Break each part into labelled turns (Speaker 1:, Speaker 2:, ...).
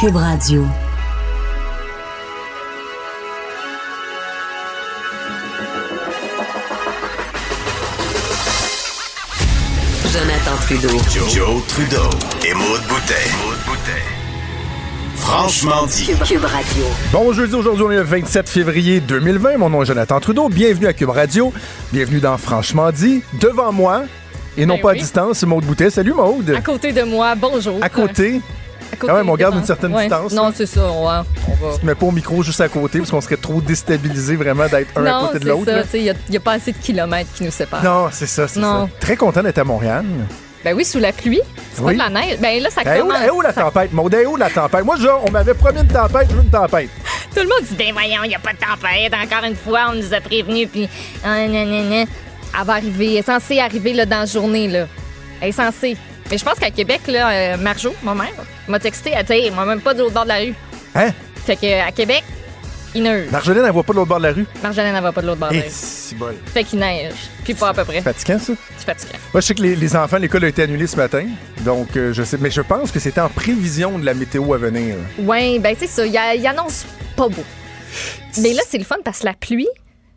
Speaker 1: Cube Radio. Jonathan Trudeau.
Speaker 2: Joe, Trudeau et Maude Boutet. Franchement dit.
Speaker 1: Cube, Cube Radio.
Speaker 3: Bon jeudi, aujourd'hui on est le 27 février 2020. Mon nom est Jonathan Trudeau. Bienvenue à Cube Radio. Bienvenue dans Franchement dit. Devant moi, et non
Speaker 4: Ben
Speaker 3: pas à distance, Maude Boutet. Salut Maude.
Speaker 4: À côté de moi, bonjour.
Speaker 3: À côté Quand même, on garde une certaine
Speaker 4: Ouais.
Speaker 3: distance,
Speaker 4: Non,
Speaker 3: là.
Speaker 4: c'est ça, on va. On va.
Speaker 3: tu te mets pas au micro juste à côté parce qu'on serait trop déstabilisé vraiment d'être un à
Speaker 4: non,
Speaker 3: côté de l'autre.
Speaker 4: Il n'y a, pas assez de kilomètres qui nous séparent.
Speaker 3: Non, c'est ça, c'est ça. Très content d'être à Montréal.
Speaker 4: Ben oui, sous la pluie. C'est
Speaker 3: Oui.
Speaker 4: pas de la neige. Ben là, ça
Speaker 3: où,
Speaker 4: commence.
Speaker 3: la- où la tempête, Maude? Eh, où la tempête? Moi, genre, on m'avait promis une tempête, je veux une tempête.
Speaker 4: Tout le monde dit, ben voyons, il n'y a pas de tempête. Encore une fois, on nous a prévenus, puis. ah. Elle va arriver. Elle est censée arriver là, dans la journée. Là. Elle est censée. Mais je pense qu'à Québec, là, euh, Marjo, ma mère, m'a texté. Elle dit, moi, même pas de l'autre bord de la rue.
Speaker 3: Hein?
Speaker 4: Fait qu'à Québec, il neige.
Speaker 3: Marjolaine, elle voit pas de l'autre bord de la rue?
Speaker 4: Marjolaine, elle va pas de l'autre bord de
Speaker 3: Eh,
Speaker 4: la rue.
Speaker 3: c'est bol.
Speaker 4: Fait qu'il neige. Puis pas à peu près.
Speaker 3: Fatigant, ça?
Speaker 4: C'est fatigant.
Speaker 3: Moi, je sais que les, les enfants, l'école a été annulée ce matin. Donc, euh, je sais. Mais je pense que c'était en prévision de la météo à venir.
Speaker 4: Ouais, ben c'est ça. Il, annonce pas beau. Mais là, c'est le fun parce que la pluie,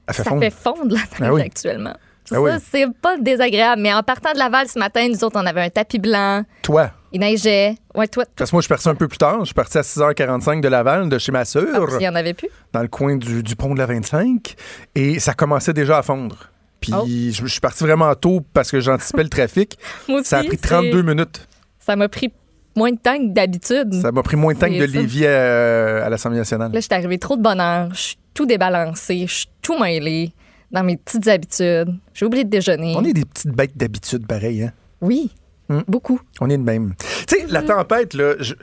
Speaker 3: fait
Speaker 4: ça
Speaker 3: fondre.
Speaker 4: fait fondre la neige
Speaker 3: Ah oui.
Speaker 4: actuellement.
Speaker 3: Ah
Speaker 4: ça,
Speaker 3: oui.
Speaker 4: c'est pas désagréable. Mais en partant de Laval ce matin, nous autres, on avait un tapis blanc.
Speaker 3: Toi?
Speaker 4: Il neigeait. Ouais, toi, toi,
Speaker 3: Parce que moi, je suis parti un peu plus tard. Je suis parti à 6h45 de Laval, de chez ma sœur,
Speaker 4: il y en avait plus?
Speaker 3: dans le coin du, du pont de la 25. Et ça commençait déjà à fondre. Puis
Speaker 4: Oh.
Speaker 3: je, je suis parti vraiment tôt parce que j'anticipais le trafic.
Speaker 4: Moi aussi.
Speaker 3: Ça a pris
Speaker 4: c'est-
Speaker 3: 32 minutes.
Speaker 4: Ça m'a pris moins de temps que d'habitude.
Speaker 3: Ça m'a pris moins de temps que de. Lévis à, à l'Assemblée nationale.
Speaker 4: Là, je suis arrivée trop de bonheur. Je suis tout débalancée. Je suis tout mêlée dans mes petites habitudes. J'ai oublié de déjeuner.
Speaker 3: On est des petites bêtes d'habitude, pareil. Hein?
Speaker 4: Oui,
Speaker 3: Hmm.
Speaker 4: beaucoup.
Speaker 3: On est de même. Tu sais, la tempête, là, je-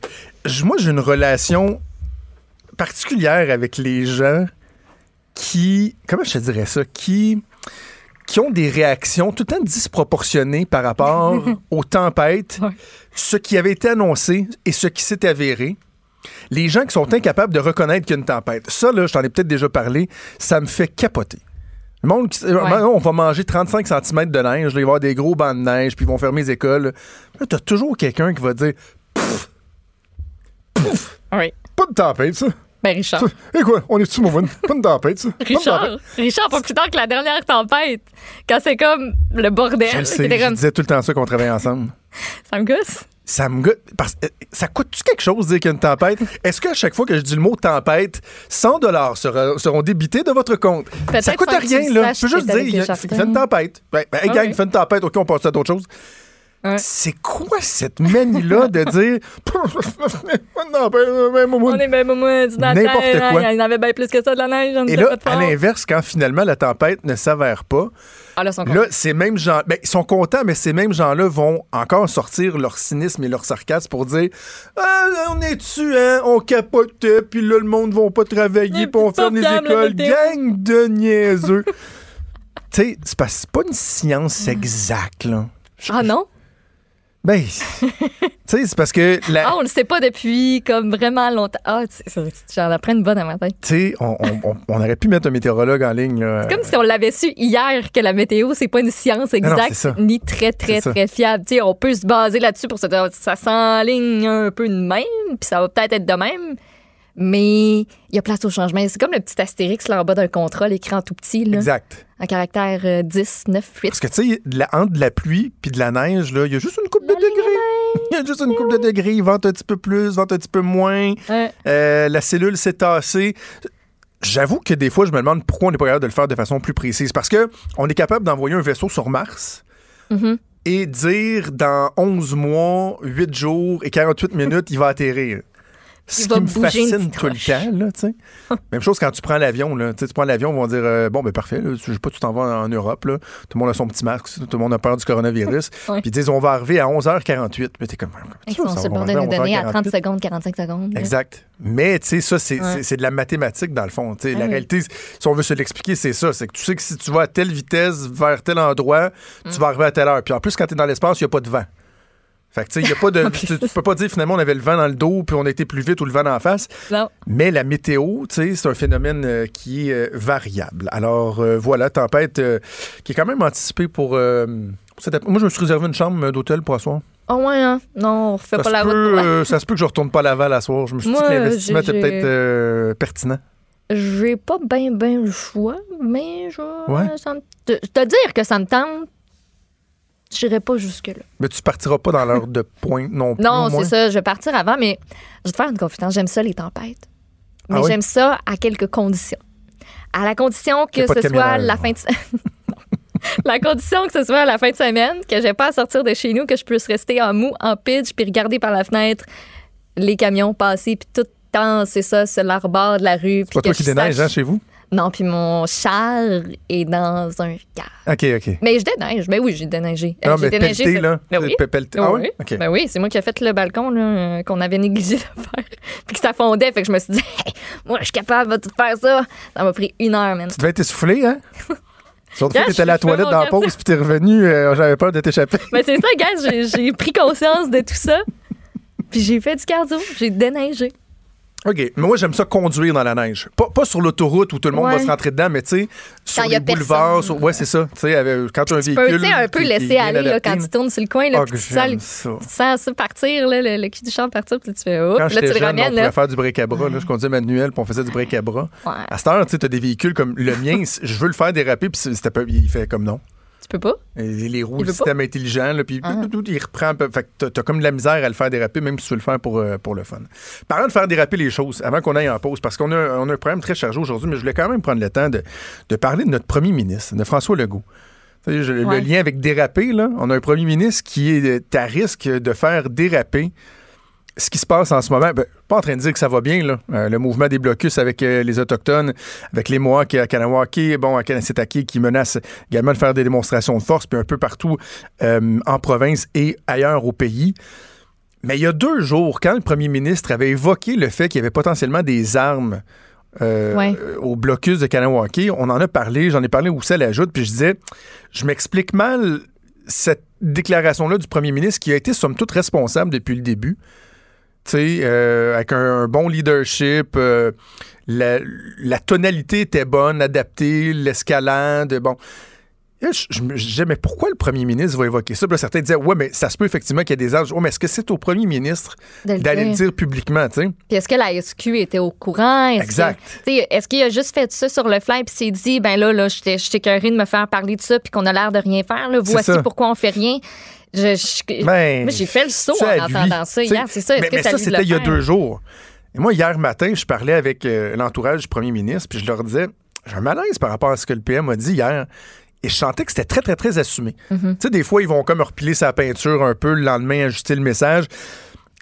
Speaker 3: je- moi, j'ai une relation particulière avec les gens qui. Comment je te dirais ça? Qui. qui ont des réactions tout le temps disproportionnées par rapport aux tempêtes,
Speaker 4: Ouais.
Speaker 3: ce qui avait été annoncé et ce qui s'est avéré. Les gens qui sont incapables de reconnaître qu'il y a une tempête. Ça, là, je t'en ai peut-être déjà parlé, ça me fait capoter. Le monde, qui- on va manger 35 cm de neige, là, il va y avoir des gros bancs de neige, puis ils vont fermer les écoles. Là, t'as toujours quelqu'un qui va dire Pfff, pfff,
Speaker 4: Oui.
Speaker 3: pas de tempête, ça.
Speaker 4: Ben, Richard.
Speaker 3: Et quoi, on est-tu mauvais? Pas de tempête, ça. Pas.
Speaker 4: Richard, Richard, pas plus tard que la dernière tempête, quand c'est comme le bordel,
Speaker 3: Je le sais, je
Speaker 4: comme,
Speaker 3: disais tout le temps ça qu'on travaillait ensemble.
Speaker 4: ça me gosse.
Speaker 3: Ça me. Parce, euh, ça coûte-tu quelque chose de dire qu'il y a une tempête? Est-ce qu'à chaque fois que je dis le mot tempête, 100 dollars seront débités de votre compte? Ça coûte
Speaker 4: que
Speaker 3: rien, là. Je peux juste
Speaker 4: que
Speaker 3: dire, il y a- une tempête. Ben, ben, hey,
Speaker 4: Ah
Speaker 3: gang,
Speaker 4: oui.
Speaker 3: il fait une tempête, OK, on passe à d'autres choses.
Speaker 4: Ouais.
Speaker 3: C'est quoi cette manie-là de dire ben, moi, moi.
Speaker 4: On est même au moins
Speaker 3: N'importe
Speaker 4: hein,
Speaker 3: quoi.
Speaker 4: Il y en avait bien plus que ça de la neige. on
Speaker 3: Et là,
Speaker 4: pas
Speaker 3: à l'inverse, quand finalement la tempête ne s'avère pas,
Speaker 4: Ah, là, ils sont
Speaker 3: Là, ces mêmes gens, ben, ils sont contents, mais ces mêmes gens-là vont encore sortir leur cynisme et leur sarcasme pour dire Ah, là, on est dessus, hein, on capotait, puis là, le monde va pas travailler, puis on ferme les écoles. Gang de niaiseux. tu sais, c'est pas, pas une science exacte, là.
Speaker 4: Ah non?
Speaker 3: Ben, tu sais, c'est parce que la,
Speaker 4: Ah, on le sait pas depuis comme vraiment longtemps. Ah, j'en apprends une bonne à matin.
Speaker 3: tu sais, on, on- on- aurait pu mettre un météorologue en ligne, là.
Speaker 4: Comme si on l'avait su hier que la météo, c'est pas une science exacte
Speaker 3: c'est
Speaker 4: ni très, très,
Speaker 3: C'est ça.
Speaker 4: très fiable. Tu sais, on peut se baser là-dessus pour se dire ça s'enligne un peu de même, puis ça va peut-être être de même. Mais il y a place au changement. C'est comme le petit astérix là en bas d'un contrat, l'écrit en tout petit, là,
Speaker 3: Exact.
Speaker 4: en caractère euh, 10, 9, 8.
Speaker 3: Parce que, tu sais, entre de la pluie puis de la neige, il y a juste une coupe de degrés. Il y a juste une coupe de degrés. Il vente un petit peu plus, vente un petit peu moins.
Speaker 4: Ouais.
Speaker 3: Euh, la cellule s'est tassée. J'avoue que des fois, je me demande pourquoi on n'est pas capable de le faire de façon plus précise. Parce que on est capable d'envoyer un vaisseau sur Mars
Speaker 4: Mhm.
Speaker 3: et dire dans 11 mois, 8 jours et 48 minutes, il va atterrir. Ce qui me fascine tout le temps, là, tu sais. Même chose quand tu prends l'avion, là. Tu sais, tu prends l'avion, ils vont dire, euh, bon, ben parfait, là, je sais pas, tu t'en vas en Europe, là. Tout le monde a son petit masque, tout le monde a peur du coronavirus. Puis ils disent, on va arriver à 11h48. Mais t'es comme,
Speaker 4: Ils sont sur le de nous donner à
Speaker 3: 11h48.
Speaker 4: 30 secondes, 45 secondes. là.
Speaker 3: Exact. Mais, tu sais, ça, c'est
Speaker 4: Ouais.
Speaker 3: c'est- c'est de la mathématique, dans le fond.
Speaker 4: Ah
Speaker 3: la
Speaker 4: oui.
Speaker 3: réalité, si on veut se l'expliquer, c'est ça. C'est que tu sais que si tu vas à telle vitesse vers tel endroit,
Speaker 4: Mm.
Speaker 3: tu vas arriver à telle heure. Puis en plus, quand tu es dans l'espace, il n'y a pas de vent. Fait que, tu sais, il y a pas de. tu, tu peux pas dire finalement on avait le vent dans le dos puis on a été plus vite ou le vent en face.
Speaker 4: Non.
Speaker 3: Mais la météo, tu sais, c'est un phénomène euh, qui est euh, variable. Alors euh, voilà, tempête qui est quand même anticipée pour. pour cet ap- Moi, je me suis réservé une chambre d'hôtel pour asseoir.
Speaker 4: Ah ouais, hein? Non, on refait
Speaker 3: Ça
Speaker 4: pas la route.
Speaker 3: peut,
Speaker 4: la-
Speaker 3: euh, ça se peut que je retourne pas à Laval à soir. Je me suis
Speaker 4: Moi,
Speaker 3: dit que l'investissement était peut-être pertinent.
Speaker 4: J'ai pas bien, bien le choix, mais je.
Speaker 3: Ouais.
Speaker 4: ça me- te, te dire que ça me tente, j'irai pas jusque-là.
Speaker 3: Mais tu partiras pas dans l'heure de pointe non plus.
Speaker 4: Non, c'est ça. Je vais partir avant, mais je vais te faire une confidence. J'aime ça, les tempêtes. Mais
Speaker 3: Ah oui?
Speaker 4: j'aime ça à quelques conditions. À la condition que ce soit la
Speaker 3: non.
Speaker 4: fin de La condition que ce soit à la fin de semaine, que j'ai pas à sortir de chez nous, que je puisse rester en mou, en pitch, puis regarder par la fenêtre les camions passer, puis tout le temps, c'est ça, c'est l'arbor de la rue.
Speaker 3: C'est pas toi qui déneige, hein, chez vous?
Speaker 4: Non, puis mon char est dans un car.
Speaker 3: OK, OK.
Speaker 4: Mais je déneige. Ben oui, j'ai déneigé. Euh,
Speaker 3: Non,
Speaker 4: j'ai
Speaker 3: mais
Speaker 4: déneigé.
Speaker 3: pelleté, là.
Speaker 4: Ben oui.
Speaker 3: Pelleté. Ah oui?
Speaker 4: oui.
Speaker 3: OK.
Speaker 4: Ben oui, c'est moi qui ai fait le balcon là, euh, qu'on avait négligé de faire. Puis que ça fondait. Fait que je me suis dit, Hey, moi, je suis capable de tout faire ça. Ça m'a pris une heure, man.
Speaker 3: Tu devais être essoufflé, hein? Sauf que t'étais à la toilette dans la pause, puis t'es revenu, euh, j'avais peur de t'échapper.
Speaker 4: Ben c'est ça, gars. J'ai, j'ai pris conscience de tout ça. Puis j'ai fait du cardio. J'ai déneigé.
Speaker 3: OK. Mais moi, j'aime ça conduire dans la neige. Pas, pas sur l'autoroute où tout le monde va se rentrer dedans, mais tu sais, sur les boulevards. sur- Ouais, c'est ça. Tu sais, quand tu as un
Speaker 4: Tu
Speaker 3: véhicule.
Speaker 4: tu sais, un peu laisser aller là, quand tu tournes sur le coin. Là,
Speaker 3: Ah,
Speaker 4: puis tu sens,
Speaker 3: ça.
Speaker 4: tu sens ça partir, là, le, le cul du char partir. Puis tu fais,
Speaker 3: Quand
Speaker 4: là, tu le
Speaker 3: jeune, on
Speaker 4: ramènes. Là.
Speaker 3: faire du break à bras. Là, je conduisais manuel, puis on faisait du break à bras.
Speaker 4: Ouais.
Speaker 3: À cette heure, tu sais, as des véhicules comme le mien, je veux le faire déraper, puis c'est- c'était pas- il fait comme non.
Speaker 4: Tu peux pas?
Speaker 3: Les roues, le système intelligent, là, puis
Speaker 4: Ah.
Speaker 3: il reprend un peu. Fait que t'as- comme de la misère à le faire déraper, même si tu veux le faire pour, euh, pour le fun. Parlant de faire déraper les choses, avant qu'on aille en pause, parce qu'on a, on a un programme très chargé aujourd'hui, mais je voulais quand même prendre le temps de, de parler de notre premier ministre, de François Legault. Je-
Speaker 4: Ouais.
Speaker 3: Le lien avec déraper, là, on a un premier ministre qui est à risque de faire déraper ce qui se passe en ce moment, ben, pas en train de dire que ça va bien, là. Euh, le mouvement des blocus avec euh, les Autochtones, avec les Mohawks à Kanawake, bon, à Kanessetake, qui menacent également de faire des démonstrations de force, puis un peu partout euh, en province et ailleurs au pays. Mais il y a deux jours, quand le premier ministre avait évoqué le fait qu'il y avait potentiellement des armes euh,
Speaker 4: Ouais.
Speaker 3: au blocus de Kanawake, on en a parlé, j'en ai parlé où ça l'ajoute, puis je disais, je m'explique mal cette déclaration-là du premier ministre qui a été somme toute responsable depuis le début. Sais, euh, avec un, un bon leadership, euh, la, la tonalité était bonne, adaptée, l'escalade, bon. Là, je, je me disais, mais pourquoi le premier ministre va évoquer ça? Puis là, certains disaient, ouais, mais ça se peut effectivement qu'il y ait des âges. Ouais, mais est-ce que c'est au premier ministre d'aller le
Speaker 4: dire.
Speaker 3: publiquement, tu sais?
Speaker 4: Puis est-ce que la SQ était au courant? Est-ce
Speaker 3: Exact.
Speaker 4: Est-ce qu'il a juste fait ça sur le fly puis s'est dit, ben là, là, j'étais j'étais écœurée de me faire parler de ça puis qu'on a l'air de rien faire. Là. Voici pourquoi on fait rien? Je, je-
Speaker 3: Ben,
Speaker 4: moi, j'ai fait le saut en entendant ça hier. C'est ça. Est-ce
Speaker 3: mais
Speaker 4: que
Speaker 3: mais
Speaker 4: ça,
Speaker 3: c'était il y a deux jours. Et moi, hier matin, je parlais avec euh, l'entourage du premier ministre, puis je leur disais, j'ai un malaise par rapport à ce que le PM a dit hier. Et je sentais que c'était très, très, très assumé.
Speaker 4: Mm-hmm.
Speaker 3: Tu sais, des fois, ils vont comme repiler sa peinture un peu, le lendemain, ajuster le message.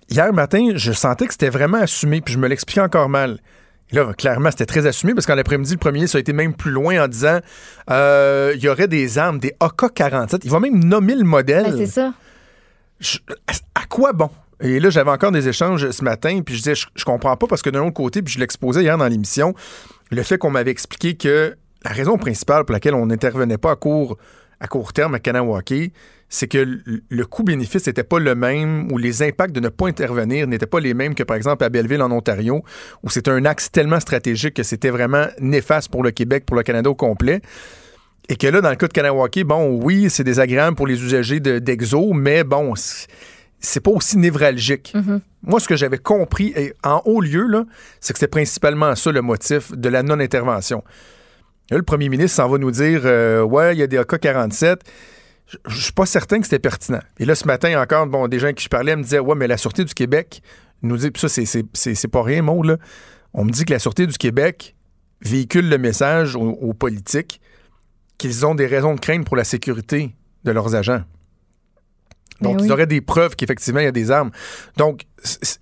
Speaker 3: Hier matin, je sentais que c'était vraiment assumé, puis je me l'expliquais encore mal. Là, clairement, c'était très assumé parce qu'en l'après-midi, le premier, ça a été même plus loin en disant euh, il y aurait des armes, des AK-47. Il va même nommer le modèle.
Speaker 4: Ben, c'est ça.
Speaker 3: Je- à quoi bon? Et là, j'avais encore des échanges ce matin, puis je disais, je, je comprends pas parce que d'un autre côté, puis je l'exposais hier dans l'émission, le fait qu'on m'avait expliqué que la raison principale pour laquelle on n'intervenait pas à court, à court terme à Kanawake, c'est que le- coût-bénéfice n'était pas le même ou les impacts de ne pas intervenir n'étaient pas les mêmes que, par exemple, à Belleville, en Ontario, où c'était un axe tellement stratégique que c'était vraiment néfaste pour le Québec, pour le Canada au complet. Et que là, dans le cas de Kanawake, bon, oui, c'est désagréable pour les usagers de- d'Exo, mais bon, c'est- pas aussi névralgique. Moi, ce que j'avais compris et en haut lieu, c'est que c'était principalement ça le motif de la non-intervention. Là, le premier ministre s'en va nous dire euh, Ouais, il y a des AK-47. Je je suis pas certain que c'était pertinent. Et là, ce matin, encore, bon, des gens qui je parlais me disaient Ouais, mais la Sûreté du Québec nous dit, puis ça, c'est- pas rien, mot, là. On me dit que la Sûreté du Québec véhicule le message aux, aux politiques qu'ils ont des raisons de craindre pour la sécurité de leurs agents. Donc,
Speaker 4: oui.
Speaker 3: ils auraient des preuves qu'effectivement, il y a des armes. Donc,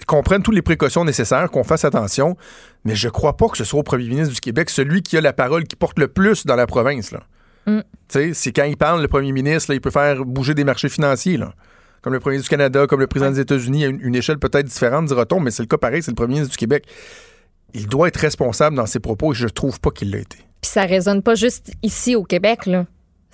Speaker 3: qu'on prenne toutes les précautions nécessaires, qu'on fasse attention, mais je crois pas que ce soit au premier ministre du Québec celui qui a la parole, qui porte le plus dans la province. Là.
Speaker 4: Mm.
Speaker 3: Tu sais, c'est quand il parle, le premier ministre, là, il peut faire bouger des marchés financiers. Là. Comme le premier ministre du Canada, comme le président des États-Unis, à une, une échelle peut-être différente, dira-t-on, mais c'est le cas pareil, c'est le premier ministre du Québec. Il doit être responsable dans ses propos et je trouve pas qu'il l'a été.
Speaker 4: Puis ça résonne pas juste ici au Québec, là.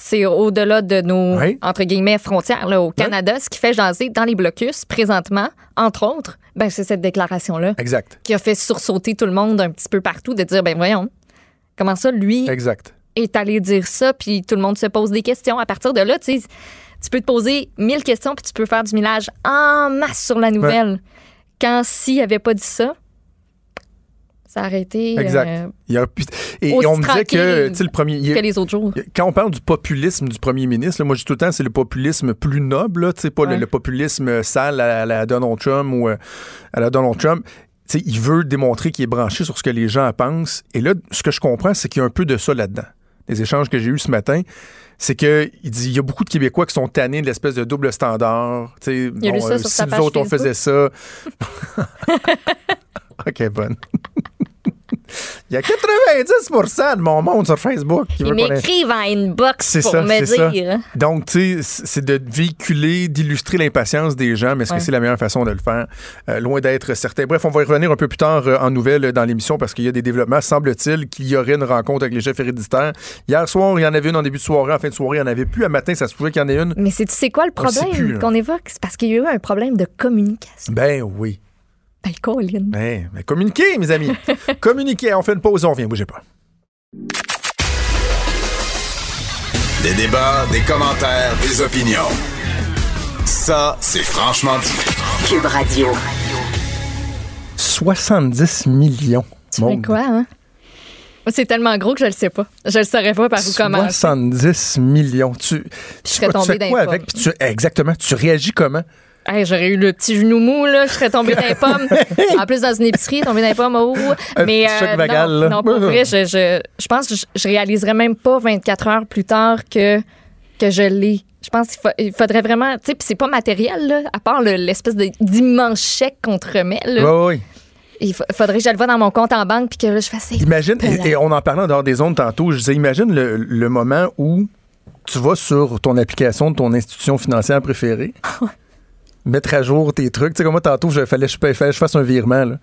Speaker 4: C'est au-delà de nos,
Speaker 3: Oui.
Speaker 4: entre guillemets, frontières, là, au Canada. Ce qui fait jaser dans les blocus, présentement, entre autres, ben, c'est cette déclaration-là
Speaker 3: Exact.
Speaker 4: qui a fait sursauter tout le monde un petit peu partout, de dire, ben voyons, comment ça, lui
Speaker 3: Exact.
Speaker 4: Est allé dire ça, puis tout le monde se pose des questions. À partir de là, tu sais, tu peux te poser mille questions puis tu peux faire du millage en masse sur la nouvelle. Quand s'il avait pas dit ça, ça aurait été
Speaker 3: Exact.
Speaker 4: euh,
Speaker 3: Il y a et, et on me disait que, le premier. il y a-
Speaker 4: que les autres jours.
Speaker 3: quand on parle du populisme du premier ministre, là, moi je dis tout le temps c'est le populisme plus noble, là, pas le-
Speaker 4: Ouais.
Speaker 3: le, populisme sale à, la Donald Trump ou euh, à la Donald Trump. Sais, il veut démontrer qu'il est branché sur ce que les gens pensent. Et là, ce que je comprends, c'est qu'il y a un peu de ça là-dedans. Les échanges que j'ai eus ce matin, c'est que il dit il y a beaucoup de Québécois qui sont tannés de l'espèce de double standard. Tu sais,
Speaker 4: Il a lu ça sur
Speaker 3: si nous autres on faisait ça. ok, bonne. Il y a 90% de mon monde sur Facebook qui
Speaker 4: Ils m'écrivent en inbox pour
Speaker 3: ça,
Speaker 4: me
Speaker 3: ça.
Speaker 4: dire.
Speaker 3: Donc, tu sais, c'est de véhiculer, d'illustrer l'impatience des gens, mais est-ce
Speaker 4: Ouais.
Speaker 3: que c'est la meilleure façon de le faire? Euh, loin d'être certain. Bref, on va y revenir un peu plus tard euh, en nouvelles euh, dans l'émission parce qu'il y a des développements. Semble-t-il qu'il y aurait une rencontre avec les chefs héréditaires. Hier soir, il y en avait une en début de soirée. En fin de soirée, il n'y en avait plus. À matin, ça se pouvait qu'il y en ait une.
Speaker 4: Mais c'est quoi le problème qu'on évoque? C'est parce qu'il y a eu un problème de communication.
Speaker 3: Ben oui.
Speaker 4: Ben, Colin.
Speaker 3: Ben, ben communiquez, mes amis. communiquez. On fait une pause, on vient. Bougez pas.
Speaker 2: Des débats, des commentaires, des opinions. Ça, c'est franchement dit.
Speaker 1: Cube Radio.
Speaker 3: 70 millions.
Speaker 4: Tu
Speaker 3: Mon
Speaker 4: fais quoi, hein? Moi, C'est tellement gros que je le sais pas. Je le saurais pas par où commencer.
Speaker 3: 70 millions. Tu, tu,
Speaker 4: serais
Speaker 3: tu fais quoi avec? Puis tu- exactement. Tu réagis comment?
Speaker 4: Hey, J'aurais eu le petit genou mou, là. Je serais tombée dans les pommes. En plus, dans une épicerie, tombée dans les pommes. Oh.
Speaker 3: Un
Speaker 4: Mais
Speaker 3: petit choc
Speaker 4: euh,
Speaker 3: vagal,
Speaker 4: non,
Speaker 3: là.
Speaker 4: non, pour vrai, je, je, je pense que je, je réaliserais même pas 24 heures plus tard que, que je l'ai. Je pense qu'il fa- il faudrait vraiment... Tu sais, puis c'est pas matériel, là, à part le- l'espèce de- d'immense chèque qu'on te remet, là.
Speaker 3: Oui, oui.
Speaker 4: Il fa- faudrait que je le vois dans mon compte en banque puis que là, je fasse...
Speaker 3: Imagine, et, et on en parlait en dehors des ondes tantôt, je disais, imagine le, le moment où tu vas sur ton application de ton institution financière préférée, mettre à jour tes trucs. Tu sais, comme moi, tantôt, fallait, je- je fasse un virement. Là.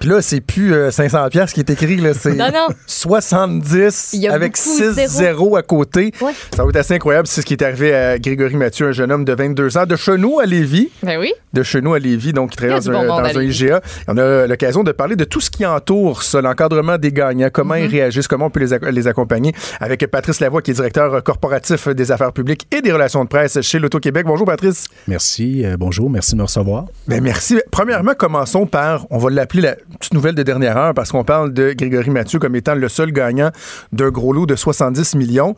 Speaker 3: Puis là, c'est plus euh, 500 pièces qui est écrit, là, c'est
Speaker 4: Non, non.
Speaker 3: 70
Speaker 4: Il y a
Speaker 3: avec
Speaker 4: beaucoup de
Speaker 3: 6
Speaker 4: zéros.
Speaker 3: à côté.
Speaker 4: Ouais.
Speaker 3: Ça va être assez incroyable. C'est ce qui est arrivé à Grégory Mathieu, un jeune homme de 22 ans, de chez nous à Lévis
Speaker 4: Ben oui.
Speaker 3: de chez nous à Lévis, donc qui travaille dans, un, dans. IGA. On a l'occasion de parler de tout ce qui entoure ça, l'encadrement des gagnants, comment
Speaker 4: Mm-hmm.
Speaker 3: ils réagissent, comment on peut les, ac- les accompagner, avec Patrice Lavoie, qui est directeur corporatif des affaires publiques et des relations de presse chez l'Auto-Québec. Bonjour, Patrice.
Speaker 5: Merci, euh, bonjour, merci de me recevoir.
Speaker 3: Ben, merci. Premièrement, commençons par, on va l'appeler la petite nouvelle de dernière heure, parce qu'on parle de Grégory Mathieu comme étant le seul gagnant d'un gros lot de 70 millions.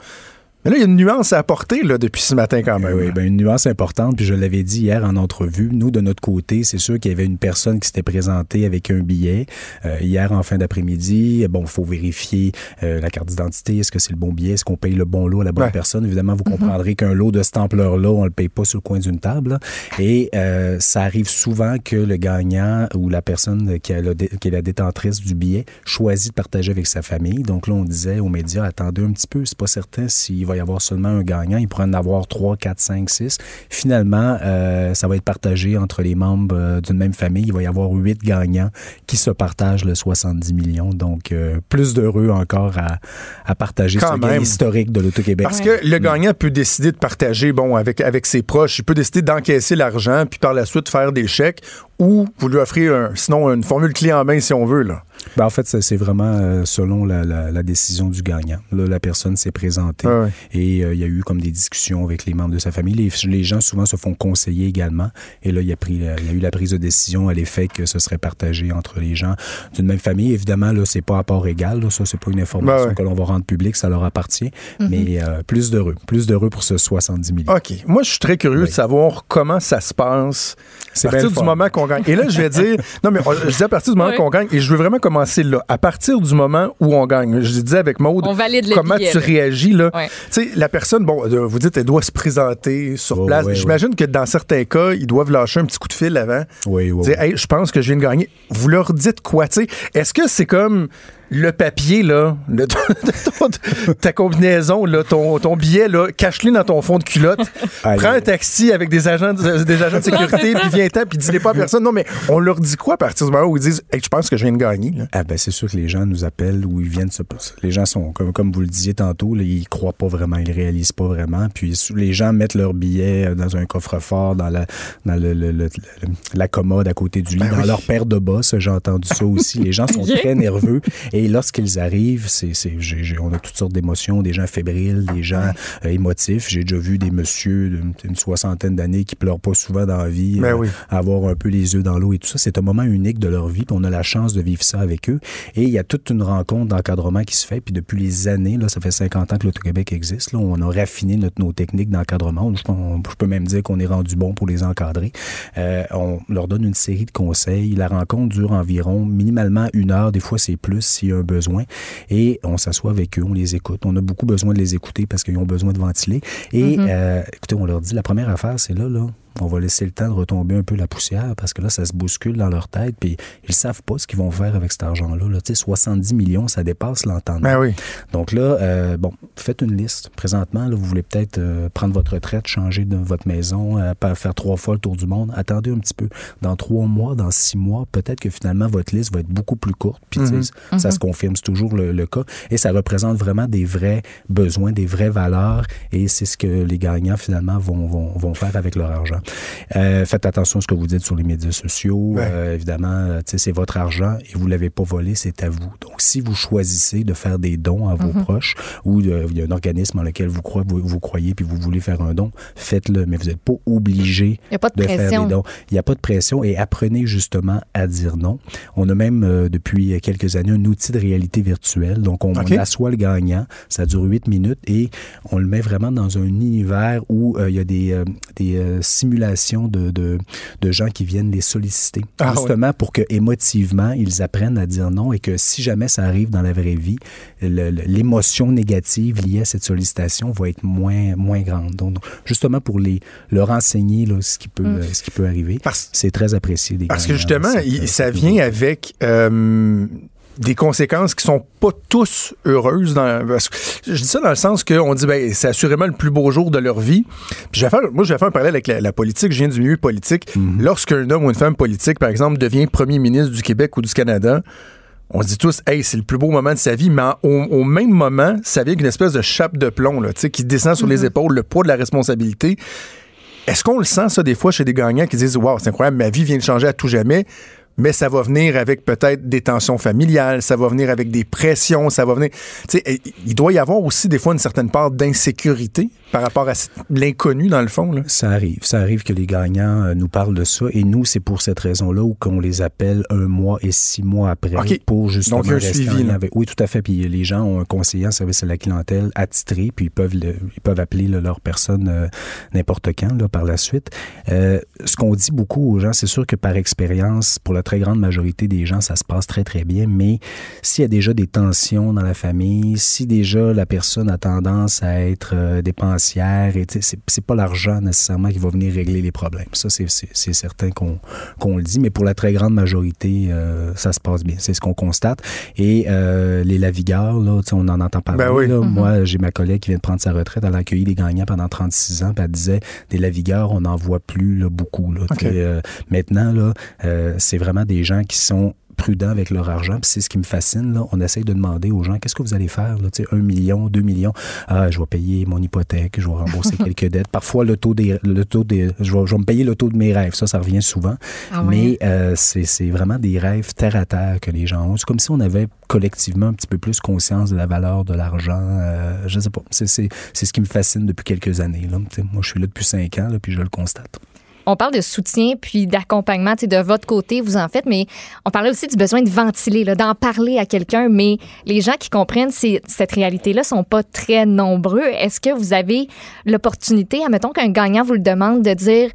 Speaker 3: Mais là, il y a une nuance à apporter là, depuis ce matin quand même.
Speaker 5: Oui, ben, une nuance importante, puis je l'avais dit hier en entrevue. Nous, de notre côté, c'est sûr qu'il y avait une personne qui s'était présentée avec un billet euh, hier en fin d'après-midi. Bon, il faut vérifier euh, la carte d'identité. Est-ce que c'est le bon billet? Est-ce qu'on paye le bon lot à la bonne
Speaker 3: Ouais.
Speaker 5: personne? Évidemment, vous comprendrez qu'un lot de cette ampleur-là, on le paye pas sur le coin d'une table. là. Et euh, ça arrive souvent que le gagnant ou la personne qui, a qui est la détentrice du billet choisit de partager avec sa famille. Donc là, on disait aux médias, attendez un petit peu, c'est pas certain s'il va y avoir seulement un gagnant. Il pourrait en avoir 3, 4, 5, 6. Finalement, euh, ça va être partagé entre les membres euh, d'une même famille. Il va y avoir 8 gagnants qui se partagent le 70 millions. Donc, euh, plus d'heureux encore à, à partager
Speaker 3: Quand
Speaker 5: ce gain historique de l'Auto-Québec.
Speaker 3: Parce que le gagnant peut décider de partager, bon, avec, avec ses proches, il peut décider d'encaisser l'argent, puis par la suite faire des chèques, ou vous lui offrez, un, sinon, une formule clé en main, si on veut, là.
Speaker 5: Ben, en fait, c'est vraiment euh, selon la, la- la décision du gagnant. Là, la personne s'est présentée
Speaker 3: ouais.
Speaker 5: et euh, il y a eu comme des discussions avec les membres de sa famille. Les, les gens souvent se font conseiller également. Et là, il y, a pris, il y a eu la prise de décision à l'effet que ce serait partagé entre les gens d'une même famille. Évidemment, là, c'est pas à part égal. Là, ça, c'est pas une information
Speaker 3: Ben ouais.
Speaker 5: que l'on va rendre publique. Ça leur appartient.
Speaker 4: Mhm.
Speaker 5: Mais euh, plus d'heureux. Plus d'heureux pour ce 70 millions.
Speaker 3: OK. Moi, je suis très curieux
Speaker 5: Oui.
Speaker 3: de savoir comment ça se passe
Speaker 5: C'est
Speaker 3: à partir du moment qu'on gagne. Et là, je vais dire, non, mais je dis à partir du moment
Speaker 4: Oui.
Speaker 3: qu'on gagne, et je veux vraiment commencer là. À partir du moment où on gagne, je disais avec Maude,
Speaker 4: On valide le
Speaker 3: comment tu
Speaker 4: là.
Speaker 3: réagis, là.
Speaker 4: Ouais.
Speaker 3: Tu sais, la personne, bon, euh, vous dites, elle doit se présenter sur
Speaker 5: Oh,
Speaker 3: place.
Speaker 5: ouais,
Speaker 3: J'imagine que dans certains cas, ils doivent lâcher un petit coup de fil avant.
Speaker 5: Oui, oui,
Speaker 3: Dire,
Speaker 5: oui.
Speaker 3: hey, je pense que je viens de gagner. Vous leur dites quoi, tu sais? Est-ce que c'est comme le papier, là, le- ton- ta combinaison, là, ton, ton billet, là, cache-le dans ton fond de culotte. Prends un taxi avec des agents de, des agents de sécurité, puis viens-t'en, puis dis-les pas à personne. Non, mais on leur dit quoi à partir du moment où ils disent, hey, je pense que je viens de gagner, là?
Speaker 5: Ah ben c'est sûr que les gens nous appellent ou ils viennent se les gens sont comme comme vous le disiez tantôt là, ils croient pas vraiment ils réalisent pas vraiment. Puis les gens mettent leurs billets euh, dans un coffre-fort dans la dans le, le- le- le- la commode à côté du lit dans leur paire de bas j'ai entendu ça aussi. Les gens sont très nerveux. Et lorsqu'ils arrivent, c'est, on a toutes sortes d'émotions, des gens fébriles, des gens euh, émotifs. J'ai déjà vu des messieurs d'une soixantaine d'années qui pleurent pas souvent dans la vie,
Speaker 3: Ben
Speaker 5: euh,
Speaker 3: oui.
Speaker 5: avoir un peu les yeux dans l'eau et tout ça. C'est un moment unique de leur vie, puis on a la chance de vivre ça avec eux. Et il y a toute une rencontre d'encadrement qui se fait, puis depuis les années, là, ça fait 50 ans que l'Auto-Québec existe, là, on a raffiné notre, nos techniques d'encadrement. Je, peux même dire qu'on est rendu bon pour les encadrer. Euh, on leur donne une série de conseils. La rencontre dure environ minimalement une heure, des fois c'est plus y a un besoin. Et on s'assoit avec eux, on les écoute. On a beaucoup besoin de les écouter parce qu'ils ont besoin de ventiler. Et euh, écoutez, on leur dit, la première affaire, c'est là, là, on va laisser le temps de retomber un peu la poussière parce que là, ça se bouscule dans leur tête, puis ils savent pas ce qu'ils vont faire avec cet argent-là. Là. Tu sais, 70 millions, ça dépasse l'entendement.
Speaker 3: Ben oui.
Speaker 5: Donc là, euh, bon, faites une liste. Présentement, là, vous voulez peut-être euh, prendre votre retraite, changer de votre maison, euh, pas faire trois fois le tour du monde. Attendez un petit peu. Dans trois mois, dans six mois, peut-être que finalement, votre liste va être beaucoup plus courte. Puis, sais, ça se confirme, c'est toujours le, le cas. Et ça représente vraiment des vrais besoins, des vraies valeurs. Et c'est ce que les gagnants, finalement, vont, vont, vont faire avec leur argent. Euh, faites attention à ce que vous dites sur les médias sociaux.
Speaker 3: Ouais.
Speaker 5: Euh, évidemment, euh, c'est votre argent et vous l'avez pas volé, c'est à vous. Donc, si vous choisissez de faire des dons à vos proches ou il y a un organisme en lequel vous croyez, vous, vous croyez puis vous voulez faire un don, faites-le. Mais vous n'êtes pas obligé
Speaker 4: de,
Speaker 5: de faire des dons. Il n'y a pas de pression et apprenez justement à dire non. On a même euh, depuis quelques années un outil de réalité virtuelle. Donc on,
Speaker 3: OK.
Speaker 5: on assoit le gagnant, ça dure huit minutes et on le met vraiment dans un univers où il y a des, des euh, de, de, de gens qui viennent les solliciter.
Speaker 3: Ah,
Speaker 5: justement pour que émotivement ils apprennent à dire non et que si jamais ça arrive dans la vraie vie, l'émotion négative liée à cette sollicitation va être moins, moins grande. Donc, donc, justement pour les, leur enseigner là, ce, qui peut, euh, ce qui peut arriver. C'est très apprécié des
Speaker 3: Parce que justement,
Speaker 5: cette,
Speaker 3: il-
Speaker 5: euh,
Speaker 3: ça vient avec euh, des conséquences qui sont pas tous heureuses. Dans, parce que je dis ça dans le sens qu'on dit ben c'est assurément le plus beau jour de leur vie. Puis je vais faire, moi, je vais faire un parallèle avec la, la politique. Je viens du milieu politique. Lorsqu'un homme ou une femme politique, par exemple, devient premier ministre du Québec ou du Canada, on se dit tous, hey, c'est le plus beau moment de sa vie, mais au, au même moment, ça vient avec une espèce de chape de plomb là, qui descend sur les épaules, le poids de la responsabilité. Est-ce qu'on le sent, ça, des fois, chez des gagnants qui disent Waouh, c'est incroyable, ma vie vient de changer à tout jamais, mais ça va venir avec peut-être des tensions familiales, ça va venir avec des pressions, ça va venir. Tu sais, il doit y avoir aussi, des fois, une certaine part d'insécurité par rapport à l'inconnu, dans le fond. Là.
Speaker 5: Ça arrive. Ça arrive que les gagnants euh, nous parlent de ça. Et nous, c'est pour cette raison-là où qu'on les appelle un mois et six mois après pour justement
Speaker 3: Donc, un
Speaker 5: rester
Speaker 3: suivi,
Speaker 5: avec- Oui, tout à fait. Puis les gens ont un conseiller en service à la clientèle attitré, puis ils peuvent, le- ils peuvent appeler là, leur personne euh, n'importe quand là, par la suite. Euh, ce qu'on dit beaucoup aux gens, c'est sûr que par expérience, pour la très grande majorité des gens, ça se passe très, très bien. Mais s'il y a déjà des tensions dans la famille, si déjà la personne a tendance à être euh, dépensière, et c'est c'est pas l'argent nécessairement qui va venir régler les problèmes. Ça, c'est- certain qu'on qu'on le dit, mais pour la très grande majorité, euh, ça se passe bien. C'est ce qu'on constate. Et euh, les lavigueurs, là, on en entend parler.
Speaker 3: Ben oui.
Speaker 5: là. Moi, j'ai ma collègue qui vient de prendre sa retraite. Elle a accueilli des gagnants pendant 36 ans. Puis elle disait, des lavigueurs, on n'en voit plus là, beaucoup. Là, euh, maintenant, là, euh, c'est vraiment des gens qui sont prudents avec leur argent. Puis c'est ce qui me fascine. Là. On essaye de demander aux gens, qu'est-ce que vous allez faire? Là? Un million, deux millions. Ah, je vais payer mon hypothèque, je vais rembourser quelques dettes. Parfois, le taux des, le taux des, je, vais, je vais me payer le taux de mes rêves. Ça, ça revient souvent.
Speaker 4: Ah.
Speaker 5: Mais euh, c'est c'est vraiment des rêves terre à terre que les gens ont. C'est comme si on avait collectivement un petit peu plus conscience de la valeur de l'argent. Euh, je sais pas. C'est c'est- c'est ce qui me fascine depuis quelques années. Là. Moi, je suis là depuis cinq ans, là, puis je le constate.
Speaker 4: On parle de soutien puis d'accompagnement, tu de votre côté, vous en faites, mais on parlait aussi du besoin de ventiler, d'en parler à quelqu'un. Mais les gens qui comprennent cette réalité-là sont pas très nombreux. Est-ce que vous avez l'opportunité, admettons qu'un gagnant vous le demande, de dire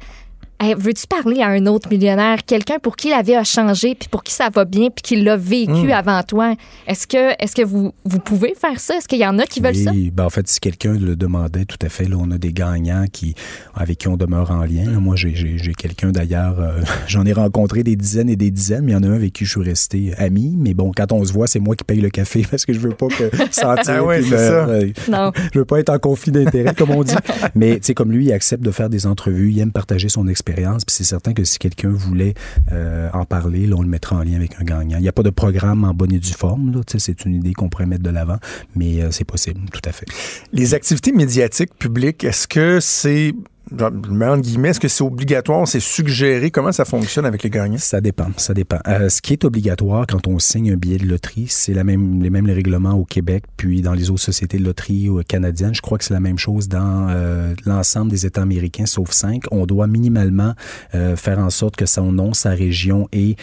Speaker 4: Hey, veux-tu parler à un autre millionnaire, quelqu'un pour qui la vie a changé, puis pour qui ça va bien, puis qui l'a vécu avant toi? Est-ce que, est-ce que vous, vous pouvez faire ça? Est-ce qu'il y en a qui veulent ça?
Speaker 5: Oui, ben en fait, si quelqu'un le demandait, tout à fait, là, on a des gagnants qui, avec qui on demeure en lien. là. Moi, j'ai- j'ai j'ai quelqu'un d'ailleurs, euh, j'en ai rencontré des dizaines et des dizaines, mais il y en a un avec qui je suis resté ami. Mais bon, quand on se voit, c'est moi qui paye le café parce que je veux pas que sentir.
Speaker 3: Ah ouais, ça.
Speaker 5: euh,
Speaker 4: Non.
Speaker 5: je veux pas être en conflit d'intérêt, comme on dit. Mais tu sais, comme lui, il accepte de faire des entrevues, il aime partager son expérience. Puis c'est certain que si quelqu'un voulait euh, en parler, là, on le mettra en lien avec un gagnant. Il n'y a pas de programme en bonne et due forme. Là, c'est une idée qu'on pourrait mettre de l'avant, mais euh, c'est possible, tout à fait.
Speaker 3: Les activités médiatiques publiques, est-ce que c'est je mets en guillemets, est-ce que c'est obligatoire, c'est suggéré? Comment ça fonctionne avec les gagnants?
Speaker 5: Ça dépend, ça dépend. Euh, ce qui est obligatoire quand on signe un billet de loterie, c'est la même, les mêmes règlements au Québec, puis dans les autres sociétés de loterie canadiennes. Je crois que c'est la même chose dans euh, l'ensemble des États américains, sauf cinq. On doit minimalement euh, faire en sorte que son nom, sa région et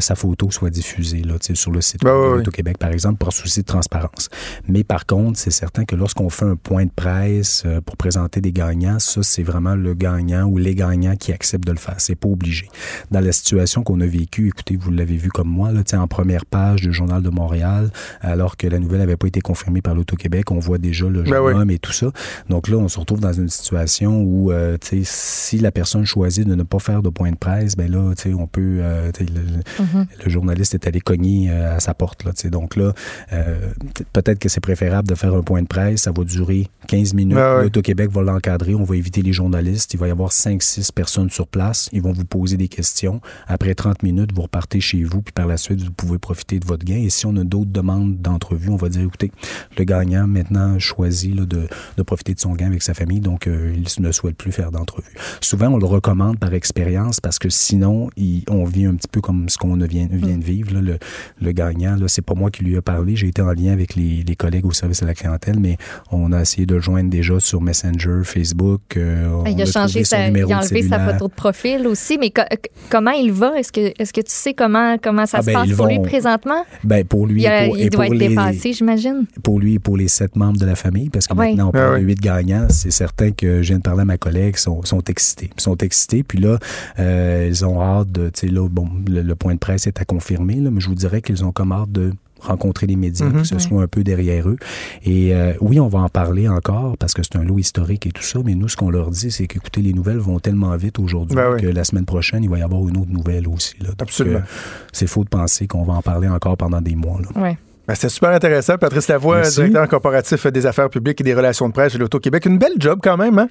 Speaker 5: sa photo soient diffusées là, sur le site ben, de Québec, par exemple, pour souci de transparence. Mais par contre, c'est certain que lorsqu'on fait un point de presse pour présenter des gagnants, ça, c'est vraiment le gagnant ou les gagnants qui acceptent de le faire. C'est pas obligé. Dans la situation qu'on a vécue, écoutez, vous l'avez vu comme moi, là, en première page du Journal de Montréal, alors que la nouvelle n'avait pas été confirmée par l'Auto-Québec, on voit déjà le ben jeune homme et tout ça. Donc là, on se retrouve dans une situation où, euh, si la personne choisit de ne pas faire de point de presse, ben là, on peut, euh, mm-hmm. le, journaliste est allé cogner euh, à sa porte. Là, donc là, peut-être que c'est préférable de faire un point de presse, ça va durer 15 minutes. Ben L'Auto-Québec va l'encadrer, on va éviter les journalistes, il va y avoir 5-6 personnes sur place, ils vont vous poser des questions. Après 30 minutes, vous repartez chez vous, puis par la suite, vous pouvez profiter de votre gain. Et si on a d'autres demandes d'entrevue, on va dire, écoutez, le gagnant maintenant choisit de, de, profiter de son gain avec sa famille, donc euh, il ne souhaite plus faire d'entrevue. Souvent, on le recommande par expérience parce que sinon, on vit un petit peu comme ce qu'on vient, vient de vivre. le, gagnant, là, c'est pas moi qui lui ai parlé, j'ai été en lien avec les, les, collègues au service à la clientèle, mais on a essayé de le joindre déjà sur Messenger, Facebook.
Speaker 4: Euh, il a, changé sa, il a enlevé sa photo de profil aussi, mais comment il va? Est-ce que, est-ce que tu sais comment, comment ça ah, se ben, passe pour lui présentement?
Speaker 5: Ben, pour lui,
Speaker 4: il,
Speaker 5: pour,
Speaker 4: il doit être dépassé, j'imagine.
Speaker 5: Pour lui et pour les sept membres de la famille, parce que maintenant, on parle de huit gagnants, c'est certain que je viens de parler à ma collègue, sont, sont excités. Ils sont excités, puis là, euh, ils ont hâte de, tu sais, là, bon, le, point de presse est à confirmer, là, mais je vous dirais qu'ils ont comme hâte de rencontrer les médias, mhm. que ce soit un peu derrière eux. Et euh, oui, on va en parler encore parce que c'est un lot historique et tout ça, mais nous, ce qu'on leur dit, c'est qu'écoutez, les nouvelles vont tellement vite aujourd'hui ben que la semaine prochaine, il va y avoir une autre nouvelle aussi. Là.
Speaker 3: Absolument. Euh,
Speaker 5: c'est faux de penser qu'on va en parler encore pendant des mois. Là.
Speaker 3: Ben, c'est super intéressant. Patrice Lavoie, directeur corporatif des affaires publiques et des relations de presse de l'Auto-Québec. Une belle job quand même. Hein?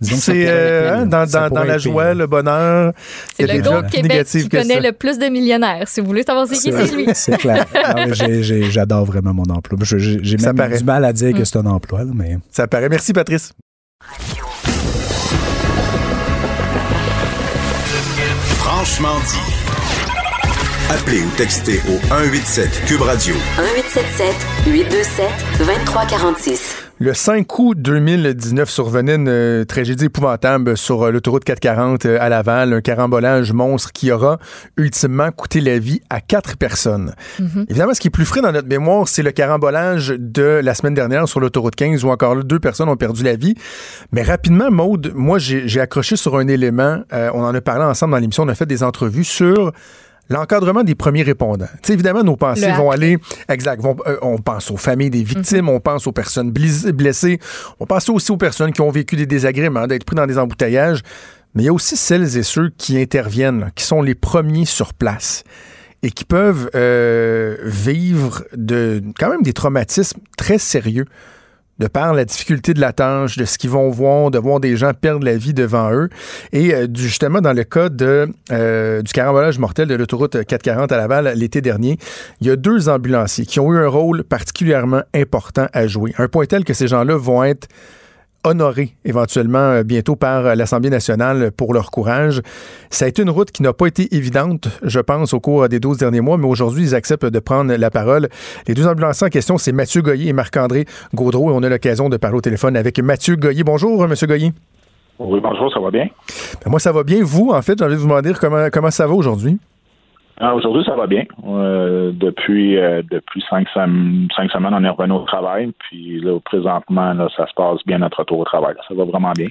Speaker 3: C'est euh, hein, dans, dans, dans la joie, le bonheur.
Speaker 4: C'est le au Québec qui connaît le plus de millionnaires. Si vous voulez savoir c'est qui, c'est lui.
Speaker 5: C'est clair. Ah j'adore vraiment mon emploi. J'ai même du mal à dire que mm. c'est un emploi. mais...
Speaker 3: Ça paraît. Merci, Patrice.
Speaker 2: Franchement dit. Appelez ou textez au 187 Cube Radio.
Speaker 1: 1877 827 2346.
Speaker 3: Le 5 août 2019 survenait une euh, tragédie épouvantable sur euh, l'autoroute 440 euh, à Laval, un carambolage monstre qui aura ultimement coûté la vie à quatre personnes. Mm-hmm. Évidemment, ce qui est plus frais dans notre mémoire, c'est le carambolage de la semaine dernière sur l'autoroute 15 où encore là, deux personnes ont perdu la vie. Mais rapidement, Maude, moi, j'ai accroché sur un élément. on en a parlé ensemble dans l'émission, on a fait des entrevues sur l'encadrement des premiers répondants. évidemment, nos pensées vont aller, exact, euh, on pense aux familles des victimes, on pense aux personnes blessées, on pense aussi aux personnes qui ont vécu des désagréments, d'être pris dans des embouteillages, mais il y a aussi celles et ceux qui interviennent, qui sont les premiers sur place et qui peuvent euh, vivre de quand même des traumatismes très sérieux de par la difficulté de la tâche, de ce qu'ils vont voir, de voir des gens perdre la vie devant eux. Et euh, justement, dans le cas euh, du carambolage mortel de l'autoroute 440 à Laval l'été dernier, il y a deux ambulanciers qui ont eu un rôle particulièrement important à jouer. Un point tel que ces gens-là vont être honorés éventuellement euh, bientôt par euh, l'Assemblée nationale pour leur courage. Ça a été une route qui n'a pas été évidente, je pense, au cours des 12 derniers mois, mais aujourd'hui, ils acceptent de prendre la parole. Les deux ambulanciers en question, c'est Mathieu Goyer et Marc-André Gaudreau, et on a l'occasion de parler au téléphone avec Mathieu Goyer. Bonjour, Monsieur Goyer.
Speaker 6: Oui, bonjour, ça va bien?
Speaker 3: Ben, moi, ça va bien. Vous, en fait, j'ai envie de vous demander comment, comment ça va aujourd'hui?
Speaker 6: Ah, aujourd'hui, ça va bien. Euh, depuis euh, depuis cinq, cinq, semaines, on est revenu au travail. Puis là, présentement, ça se passe bien notre retour au travail. Ça va vraiment bien.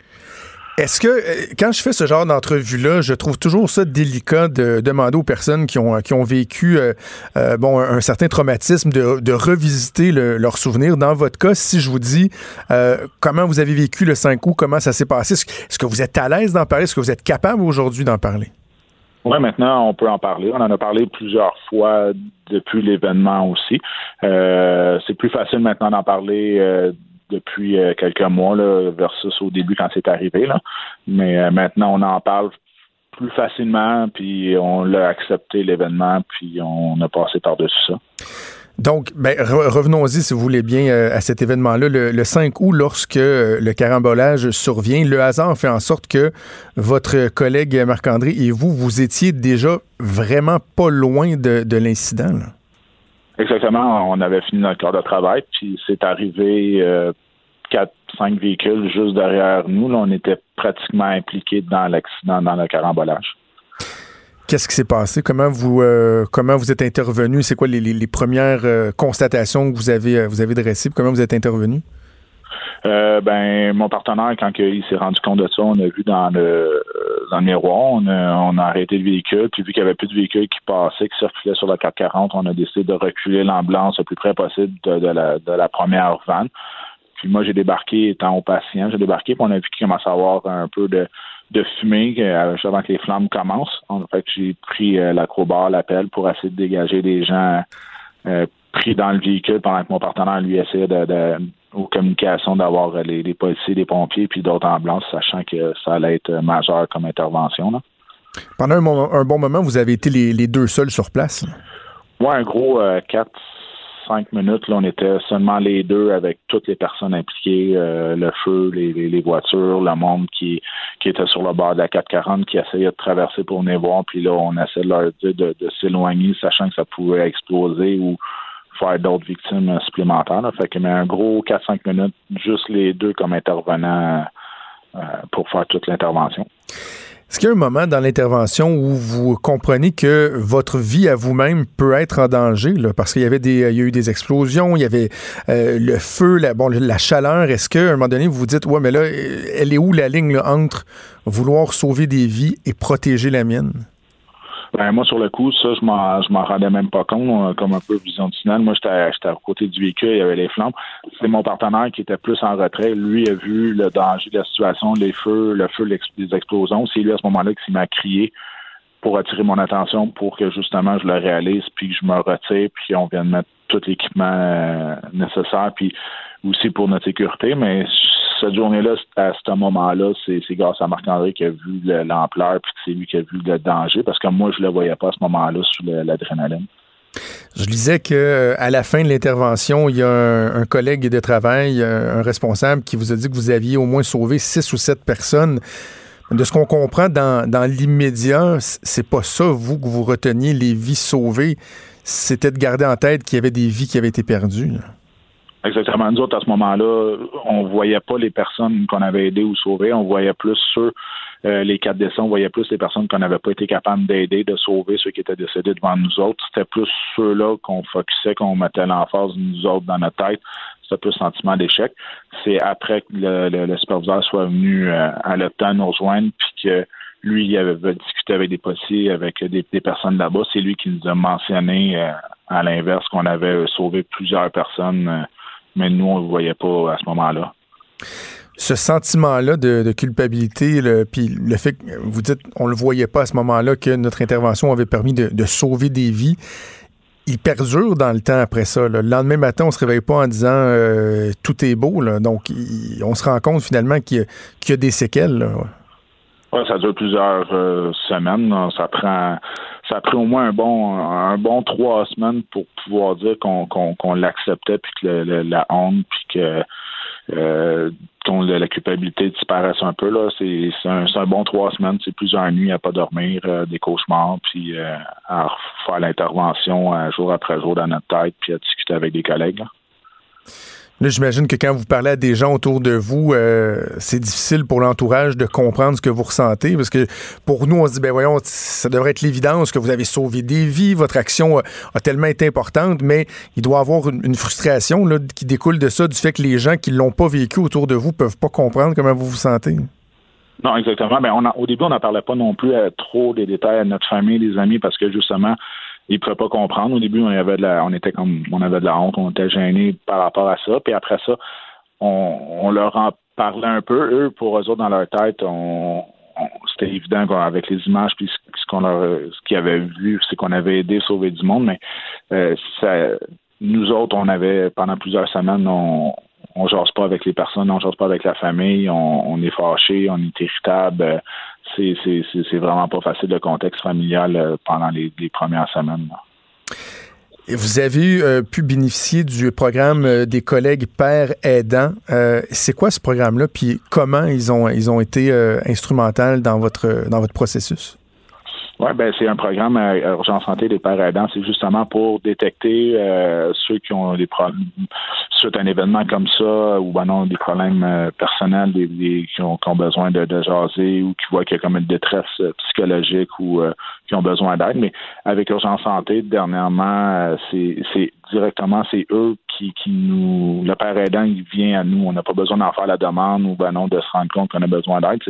Speaker 3: Est-ce que euh, quand je fais ce genre d'entrevue-là, je trouve toujours ça délicat de demander aux personnes qui ont, qui ont vécu bon, un, certain traumatisme de, de revisiter leurs souvenirs? Dans votre cas, si je vous dis comment vous avez vécu le 5 août, comment ça s'est passé, est-ce que vous êtes à l'aise d'en parler? Est-ce que vous êtes capable aujourd'hui d'en parler?
Speaker 6: Oui, maintenant, on peut en parler. On en a parlé plusieurs fois depuis l'événement aussi. Euh, c'est plus facile maintenant d'en parler euh, depuis euh, quelques mois là, versus au début quand c'est arrivé. Là. Mais maintenant, on en parle plus facilement, puis on l'a accepté l'événement, puis on a passé par-dessus ça.
Speaker 3: Donc, ben, revenons-y, si vous voulez bien, euh, à cet événement-là. Le, 5 août, lorsque euh, le carambolage survient, le hasard fait en sorte que votre collègue Marc-André et vous, vous étiez déjà vraiment pas loin de, l'incident.
Speaker 6: Exactement. On avait fini notre corps de travail, puis c'est arrivé euh, quatre, cinq véhicules juste derrière nous. On était pratiquement impliqués dans l'accident, dans le carambolage.
Speaker 3: Qu'est-ce qui s'est passé? Comment vous euh, comment vous êtes intervenu? C'est quoi les, premières euh, constatations que vous avez euh, vous avez dressées? Comment vous êtes intervenu?
Speaker 6: ben mon partenaire, quand il s'est rendu compte de ça, on a vu dans le dans le miroir, on a, arrêté le véhicule, puis vu qu'il n'y avait plus de véhicules qui passaient, qui circulaient sur la 440, on a décidé de reculer l'ambulance le plus près possible de, la, de la première vanne. Puis moi, j'ai débarqué étant au patient, j'ai débarqué, puis on a vu qu'il commençait à avoir un peu de de fumée euh, avant que les flammes commencent. En fait, j'ai pris euh, l'acrobat, l'appel pour essayer de dégager des gens euh, pris dans le véhicule pendant que mon partenaire lui essayait de, aux communications d'avoir les, policiers, les pompiers puis d'autres ambulances, sachant que ça allait être majeur comme intervention.
Speaker 3: Pendant un, bon moment, vous avez été les, deux seuls sur place?
Speaker 6: Oui, un gros quatre, cinq minutes, là, on était seulement les deux avec toutes les personnes impliquées, euh, le feu, les, voitures, le monde qui, qui était sur le bord de la 440, qui essayait de traverser pour venir voir, puis là, on essayait de leur dire de, s'éloigner, sachant que ça pouvait exploser ou faire d'autres victimes supplémentaires. Fait que mais un gros 4-5 minutes, juste les deux comme intervenants euh, pour faire toute l'intervention.
Speaker 3: Est-ce qu'il y a un moment dans l'intervention où vous comprenez que votre vie à vous-même peut être en danger? parce qu'il y avait des, il y a eu des explosions, il y avait euh, le feu, la, bon, la chaleur. Est-ce qu'à un moment donné, vous vous dites, ouais, mais là, elle est où la ligne entre vouloir sauver des vies et protéger la mienne?
Speaker 6: Ben, moi, sur le coup, ça, je m'en, je m'en rendais même pas compte, comme un peu vision du tunnel. Moi, j'étais, j'étais à côté du véhicule, il y avait les flammes. C'est mon partenaire qui était plus en retrait. Lui a vu le danger de la situation, les feux, le feu, les explosions. C'est lui, à ce moment-là, qui m'a crié pour attirer mon attention pour que, justement, je le réalise, puis que je me retire, puis on vienne mettre tout l'équipement euh, nécessaire, puis aussi pour notre sécurité. Mais cette journée-là, à ce moment-là, c'est grâce à Marc-André qui a vu l'ampleur puis c'est lui qui a vu le danger parce que moi, je ne le voyais pas à ce moment-là sous l'adrénaline.
Speaker 3: Je disais que à la fin de l'intervention, il y a un, collègue de travail, un, responsable, qui vous a dit que vous aviez au moins sauvé six ou sept personnes. De ce qu'on comprend dans, dans l'immédiat, c'est pas ça, vous, que vous reteniez les vies sauvées. C'était de garder en tête qu'il y avait des vies qui avaient été perdues.
Speaker 6: Exactement. Nous autres, à ce moment-là, on voyait pas les personnes qu'on avait aidées ou sauvées. On voyait plus ceux, euh, les quatre décès, on voyait plus les personnes qu'on n'avait pas été capable d'aider, de sauver, ceux qui étaient décédés devant nous autres. C'était plus ceux-là qu'on focusait, qu'on mettait l'emphase nous autres dans notre tête. C'était plus sentiment d'échec. C'est après que le, superviseur soit venu euh, à l'hôpital nous rejoindre, puis que lui, il avait discuté avec des policiers, avec des, personnes là-bas. C'est lui qui nous a mentionné, euh, à l'inverse, qu'on avait sauvé plusieurs personnes mais nous, on ne le voyait pas à ce moment-là.
Speaker 3: Ce sentiment-là de, culpabilité, puis le fait que vous dites on ne le voyait pas à ce moment-là, que notre intervention avait permis de, sauver des vies, il perdure dans le temps après ça. Le lendemain matin, on ne se réveille pas en disant euh, tout est beau. Donc, on se rend compte finalement qu'il y, a des séquelles.
Speaker 6: Oui, ça dure plusieurs euh, semaines. Ça prend ça a pris au moins un bon un bon trois semaines pour pouvoir dire qu'on qu'on l'acceptait puis que la honte puis que euh, la culpabilité disparaisse un peu là. C'est un, un, bon trois semaines c'est plusieurs nuits à pas dormir euh, des cauchemars puis euh, à faire l'intervention jour après jour dans notre tête puis à discuter avec des collègues
Speaker 3: j'imagine que quand vous parlez à des gens autour de vous, euh, c'est difficile pour l'entourage de comprendre ce que vous ressentez parce que pour nous, on se dit, ben voyons, ça devrait être l'évidence que vous avez sauvé des vies, votre action a, tellement été importante, mais il doit y avoir une, frustration là, qui découle de ça, du fait que les gens qui l'ont pas vécu autour de vous peuvent pas comprendre comment vous vous sentez.
Speaker 6: Non, exactement. Mais on au début, on n'en parlait pas non plus à trop des détails à notre famille, les amis, parce que justement, ils pouvaient pas comprendre. Au début, on avait de la, on était comme, on avait de la honte, on était gênés par rapport à ça. Puis après ça, on, leur en parlait un peu. Eux, pour eux autres, dans leur tête, on, c'était évident qu'avec les images puis ce qu'on leur, ce qu'ils avaient vu, c'est qu'on avait aidé sauver du monde. Mais euh, ça, nous autres, on avait pendant plusieurs semaines, on on jase pas avec les personnes, on jase pas avec la famille, on, est fâché, on est irritable. C'est, vraiment pas facile le contexte familial euh, pendant les, premières semaines.
Speaker 3: Vous avez euh, pu bénéficier du programme euh, des collègues pères aidants. C'est quoi ce programme-là? Puis comment ils ont, ils ont été instrumentaux dans votre, dans votre processus?
Speaker 6: Oui, ben c'est un programme à urgence santé des pères aidants. C'est justement pour détecter ceux qui ont des problèmes suite à un événement comme ça, ou ben non, des problèmes personnels, des, qui, ont, qui, ont, besoin de, de, jaser ou qui voient qu'il y a comme une détresse psychologique ou qui ont besoin d'aide. Mais avec Urgence Santé, dernièrement, euh, c'est directement, c'est eux qui, qui nous. Le père aidant, il vient à nous. On n'a pas besoin d'en faire la demande ou ben non, de se rendre compte qu'on a besoin d'aide.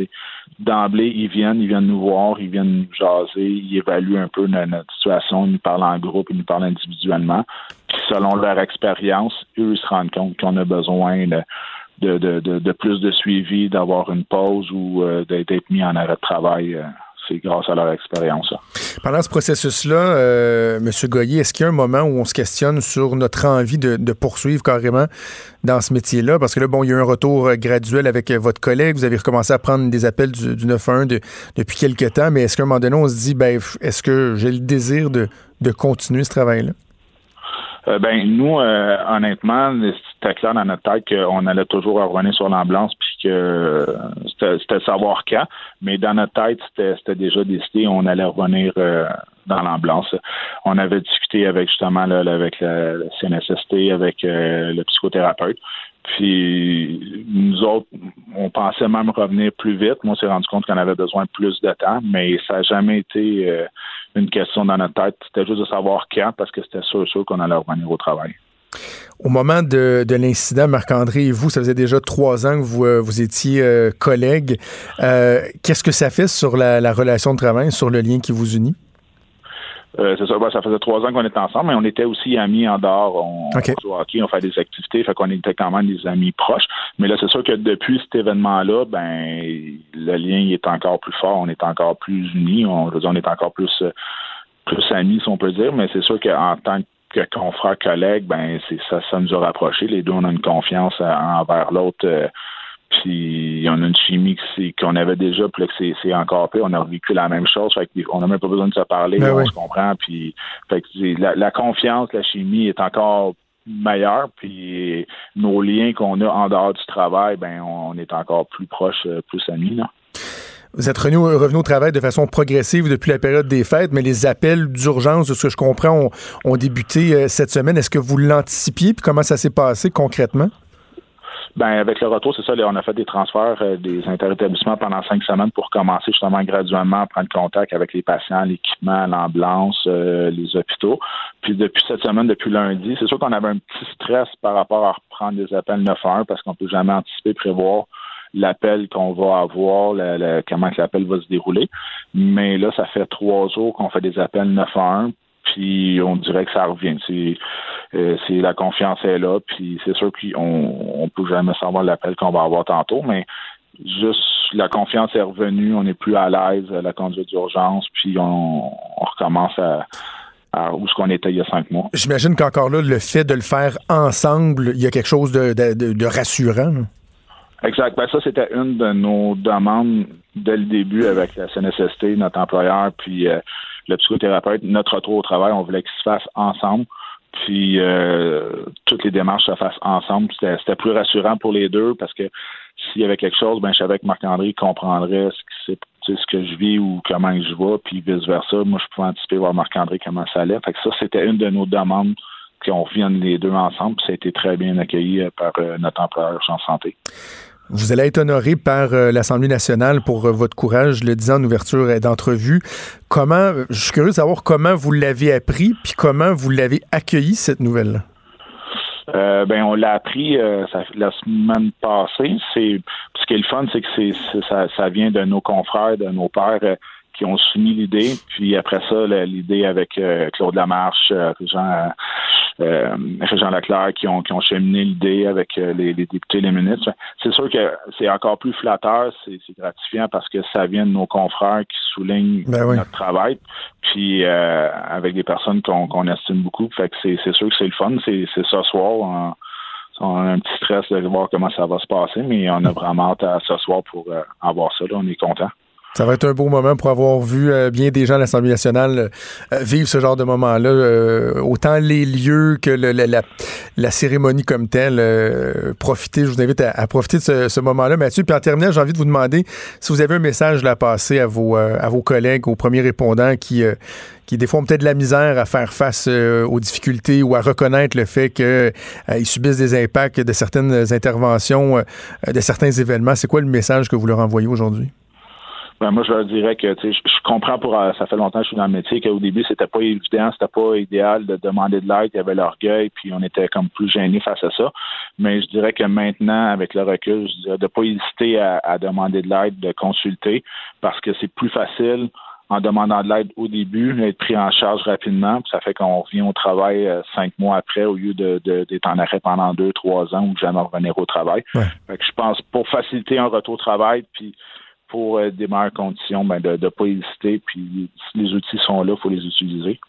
Speaker 6: D'emblée, ils viennent, ils viennent nous voir, ils viennent nous jaser, ils évaluent un peu notre, situation, ils nous parlent en groupe, ils nous parlent individuellement. Puis selon leur expérience, eux, ils se rendent compte qu'on a besoin de. De, de, de, plus de suivi, d'avoir une pause ou euh, d'être mis en arrêt de travail. Euh, c'est grâce à leur expérience.
Speaker 3: Pendant ce processus-là, euh, M. Goyer, est-ce qu'il y a un moment où on se questionne sur notre envie de, poursuivre carrément dans ce métier-là? Parce que là, bon, il y a eu un retour euh, graduel avec euh, votre collègue. Vous avez recommencé à prendre des appels du, du 911 depuis quelques temps, mais est-ce qu'à un moment donné, on se dit, ben, est-ce que j'ai le désir de, de continuer ce travail-là?
Speaker 6: Euh, ben nous, euh, honnêtement, c'était clair dans notre tête qu'on allait toujours revenir sur l'ambulance puis que euh, c'était savoir quand. Mais dans notre tête, c'était déjà décidé, on allait revenir dans l'ambulance. On avait discuté avec justement avec la, CNSST, avec le psychothérapeute. Puis nous autres, on pensait même revenir plus vite. Moi, on s'est rendu compte qu'on avait besoin de plus de temps, mais ça n'a jamais été euh, une question dans notre tête. C'était juste de savoir quand, parce que c'était sûr, sûr qu'on allait revenir au travail.
Speaker 3: Au moment de, l'incident, Marc-André et vous, ça faisait déjà trois ans que vous, euh, vous étiez euh, collègues. Qu'est-ce que ça fait sur la relation de travail, sur le lien qui vous unit?
Speaker 6: Euh, c'est ça, ça faisait trois ans qu'on était ensemble, mais on était aussi amis en dehors. On, jouait au hockey, on fait des activités, fait qu'on était quand même des amis proches. Mais là, c'est sûr que depuis cet événement-là, ben le lien est encore plus fort, on est encore plus unis, on, on est encore plus plus amis, si on peut dire, mais c'est sûr qu'en tant que confrères, collègues, ben c'est ça, ça nous a rapprochés. Les deux, on a une confiance envers l'autre. Euh, puis on a une chimie qu'on avait déjà, puis que c'est encore plus. On a vécu la même chose. Fait on n'a même pas besoin de se parler, ben on se comprend. Puis fait la, la, confiance, la chimie est encore meilleure. Puis nos liens qu'on a en dehors du travail, ben on est encore plus proches, euh, plus amis. Là.
Speaker 3: Vous êtes revenu, au travail de façon progressive depuis la période des fêtes, mais les appels d'urgence, de ce que je comprends, ont, débuté euh, cette semaine. Est-ce que vous l'anticipiez? Comment ça s'est passé concrètement?
Speaker 6: Ben avec le retour, c'est ça, on a fait des transferts euh, des interétablissements pendant cinq semaines pour commencer justement graduellement à prendre contact avec les patients, l'équipement, l'ambulance, euh, les hôpitaux. Puis depuis cette semaine, depuis lundi, c'est sûr qu'on avait un petit stress par rapport à reprendre des appels 911 parce qu'on peut jamais anticiper, prévoir l'appel qu'on va avoir, comment l'appel va se dérouler. Mais là, ça fait trois jours qu'on fait des appels 911 puis on dirait que ça revient. Euh, c'est la confiance est là, puis c'est sûr qu'on on peut jamais savoir l'appel qu'on va avoir tantôt, mais juste la confiance est revenue, on est plus à l'aise à la conduite d'urgence, puis on, recommence à, où ce qu'on était il y a cinq mois.
Speaker 3: J'imagine qu'encore là, le fait de le faire ensemble, il y a quelque chose de, rassurant.
Speaker 6: Exact. Ben ça, c'était une de nos demandes dès le début avec la CNSST, notre employeur, puis euh, le psychothérapeute, notre retour au travail, on voulait qu'il se fasse ensemble. Puis euh, toutes les démarches se fassent ensemble. C'était plus rassurant pour les deux parce que s'il y avait quelque chose, ben je savais que Marc-André comprendrait ce, que ce que je vis ou comment je vais, puis vice-versa. Moi, je pouvais anticiper voir Marc-André comment ça allait. Fait que ça, c'était une de nos demandes qu'on revienne les deux ensemble. Puis ça a été très bien accueilli euh, par notre employeur en santé.
Speaker 3: Vous allez être honoré par euh, l'Assemblée nationale pour euh, votre courage, le disant en ouverture euh, d'entrevue. Comment, je suis curieux de savoir comment vous l'avez appris, puis comment vous l'avez accueilli, cette nouvelle
Speaker 6: ben, on l'a appris la semaine passée. C'est ce qui est le fun, c'est que c'est, ça, vient de nos confrères, de nos pères qui ont soumis l'idée. Puis après ça, l'idée avec Claude Lamarche, Jean, euh, Jean Leclerc qui ont, qui ont cheminé l'idée avec euh, les, députés et les ministres. C'est sûr que c'est encore plus flatteur, c'est gratifiant parce que ça vient de nos confrères qui soulignent ben notre travail, puis euh, avec des personnes qu'on estime beaucoup. Fait que c'est sûr que c'est le fun. C'est ce soir. On, a un petit stress de voir comment ça va se passer, mais on a vraiment hâte à ce soir pour avoir ça. Là, on est content.
Speaker 3: Ça va être un beau moment pour avoir vu euh, bien des gens à l'Assemblée nationale euh, vivre ce genre de moment-là. Euh, autant les lieux que le, la, la, cérémonie comme telle. profiter, je vous invite à, profiter de ce, ce moment-là, Mathieu. Puis en terminant, j'ai envie de vous demander si vous avez un message à passer à vos, à vos collègues, aux premiers répondants qui, qui des fois ont peut-être de la misère à faire face aux difficultés ou à reconnaître le fait qu'ils subissent des impacts de certaines interventions, de certains événements. C'est quoi le message que vous leur envoyez aujourd'hui?
Speaker 6: Ben moi, je leur dirais que je, je comprends pour euh, ça fait longtemps que je suis dans le métier qu'au début, c'était pas évident, c'était pas idéal de demander de l'aide, il y avait l'orgueil, puis on était comme plus gênés face à ça. Mais je dirais que maintenant, avec le recul, je dirais de pas hésiter à, demander de l'aide, de consulter, parce que c'est plus facile en demandant de l'aide au début, d'être pris en charge rapidement, puis ça fait qu'on revient au travail euh, cinq mois après au lieu de, d'être en arrêt pendant deux, trois ans ou jamais revenir au travail. Fait que je pense pour faciliter un retour au travail, puis pour euh, des meilleures conditions, ben, de ne pas hésiter. Puis les outils sont là, il faut les utiliser.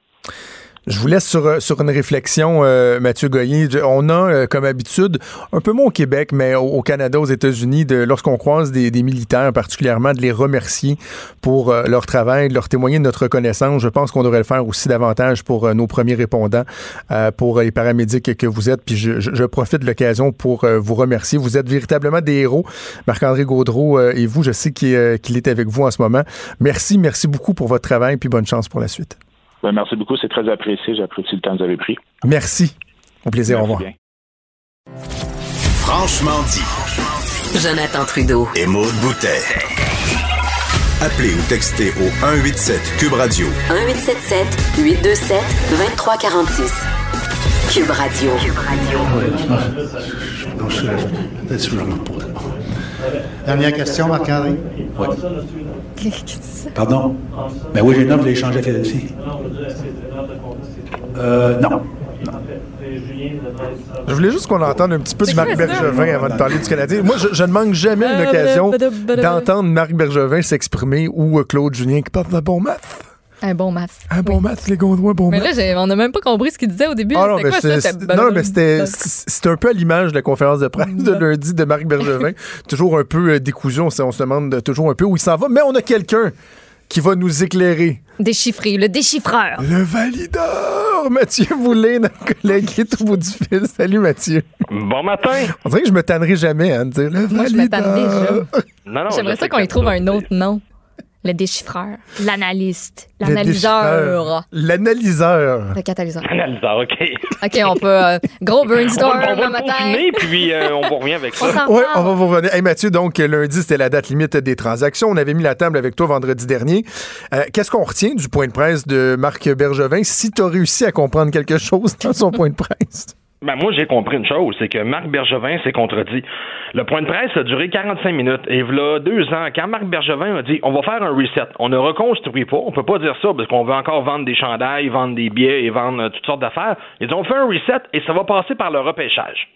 Speaker 3: Je vous laisse sur, euh, sur une réflexion, euh, Mathieu Goyer. On a, euh, comme habitude, un peu moins au Québec, mais au, Canada, aux États-Unis, lorsqu'on croise des, des, militaires, particulièrement, de les remercier pour leur travail, de leur témoigner de notre reconnaissance. Je pense qu'on devrait le faire aussi davantage pour nos premiers répondants, pour les paramédics que vous êtes. Puis je, je, profite de l'occasion pour vous remercier. Vous êtes véritablement des héros. Marc-André Gaudreau et vous, je sais qu'il est avec vous en ce moment. Merci, merci beaucoup pour votre travail, puis bonne chance pour la suite.
Speaker 6: Ben, merci beaucoup, c'est très apprécié. J'apprécie le temps que vous avez pris.
Speaker 3: Merci. Au plaisir, au revoir.
Speaker 2: Franchement dit.
Speaker 1: Jonathan Trudeau.
Speaker 2: Et Maude Boutet. Appelez ou textez au 187 Cube Radio.
Speaker 1: 1877 827 2346. Cube Radio. Cube Radio.
Speaker 7: Dernière question, Marc-Henri.
Speaker 8: Oui. Pardon? Ben oui, j'ai une offre de l'échange à Philadelphie. Euh, non.
Speaker 3: Je voulais juste qu'on entende un petit peu de Marc Bergevin avant de parler du Canadien. Moi, je, ne manque jamais une occasion d'entendre Marc Bergevin s'exprimer ou Claude Julien qui parle de bon maths.
Speaker 4: Un bon maths.
Speaker 3: Un bon maths, les Gondois, bon
Speaker 4: mais maths. Mais là, on n'a même pas compris ce qu'il disait au début.
Speaker 3: Ah non, mais c'était non, un peu à l'image de la conférence de presse de lundi de Marc Bergevin. toujours un peu euh, décousu, on, on se demande toujours un peu où il s'en va. Mais on a quelqu'un qui va nous éclairer.
Speaker 4: Déchiffrer, le déchiffreur.
Speaker 3: Le valideur, Mathieu Boulay, notre collègue qui est au bout du fil. Salut Mathieu.
Speaker 9: Bon matin.
Speaker 3: On dirait que je me tannerai jamais à hein, dire le Moi, je me tanne
Speaker 4: déjà. J'aimerais ça qu'on y trouve un autre nom. Le déchiffreur, l'analyste, l'analyseur.
Speaker 3: L'analyseur.
Speaker 4: Le catalyseur.
Speaker 9: L'analyseur, OK.
Speaker 4: OK, on peut. Euh, gros brainstorm
Speaker 9: on va,
Speaker 4: on matin.
Speaker 9: puis euh, on vous revient avec ça.
Speaker 3: Oui, on va vous revenir. Hey, Mathieu, donc lundi, c'était la date limite des transactions. On avait mis la table avec toi vendredi dernier. Euh, qu'est-ce qu'on retient du point de presse de Marc Bergevin si tu as réussi à comprendre quelque chose dans son point de presse?
Speaker 9: Ben moi, j'ai compris une chose, c'est que Marc Bergevin s'est contredit. Le point de presse a duré 45 minutes. Et voilà deux ans, quand Marc Bergevin a dit on va faire un reset, on ne reconstruit pas, on peut pas dire ça parce qu'on veut encore vendre des chandails, vendre des billets et vendre euh, toutes sortes d'affaires. Ils ont fait un reset et ça va passer par le repêchage.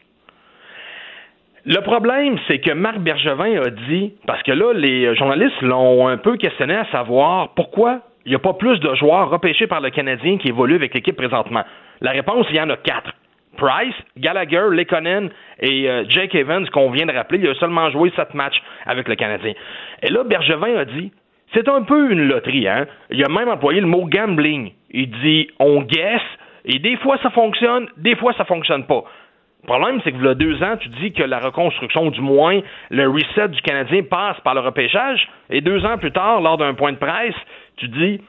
Speaker 9: Le problème, c'est que Marc Bergevin a dit, parce que là, les journalistes l'ont un peu questionné à savoir pourquoi il n'y a pas plus de joueurs repêchés par le Canadien qui évoluent avec l'équipe présentement. La réponse, il y en a quatre. Price, Gallagher, Lekonen et euh, Jake Evans, qu'on vient de rappeler, il a seulement joué sept matchs avec le Canadien. Et là, Bergevin a dit c'est un peu une loterie, hein? Il a même employé le mot gambling. Il dit on guesse, et des fois ça fonctionne, des fois ça fonctionne pas. Le problème, c'est que a deux ans, tu dis que la reconstruction, du moins le reset du Canadien passe par le repêchage, et deux ans plus tard, lors d'un point de presse, tu dis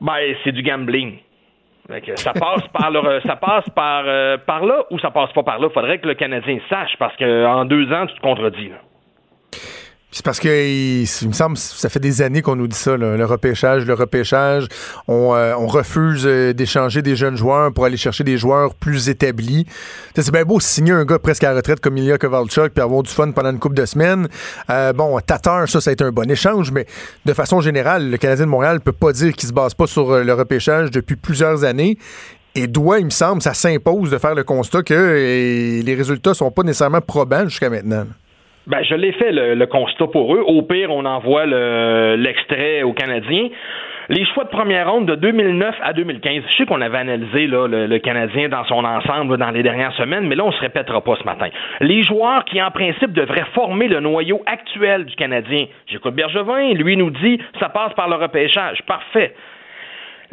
Speaker 9: ben c'est du gambling ça passe par ça passe par, euh, par là ou ça passe pas par là? Faudrait que le Canadien sache parce qu'en deux ans, tu te contredis.
Speaker 3: C'est parce que il, me semble ça fait des années qu'on nous dit ça, le repêchage, le repêchage. On, euh, refuse euh, d'échanger des jeunes joueurs pour aller chercher des joueurs plus établis. C'est bien beau signer un gars presque à la retraite comme Ilya Kovalchuk puis avoir du fun pendant une couple de semaines. Euh, bon, Tatar, ça, ça a été un bon échange, mais de façon générale, le Canadien de Montréal peut pas dire qu'il se base pas sur le repêchage depuis plusieurs années et doit, il me semble, ça s'impose de faire le constat que les résultats sont pas nécessairement probants jusqu'à maintenant.
Speaker 9: Ben, je l'ai fait le, constat pour eux. Au pire, on envoie l'extrait aux Canadiens. Les choix de première ronde de 2009 à 2015, je sais qu'on avait analysé le, Canadien dans son ensemble dans les dernières semaines, mais là, on se répétera pas ce matin. Les joueurs qui, en principe, devraient former le noyau actuel du Canadien. J'écoute Bergevin, lui nous dit, ça passe par le repêchage. Parfait.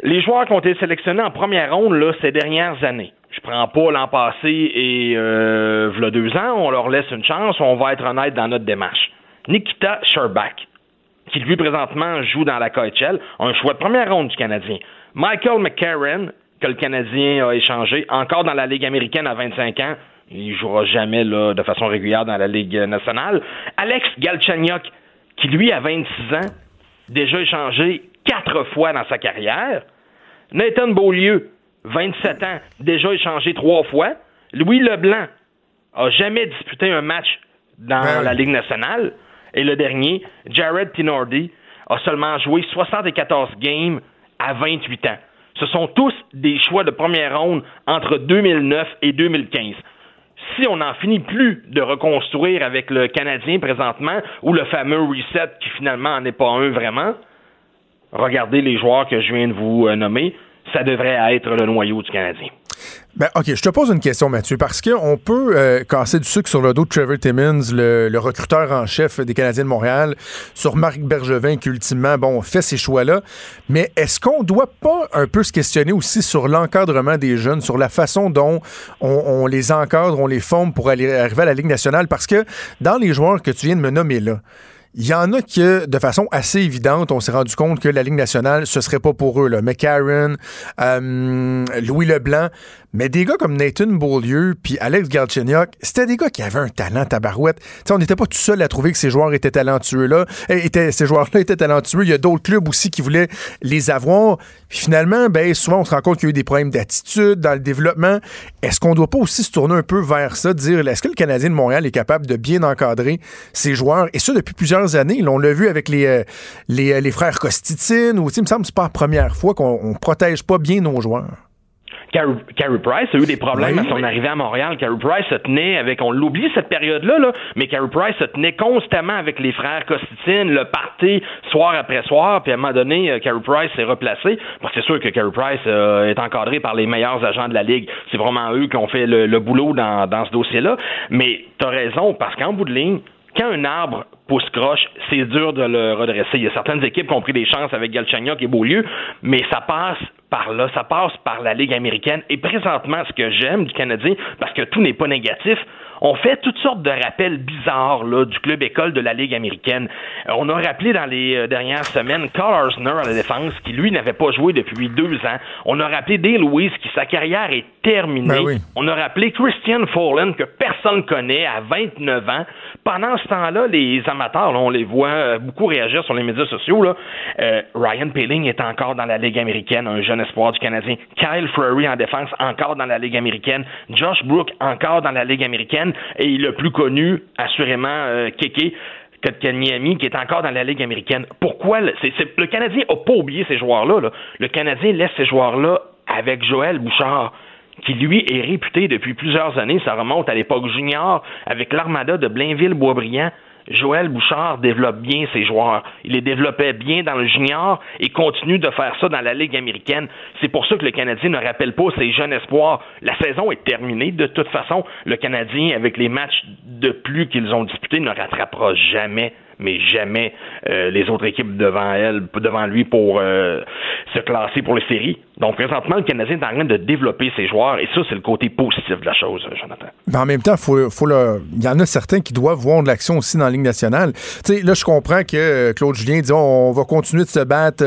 Speaker 9: Les joueurs qui ont été sélectionnés en première ronde là, ces dernières années, je prends pas l'an passé et euh, deux ans, on leur laisse une chance, on va être honnête dans notre démarche. Nikita Sherbak, qui lui présentement joue dans la KHL, un choix de première ronde du Canadien. Michael McCarron, que le Canadien a échangé, encore dans la Ligue américaine à 25 ans, il jouera jamais là, de façon régulière dans la Ligue nationale. Alex Galchenyuk, qui lui a 26 ans, déjà échangé quatre fois dans sa carrière. Nathan Beaulieu, 27 ans, déjà échangé trois fois. Louis Leblanc a jamais disputé un match dans ben la Ligue nationale. Et le dernier, Jared Tinordi, a seulement joué 74 games à 28 ans. Ce sont tous des choix de première ronde entre 2009 et 2015. Si on n'en finit plus de reconstruire avec le Canadien présentement, ou le fameux reset qui finalement n'en est pas un vraiment, regardez les joueurs que je viens de vous euh, nommer, ça devrait être le noyau du Canadien.
Speaker 3: Ben, OK, je te pose une question, Mathieu, parce qu'on peut euh, casser du sucre sur le dos de Trevor Timmins, le, recruteur en chef des Canadiens de Montréal, sur Marc Bergevin, qui ultimement, bon, fait ces choix-là. Mais est-ce qu'on doit pas un peu se questionner aussi sur l'encadrement des jeunes, sur la façon dont on, les encadre, on les forme pour aller, arriver à la Ligue nationale? Parce que dans les joueurs que tu viens de me nommer là, il y en a que, de façon assez évidente, on s'est rendu compte que la Ligue nationale, ce serait pas pour eux. Là. McCarron, euh, Louis Leblanc, mais des gars comme Nathan Beaulieu puis Alex Galchenyuk, c'était des gars qui avaient un talent tabarouette. T'sais, on n'était pas tout seul à trouver que ces joueurs étaient talentueux là. Étaient, ces joueurs-là étaient talentueux. Il y a d'autres clubs aussi qui voulaient les avoir. Puis finalement, ben souvent on se rend compte qu'il y a eu des problèmes d'attitude dans le développement. Est-ce qu'on doit pas aussi se tourner un peu vers ça, dire est-ce que le Canadien de Montréal est capable de bien encadrer ses joueurs? Et ça depuis plusieurs années. on l'a vu avec les, euh, les, les frères Costitine ou il me semble que c'est pas la première fois qu'on protège pas bien nos joueurs.
Speaker 9: Carey Price a eu des problèmes à son arrivée à Montréal. Carey Price se tenait avec, on l'oublie cette période-là, là, mais Carey Price se tenait constamment avec les frères Costitine, le party soir après soir, puis à un moment donné, euh, Carey Price s'est replacé. Parce que c'est sûr que Carey Price euh, est encadré par les meilleurs agents de la Ligue. C'est vraiment eux qui ont fait le, boulot dans, dans ce dossier-là. Mais t'as raison, parce qu'en bout de ligne, quand un arbre pousse croche, c'est dur de le redresser. Il y a certaines équipes qui ont pris des chances avec Galchenyuk et Beaulieu, mais ça passe par là, ça passe par la Ligue américaine. Et présentement, ce que j'aime du Canadien, parce que tout n'est pas négatif, on fait toutes sortes de rappels bizarres là, du club école de la Ligue américaine. Euh, on a rappelé dans les euh, dernières semaines Carl Arsner à la défense, qui lui n'avait pas joué depuis deux ans. On a rappelé Dale Lewis, qui sa carrière est terminée.
Speaker 3: Ben
Speaker 9: on a rappelé Christian Follen, que personne connaît, à 29 ans. Pendant ce temps-là, les amateurs, on les voit euh, beaucoup réagir sur les médias sociaux. Là. Ryan Peeling est encore dans la Ligue américaine, un jeune espoir du Canadien. Kyle Fleury en défense, encore dans la Ligue américaine. Josh Brook, encore dans la Ligue américaine et le plus connu, assurément, euh, Keke. Kotkaniemi, qui est encore dans la Ligue américaine. Pourquoi? le Canadien n'a pas oublié ces joueurs-là. Le Canadien laisse ces joueurs-là avec Joël Bouchard qui lui est réputé depuis plusieurs années, ça remonte à l'époque junior, avec l'armada de Blainville-Boisbriand, Joël Bouchard développe bien ses joueurs. Il les développait bien dans le junior et continue de faire ça dans la Ligue américaine. C'est pour ça que le Canadien ne rappelle pas ses jeunes espoirs. La saison est terminée. De toute façon, le Canadien, avec les matchs de plus qu'ils ont disputés, ne rattrapera jamais mais jamais euh, les autres équipes devant elle, devant lui pour euh, se classer pour les séries. Donc présentement, le Canadien est en train de développer ses joueurs et ça, c'est le côté positif de la chose, Jonathan.
Speaker 3: Mais en même temps, il y en a certains qui doivent voir de l'action aussi dans la Ligue nationale. là, je comprends que euh, Claude Julien dit on va continuer de se battre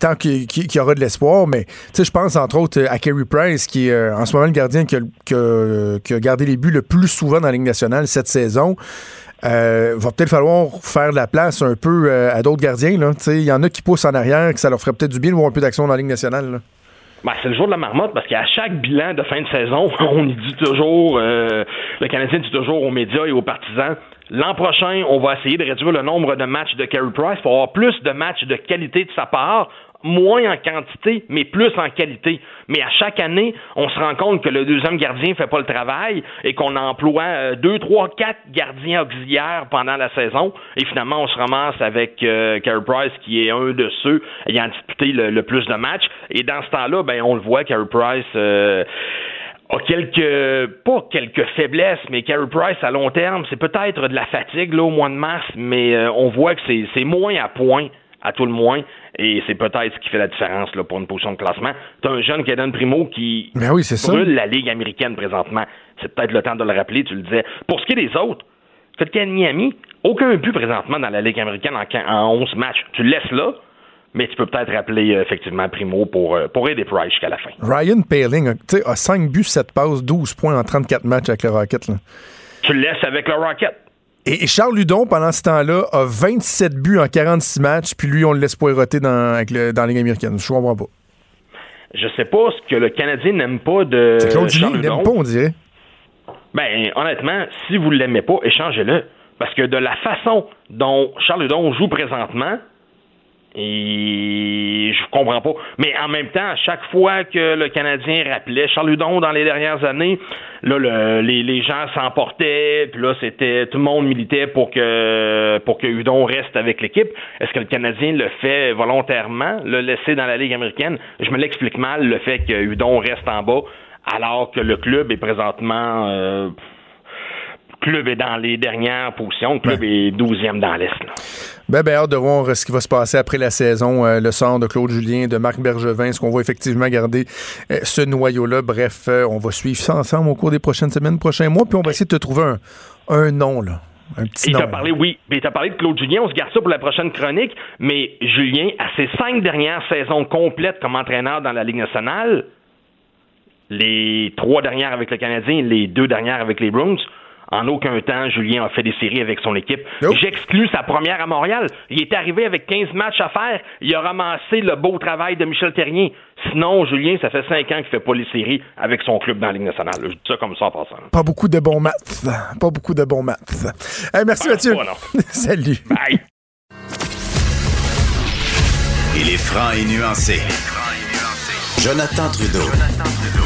Speaker 3: tant qu'il y aura de l'espoir, mais je pense entre autres à Kerry Price, qui est en ce moment le gardien qui a gardé les buts le plus souvent dans la Ligue nationale cette saison. Euh, va peut-être falloir faire de la place un peu euh, à d'autres gardiens. Il y en a qui poussent en arrière, que ça leur ferait peut-être du bien de voir un peu d'action dans la Ligue nationale.
Speaker 9: Ben, c'est le jour de la marmotte parce qu'à chaque bilan de fin de saison, on dit toujours, euh, le Canadien dit toujours aux médias et aux partisans, l'an prochain, on va essayer de réduire le nombre de matchs de Carey Price pour avoir plus de matchs de qualité de sa part. Moins en quantité, mais plus en qualité. Mais à chaque année, on se rend compte que le deuxième gardien fait pas le travail et qu'on emploie euh, deux, trois, quatre gardiens auxiliaires pendant la saison. Et finalement, on se ramasse avec euh, Carey Price, qui est un de ceux ayant disputé le, plus de matchs. Et dans ce temps-là, ben, on le voit, Carey Price. Euh, a quelques, pas quelques faiblesses, mais Carey Price à long terme, c'est peut-être de la fatigue là, au mois de mars, mais euh, on voit que c'est moins à point, à tout le moins, et c'est peut-être ce qui fait la différence là, pour une position de classement. Tu un jeune Kaden Primo qui
Speaker 3: ben oui, brûle
Speaker 9: la Ligue américaine présentement. C'est peut-être le temps de le rappeler, tu le disais. Pour ce qui est des autres, Ken Miami, aucun but présentement dans la Ligue américaine en, en 11 matchs. Tu le laisses là, mais tu peux peut-être rappeler euh, effectivement Primo pour, euh, pour aider Price jusqu'à la fin.
Speaker 3: Ryan Paling a 5 buts, 7 passes, 12 points en 34 matchs avec le Rocket. Là.
Speaker 9: Tu le laisses avec le Rocket.
Speaker 3: Et Charles Ludon, pendant ce temps-là, a 27 buts en 46 matchs, puis lui, on le laisse poireauter dans, avec le, dans la Ligue américaine. Je comprends pas.
Speaker 9: Je sais pas ce que le Canadien n'aime pas de.
Speaker 3: C'est Claude Julien, n'aime pas, on dirait.
Speaker 9: Ben, honnêtement, si vous ne l'aimez pas, échangez-le. Parce que de la façon dont Charles Ludon joue présentement, et je comprends pas. Mais en même temps, à chaque fois que le Canadien rappelait Charles Hudon dans les dernières années, là, les, les, gens s'emportaient, puis là, c'était tout le monde militait pour que pour que Hudon reste avec l'équipe. Est-ce que le Canadien le fait volontairement, le laisser dans la Ligue américaine? Je me l'explique mal, le fait que Hudon reste en bas, alors que le club est présentement euh, club est dans les dernières positions. Le club est 12e dans l'Est.
Speaker 3: Ben, ben, hâte de voir ce qui va se passer après la saison. Euh, le sort de Claude Julien, de Marc Bergevin. Est-ce qu'on va effectivement garder euh, ce noyau-là? Bref, euh, on va suivre ça ensemble au cours des prochaines semaines, prochains mois. Puis on va essayer de te trouver un, nom, là. Un petit nom.
Speaker 9: parlé, oui. Mais as parlé de Claude Julien. On se garde ça pour la prochaine chronique. Mais Julien, à ses cinq dernières saisons complètes comme entraîneur dans la Ligue nationale, les trois dernières avec le Canadien, les deux dernières avec les Bruins, en aucun temps, Julien a fait des séries avec son équipe. J'exclus sa première à Montréal. Il est arrivé avec 15 matchs à faire. Il a ramassé le beau travail de Michel Terrien. Sinon, Julien, ça fait 5 ans qu'il fait pas les séries avec son club dans la Ligue nationale. Je dis ça comme ça en passant.
Speaker 3: Pas beaucoup de bons maths. Pas beaucoup de bons maths. merci Mathieu. Salut.
Speaker 9: Bye.
Speaker 2: Il est franc et nuancé. Jonathan Trudeau.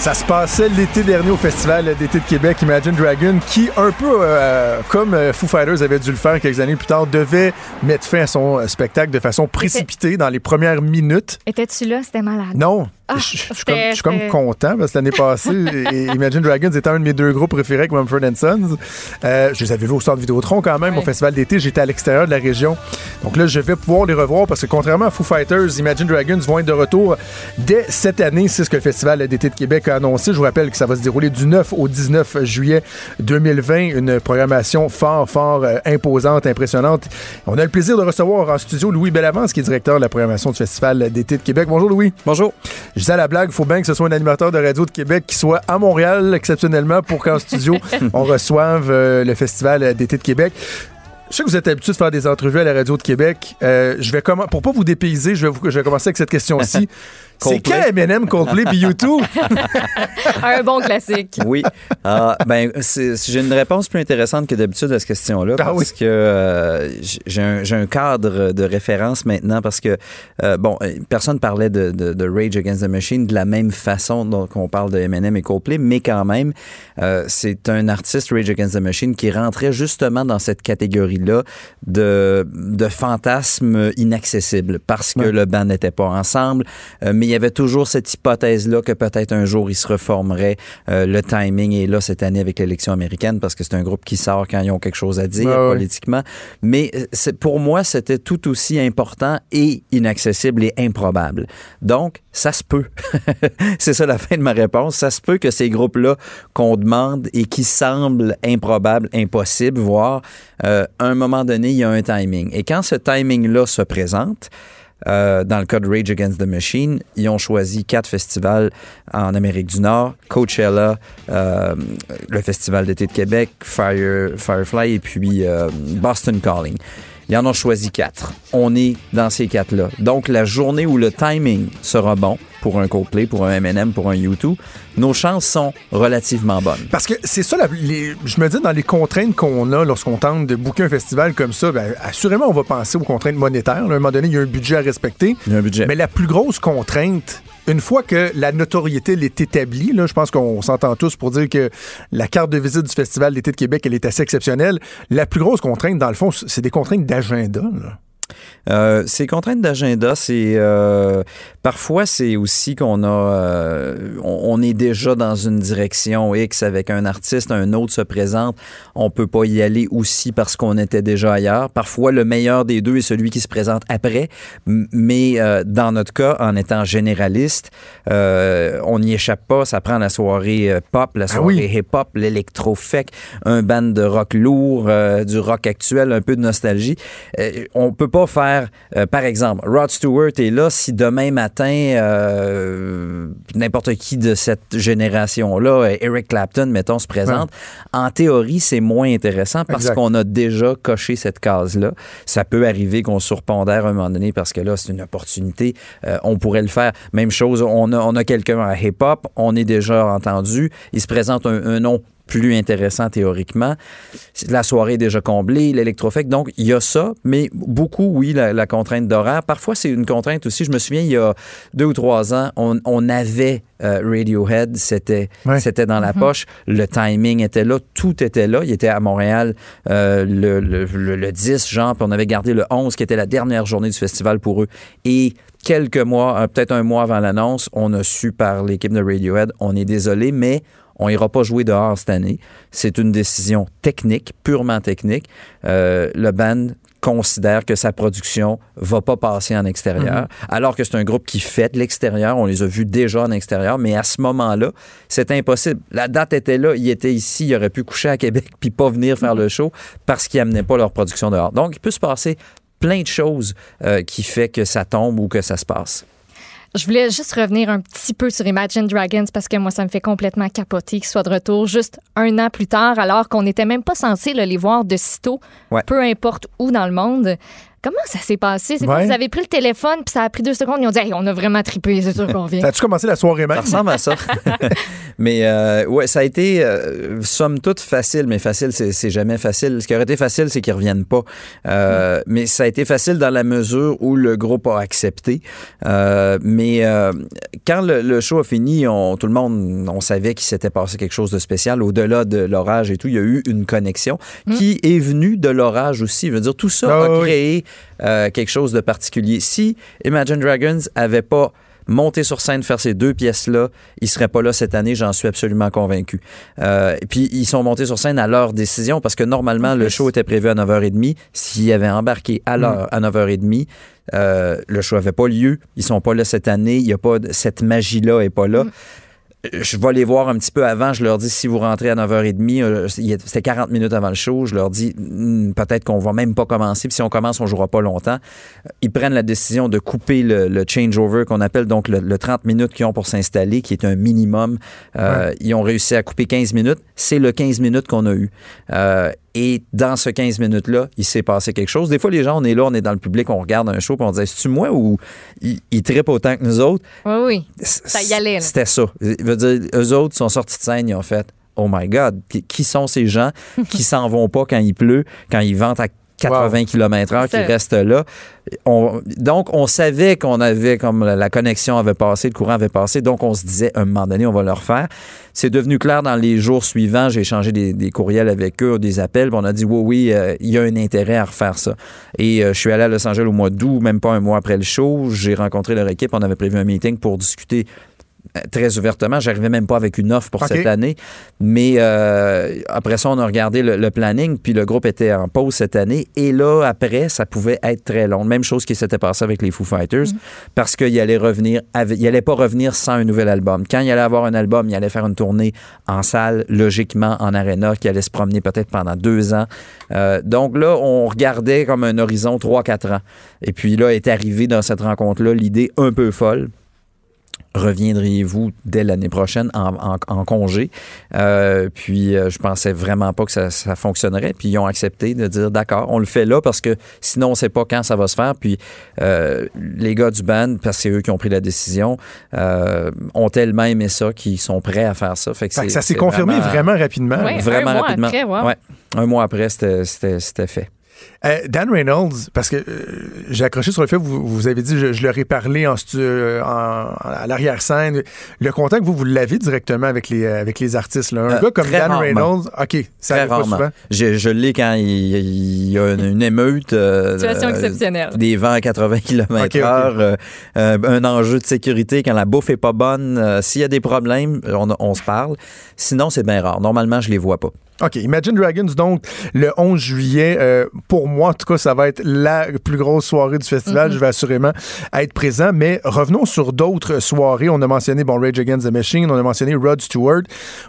Speaker 3: Ça se passait l'été dernier au Festival d'été de Québec, Imagine Dragon, qui, un peu euh, comme euh, Foo Fighters avait dû le faire quelques années plus tard, devait mettre fin à son euh, spectacle de façon précipitée dans les premières minutes.
Speaker 4: Étais-tu là? C'était malade.
Speaker 3: Non. Ah, je, suis comme, content parce que l'année passée, Imagine Dragons était un de mes deux groupes préférés avec Mumford Sons. Euh, je les avais vus au centre Vidéotron quand même, au festival d'été. J'étais à l'extérieur de la région. Donc là, je vais pouvoir les revoir parce que contrairement à Foo Fighters, Imagine Dragons vont être de retour dès cette année. C'est ce que le Festival d'été de Québec a annoncé. Je vous rappelle que ça va se dérouler du 9 au 19 juillet 2020. Une programmation fort, fort euh, imposante, impressionnante. On a le plaisir de recevoir en studio Louis Bellavance, qui est directeur de la programmation du Festival d'été de Québec. Bonjour Louis.
Speaker 10: Bonjour.
Speaker 3: Je disais à la blague, il faut bien que ce soit un animateur de radio de Québec qui soit à Montréal exceptionnellement pour qu'en studio, on reçoive euh, le Festival d'été de Québec. Je sais que vous êtes habitué de faire des entrevues à la radio de Québec. Euh, je vais pour pas vous dépayser, je vais, vous, je vais commencer avec cette question-ci. C'est quand Eminem, Coldplay puis YouTube?
Speaker 4: Un bon classique.
Speaker 10: Oui. Ah, ben, j'ai une réponse plus intéressante que d'habitude à cette question-là ah parce que euh, j'ai un, cadre de référence maintenant parce que, euh, bon, personne parlait de, de, Rage Against the Machine de la même façon dont on parle de Eminem et Coldplay, mais quand même, euh, c'est un artiste, Rage Against the Machine, qui rentrait justement dans cette catégorie-là de, de fantasmes inaccessibles parce que le band n'était pas ensemble, mais il y avait toujours cette hypothèse-là que peut-être un jour il se reformerait. Euh, le timing est là cette année avec l'élection américaine parce que c'est un groupe qui sort quand ils ont quelque chose à dire politiquement. Mais euh, pour moi, c'était tout aussi important et inaccessible et improbable. Donc, ça se peut. c'est ça la fin de ma réponse. Ça se peut que ces groupes-là qu'on demande et qui semblent improbables, impossibles, voire euh, à un moment donné, il y a un timing. Et quand ce timing-là se présente, euh, dans le cas Rage Against the Machine, ils ont choisi quatre festivals en Amérique du Nord, Coachella, euh, le Festival d'été de Québec, Fire, Firefly et puis euh, Boston Calling. Ils en ont choisi quatre. On est dans ces quatre-là. Donc, la journée où le timing sera bon pour un Coldplay, pour un M&M, pour un U2, nos chances sont relativement bonnes.
Speaker 3: Parce que c'est ça, la- les- je me dis, dans les contraintes qu'on a lorsqu'on tente de booker un festival comme ça, ben, assurément, on va penser aux contraintes monétaires. là. À un moment donné, il y a un budget à respecter.
Speaker 10: Il y a un budget.
Speaker 3: Mais la plus grosse contrainte, une fois que la notoriété elle est établie, là, je pense qu'on s'entend tous pour dire que la carte de visite du Festival d'été de Québec, elle est assez exceptionnelle. La plus grosse contrainte, dans le fond, c'est des contraintes d'agenda.
Speaker 10: Euh, ces contraintes d'agenda, c'est euh, parfois c'est aussi qu'on a, euh, on, on est déjà dans une direction X avec un artiste, un autre se présente, on peut pas y aller aussi parce qu'on était déjà ailleurs. Parfois, le meilleur des deux est celui qui se présente après, mais euh, dans notre cas, en étant généraliste, on n'y échappe pas. Ça prend la soirée pop, la soirée
Speaker 3: oui.
Speaker 10: hip-hop, l'électro-fec, un band de rock lourd, du rock actuel, un peu de nostalgie. On peut pas faire, euh, par exemple, Rod Stewart est là si demain matin, euh, n'importe qui de cette génération-là, euh, Eric Clapton, mettons, se présente. En théorie, c'est moins intéressant parce qu'on a déjà coché cette case-là. Ça peut arriver qu'on surpondère à un moment donné parce que là, c'est une opportunité. Euh, on pourrait le faire. Même chose, on a, on a quelqu'un à hip-hop, on est déjà entendu. Il se présente un, un nom plus intéressant théoriquement. La soirée est déjà comblée, l'électrofec. Donc, il y a ça, mais beaucoup, oui, la, la contrainte d'horaire. Parfois, c'est une contrainte aussi. Je me souviens, il y a deux ou trois ans, on, on avait euh, Radiohead, c'était dans la poche. Le timing était là, tout était là. Il était à Montréal euh, le, le, le- le 10, genre, puis on avait gardé le 11, qui était la dernière journée du festival pour eux. Et quelques mois, euh, peut-être un mois avant l'annonce, on a su par l'équipe de Radiohead, on est désolé, mais on ira pas jouer dehors cette année. C'est une décision technique, purement technique. Euh, le band considère que sa production va pas passer en extérieur, alors que c'est un groupe qui fait de l'extérieur. On les a vus déjà en extérieur, mais à ce moment-là, c'est impossible. La date était là, ils étaient ici, ils auraient pu coucher à Québec puis pas venir faire le show parce qu'ils amenaient pas leur production dehors. Donc, il peut se passer plein de choses euh, qui fait que ça tombe ou que ça se passe.
Speaker 4: Je voulais juste revenir un petit peu sur Imagine Dragons parce que moi, ça me fait complètement capoter qu'ils soient de retour juste un an plus tard, alors qu'on n'était même pas censé les voir de sitôt,
Speaker 10: Ouais.
Speaker 4: peu importe où dans le monde. Comment ça s'est passé? C'est
Speaker 3: Ouais.
Speaker 4: vous avez pris le téléphone, puis ça a pris deux secondes, ils ont dit Hey, on a vraiment trippé, c'est sûr qu'on vient.
Speaker 3: As-tu commencé la soirée même?
Speaker 10: Ça ressemble à ça. mais euh, ouais, ça a été, euh, somme toute, facile, mais facile, c'est jamais facile. Ce qui aurait été facile, c'est qu'ils reviennent pas. Euh, Mais ça a été facile dans la mesure où le groupe a accepté. Euh, mais euh, quand le, le show a fini, on, tout le monde, on savait qu'il s'était passé quelque chose de spécial. Au-delà de l'orage et tout, il y a eu une connexion qui est venue de l'orage aussi. Je veux dire, tout ça
Speaker 3: Ah
Speaker 10: a créé euh, quelque chose de particulier. Si Imagine Dragons avait pas monté sur scène faire ces deux pièces-là, ils seraient pas là cette année, j'en suis absolument convaincu. Euh, et puis, ils sont montés sur scène à leur décision parce que normalement, le show était prévu à 9h30. S'ils avaient embarqué à l'heure, à 9h30, euh, le show n'avait pas lieu. Ils sont pas là cette année. Il y a pas cette magie-là est pas là. Je vais les voir un petit peu avant. Je leur dis si vous rentrez à 9h30, euh, c'était 40 minutes avant le show. Je leur dis Hmm, peut-être qu'on va même pas commencer. Puis si on commence, on jouera pas longtemps. Ils prennent la décision de couper le, le changeover qu'on appelle donc le, le 30 minutes qu'ils ont pour s'installer, qui est un minimum. Euh, Ils ont réussi à couper 15 minutes. C'est le 15 minutes qu'on a eu. Euh, et dans ce 15 minutes-là, il s'est passé quelque chose. Des fois, les gens, on est là, on est dans le public, on regarde un show, puis on dit Est-ce moi ou ils, ils trippent autant que nous autres?
Speaker 4: Oui, oui. Ça y allait.
Speaker 10: C'était ça. Je veux dire, eux autres sont sortis de scène, ils ont fait Oh my God, qui- sont ces gens qui s'en vont pas quand il pleut, quand ils ventent à 80 km/h, qui restent là? On- donc, on savait qu'on avait, comme la, la connexion avait passé, le courant avait passé, donc on se disait, à un moment donné, on va le refaire. C'est devenu clair dans les jours suivants. J'ai échangé des, courriels avec eux, des appels, on a dit, oui, oui, euh, il y a un intérêt à refaire ça. Et euh, je suis allé à Los Angeles au mois d'août, même pas un mois après le show. J'ai rencontré leur équipe, on avait prévu un meeting pour discuter très ouvertement. J'arrivais même pas avec une offre pour cette année. Mais euh, après ça, on a regardé le, le planning, puis le groupe était en pause cette année. Et là, après, ça pouvait être très long. Même chose qui s'était passé avec les Foo Fighters, parce qu'il allait revenir, avec- il allait pas revenir sans un nouvel album. Quand il allait avoir un album, il allait faire une tournée en salle, logiquement en arena, qui allait se promener peut-être pendant deux ans. Euh, donc là, on regardait comme un horizon 3-4 ans. Et puis là, est arrivé dans cette rencontre-là l'idée un peu folle reviendriez-vous dès l'année prochaine en, en- en congé? Euh, puis euh, je pensais vraiment pas que ça, ça fonctionnerait. Puis ils ont accepté de dire d'accord, on le fait là parce que sinon on sait pas quand ça va se faire. Puis euh, les gars du band, parce que c'est eux qui ont pris la décision, euh, ont tellement aimé ça qu'ils sont prêts à faire ça. Fait que
Speaker 3: Fait que
Speaker 10: c'est-
Speaker 3: ça s'est confirmé vraiment, rapidement.
Speaker 4: Ouais,
Speaker 10: Vraiment
Speaker 4: un mois
Speaker 10: rapidement.
Speaker 4: après, wow.
Speaker 10: Ouais. Un mois après, c'était fait.
Speaker 3: Euh, Dan Reynolds, parce que euh, j'ai accroché sur le fait que vous, vous avez dit, je, je leur ai parlé en, stu- euh, en- à l'arrière-scène. Le contact, vous, vous l'avez directement avec les, euh, avec les artistes. Là. Un
Speaker 10: Euh,
Speaker 3: gars comme Dan
Speaker 10: rarement.
Speaker 3: Reynolds, OK, ça
Speaker 10: Très
Speaker 3: arrive pas souvent.
Speaker 10: Je, je l'ai quand il, il y a une, une émeute. euh,
Speaker 4: Situation exceptionnelle.
Speaker 10: Des vents à 80 km
Speaker 3: Ok, ok.
Speaker 10: heure, euh, euh, un enjeu de sécurité quand la bouffe est pas bonne. euh, S'il y a des problèmes, on, on se parle. Sinon, c'est bien rare. Normalement, je les vois pas.
Speaker 3: OK, Imagine Dragons, donc, le 11 juillet, euh, pour moi, en tout cas, ça va être la plus grosse soirée du festival. Je vais assurément être présent. Mais revenons sur d'autres soirées. On a mentionné, bon, Rage Against the Machine, on a mentionné Rod Stewart.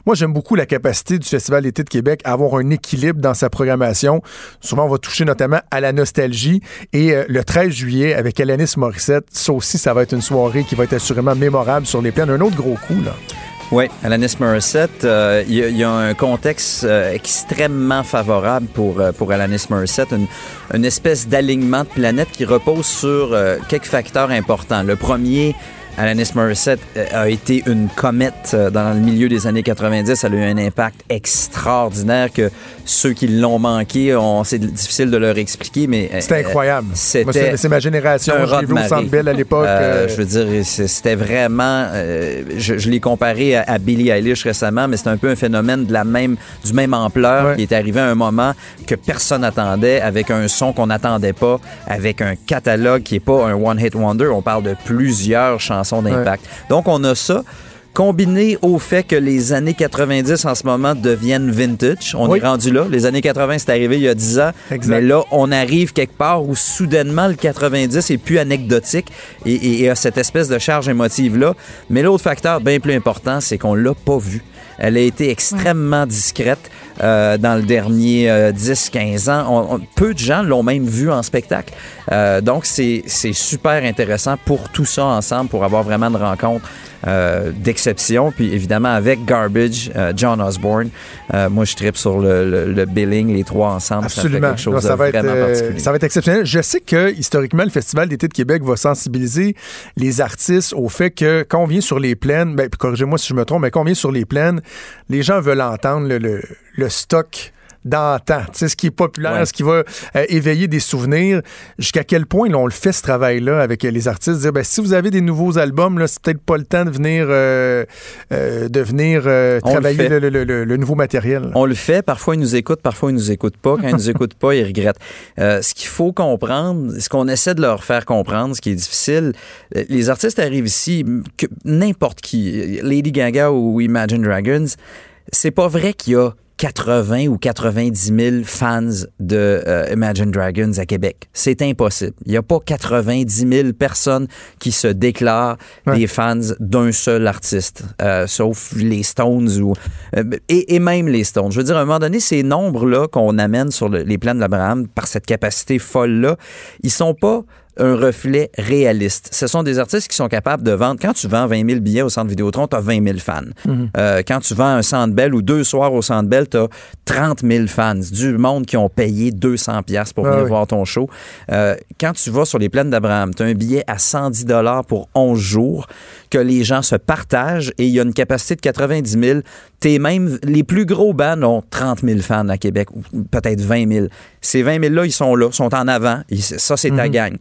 Speaker 3: Moi, j'aime beaucoup la capacité du Festival d'été de Québec à avoir un équilibre dans sa programmation. Souvent, on va toucher notamment à la nostalgie. Et euh, le 13 juillet, avec Alanis Morissette, ça aussi, ça va être une soirée qui va être assurément mémorable sur les plaines. Un autre gros coup, là.
Speaker 10: Oui, Alanis Morissette, euh, il y, a- il y a un contexte euh, extrêmement favorable pour, euh, pour Alanis Morissette, une, une espèce d'alignement de planète qui repose sur euh, quelques facteurs importants. Le premier, Alanis Morissette euh, a été une comète euh, dans le milieu des années 90. Elle a eu un impact extraordinaire que ceux qui l'ont manqué, c'est difficile de leur expliquer, mais... euh,
Speaker 3: C'était incroyable.
Speaker 10: C'était
Speaker 3: C'est ma génération.
Speaker 10: de
Speaker 3: vu au. Centre Bell à l'époque.
Speaker 10: Euh,
Speaker 3: euh,
Speaker 10: je veux dire, c'était vraiment. euh, je je l'ai comparé à, à Billie Eilish récemment, mais c'est un peu un phénomène de la même, du même ampleur
Speaker 3: Ouais.
Speaker 10: qui est arrivé à un moment que personne n'attendait, avec un son qu'on n'attendait pas, avec un catalogue qui est pas un one-hit wonder. On parle de plusieurs chansons d'impact. Donc, on a ça. Combiné au fait que les années 90 en ce moment deviennent vintage. On
Speaker 3: Oui.
Speaker 10: est rendu là. Les années 80, c'est arrivé il y a 10 ans.
Speaker 3: Exact.
Speaker 10: Mais là, on arrive quelque part où soudainement le 90 est plus anecdotique et, et- et a cette espèce de charge émotive-là. Mais l'autre facteur bien plus important, c'est qu'on l'a pas vu. Elle a été extrêmement discrète euh, dans le dernier euh, 10-15 ans. On- on- peu de gens l'ont même vu en spectacle. Euh, donc, c'est super intéressant pour tout ça ensemble, pour avoir vraiment une rencontre euh, d'exception. Puis évidemment, avec Garbage, euh, John Osborne, euh, moi, je tripe sur le, le- le billing, les trois ensemble. Ça
Speaker 3: Absolument.
Speaker 10: quelque chose
Speaker 3: Non, ça, va être, ça va être exceptionnel. Je sais que historiquement, le Festival d'été de Québec va sensibiliser les artistes au fait que quand on vient sur les plaines, ben, corrigez-moi si je me trompe, mais quand on vient sur les plaines, les gens veulent entendre le, le- le stock d'antan, tu sais, ce qui est populaire,
Speaker 10: Ouais.
Speaker 3: ce qui va euh, éveiller des souvenirs. Jusqu'à quel point là, on le fait ce travail-là avec euh, les artistes, dire ben, si vous avez des nouveaux albums, là, c'est peut-être pas le temps de venir, euh, de venir travailler le, le- le- le- le nouveau matériel.
Speaker 10: On le fait. Parfois, ils nous écoutent, parfois, ils nous écoutent pas. Quand ils nous écoutent pas, ils regrettent. Ce qu'il faut comprendre, ce qu'on essaie de leur faire comprendre, ce qui est difficile, les artistes arrivent ici, que n'importe qui, Lady Gaga ou Imagine Dragons, c'est pas vrai qu'il y a 80 ou 90 000 fans de euh, Imagine Dragons à Québec. C'est impossible. Il n'y a pas 90 000 personnes qui se déclarent
Speaker 3: Ouais.
Speaker 10: des fans d'un seul artiste, euh, sauf les Stones ou euh, et, et même les Stones. Je veux dire, à un moment donné, ces nombres-là qu'on amène sur le- les plans de l'Abraham par cette capacité folle-là, ils sont pas un reflet réaliste. Ce sont des artistes qui sont capables de vendre. Quand tu vends 20 000 billets au Centre Vidéotron, tu as 20 000 fans. Euh, quand tu vends un Centre Bell ou deux soirs au Centre Bell, tu as 30 000 fans. Du monde qui ont payé 200 pièces pour
Speaker 3: Ah
Speaker 10: venir
Speaker 3: oui.
Speaker 10: voir ton show. Euh, quand tu vas sur les plaines d'Abraham, tu as un billet à 110 pour 11 jours que les gens se partagent et il y a une capacité de 90 000. T'es même, les plus gros bands ont 30 000 fans à Québec, ou peut-être 20 000. Ces 20 000-là, ils sont là, sont en avant. Ça, c'est ta gang.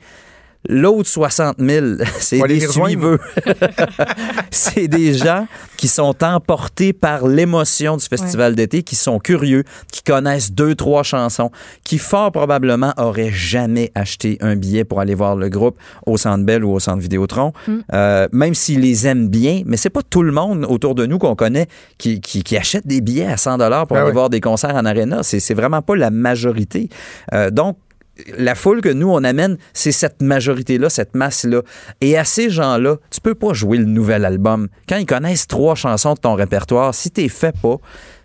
Speaker 10: L'autre 60 000, c'est des suiveux. c'est des gens qui sont emportés par l'émotion du festival d'été, qui sont curieux, qui connaissent deux, trois chansons, qui fort probablement auraient jamais acheté un billet pour aller voir le groupe au Centre Bell ou au Centre Vidéotron, Euh, même s'ils les aiment bien, mais c'est pas tout le monde autour de nous qu'on connaît qui, qui, qui achète des billets à 100 dollars pour
Speaker 3: Ben
Speaker 10: aller
Speaker 3: oui.
Speaker 10: voir des concerts en aréna. C'est c'est vraiment pas la majorité. Euh, donc, la foule que nous, on amène, c'est cette majorité-là, cette masse-là. Et à ces gens-là, tu peux pas jouer le nouvel album. Quand ils connaissent trois chansons de ton répertoire, si t'es fait pas,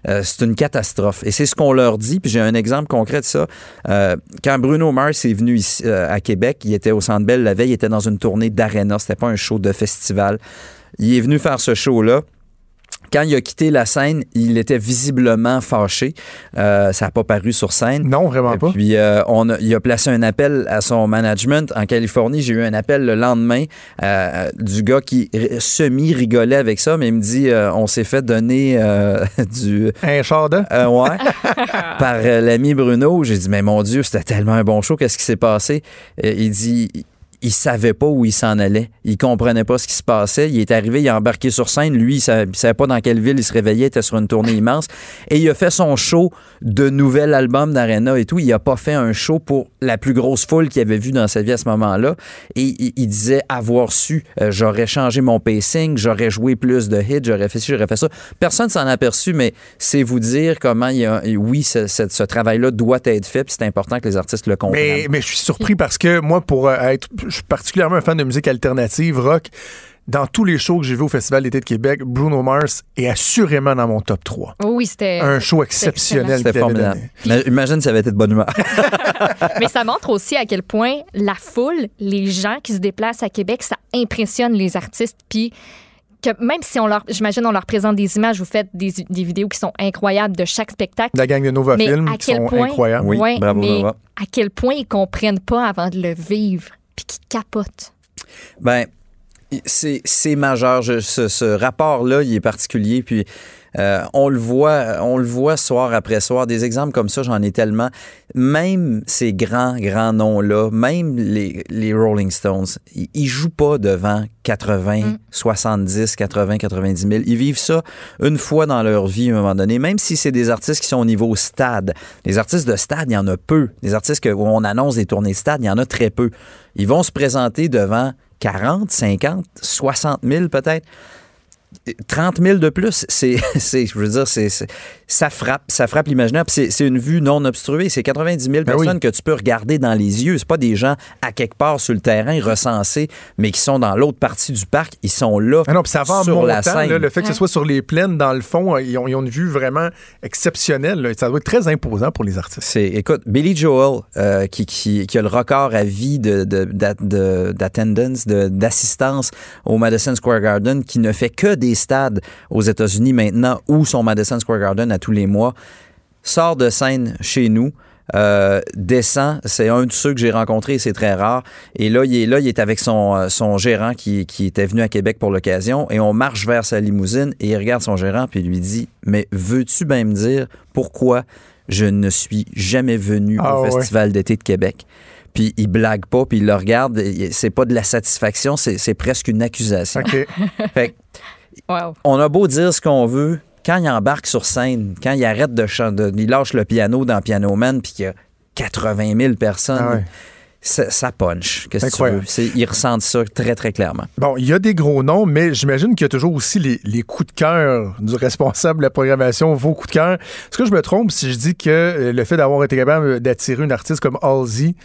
Speaker 10: euh, c'est une catastrophe. Et c'est ce qu'on leur dit. Puis j'ai un exemple concret de ça. Euh, quand Bruno Mars est venu ici euh, à Québec, il était au Centre Bell la veille, il était dans une tournée d'arena. C'était pas un show de festival. Il est venu faire ce show-là. Quand il a quitté la scène, il était visiblement fâché. Euh, ça n'a pas paru sur scène.
Speaker 3: Non, vraiment pas.
Speaker 10: Puis euh, on a- il a placé un appel à son management en Californie. J'ai eu un appel le lendemain euh, du gars qui semi-rigolait avec ça, mais il me dit euh, on s'est fait donner euh, du.
Speaker 3: Un char de?
Speaker 10: Euh, ouais. par l'ami Bruno. J'ai dit, mais mon Dieu, c'était tellement un bon show. Qu'est-ce qui s'est passé? Il dit, il savait pas où il s'en allait. Il comprenait pas ce qui se passait. Il est arrivé, il a embarqué sur scène. Lui, il savait, savait pas dans quelle ville il se réveillait. Il était sur une tournée immense. Et il a fait son show de nouvel album d'Arena et tout. Il a pas fait un show pour la plus grosse foule qu'il avait vue dans sa vie à ce moment-là. Et il, disait avoir su, euh, j'aurais changé mon pacing, j'aurais joué plus de hits, j'aurais fait ci, j'aurais fait ça. Personne s'en a aperçu, mais c'est vous dire comment il y a, oui, ce, travail-là doit être fait, c'est important que les artistes le comprennent.
Speaker 3: Mais, mais je suis surpris parce que moi, pour euh, être. Je suis particulièrement un fan de musique alternative, rock. Dans tous les shows que j'ai vus au Festival d'été de Québec, Bruno Mars est assurément dans mon top 3.
Speaker 4: Oh Oui, c'était.
Speaker 3: Un show exceptionnel
Speaker 10: C'était formidable.
Speaker 3: donné.
Speaker 10: Imagine si ça avait été de bonne humeur.
Speaker 4: Mais ça montre aussi à quel point la foule, les gens qui se déplacent à Québec, ça impressionne les artistes. Puis que même si on leur, j'imagine, on leur présente des images, vous faites des, des vidéos qui sont incroyables de chaque spectacle.
Speaker 3: La gang de Nova
Speaker 4: mais
Speaker 3: Film
Speaker 4: à
Speaker 3: qui
Speaker 4: quel
Speaker 3: sont
Speaker 4: point,
Speaker 3: incroyables.
Speaker 10: Oui,
Speaker 4: Ouais,
Speaker 10: bravo,
Speaker 4: mais
Speaker 10: Nova.
Speaker 4: à quel point ils comprennent pas avant de le vivre, puis qu'ils capotent.
Speaker 10: Ben, c'est c'est majeur. Je- ce ce rapport-là, il est particulier. Puis euh, on le voit, on le voit soir après soir. Des exemples comme ça, j'en ai tellement. Même ces grands, grands noms-là, même les, les Rolling Stones, ils, ils jouent pas devant 80, 70, 80, 90 000. Ils vivent ça une fois dans leur vie à un moment donné, même si c'est des artistes qui sont au niveau stade. Les artistes de stade, il y en a peu. Les artistes que, où on annonce des tournées de stade, il y en a très peu. Ils vont se présenter devant 40, 50, 60 000 peut-être. 30 000 de plus, c'est, c'est- je veux dire, c'est, c'est- ça frappe, ça frappe l'imaginaire. Puis c'est, c'est une vue non obstruée. C'est 90 000
Speaker 3: Ben
Speaker 10: personnes
Speaker 3: oui.
Speaker 10: que tu peux regarder dans les yeux. C'est pas des gens à quelque part sur le terrain recensés, mais qui sont dans l'autre partie du parc. Ils sont là
Speaker 3: Ah non, puis ça va en
Speaker 10: sur
Speaker 3: montant,
Speaker 10: la scène.
Speaker 3: là, le fait que ce soit sur les plaines, dans le fond, euh, ils ont, ils ont une vue vraiment exceptionnelle. là. Ça doit être très imposant pour les artistes.
Speaker 10: C'est, écoute, Billy Joel, euh, qui, qui, qui a le record à vie de, de, d'a- de- d'attendance, de, d'assistance au Madison Square Garden, qui ne fait que des stades aux États-Unis maintenant ou son Madison Square Garden à tous les mois, sort de scène chez nous. euh, descend, c'est un de ceux que j'ai rencontré, c'est très rare. Et là, il est là, il est avec son, euh, son gérant qui, qui était venu à Québec pour l'occasion, et on marche vers sa limousine et il regarde son gérant puis il lui dit, mais veux-tu bien me dire pourquoi je ne suis jamais venu
Speaker 3: Ah
Speaker 10: au
Speaker 3: ouais.
Speaker 10: Festival d'été de Québec? Puis il blague pas, puis il le regarde, c'est pas de la satisfaction, c'est c'est presque une accusation. Fait
Speaker 4: Wow.
Speaker 10: on a beau dire ce qu'on veut, quand il embarque sur scène, quand il arrête de chanter, il lâche le piano dans Piano Man, puis qu'il y a 80 000 personnes,
Speaker 3: Ah ouais.
Speaker 10: ça, ça punch. Qu'est-ce que tu veux? C'est- Ils ressentent ça très, très clairement.
Speaker 3: Bon, il y a des gros noms, mais j'imagine qu'il y a toujours aussi les, les coups de cœur du responsable de la programmation, vos coups de cœur. Est-ce que je me trompe si je dis que euh, le fait d'avoir été capable d'attirer une artiste comme Halsey,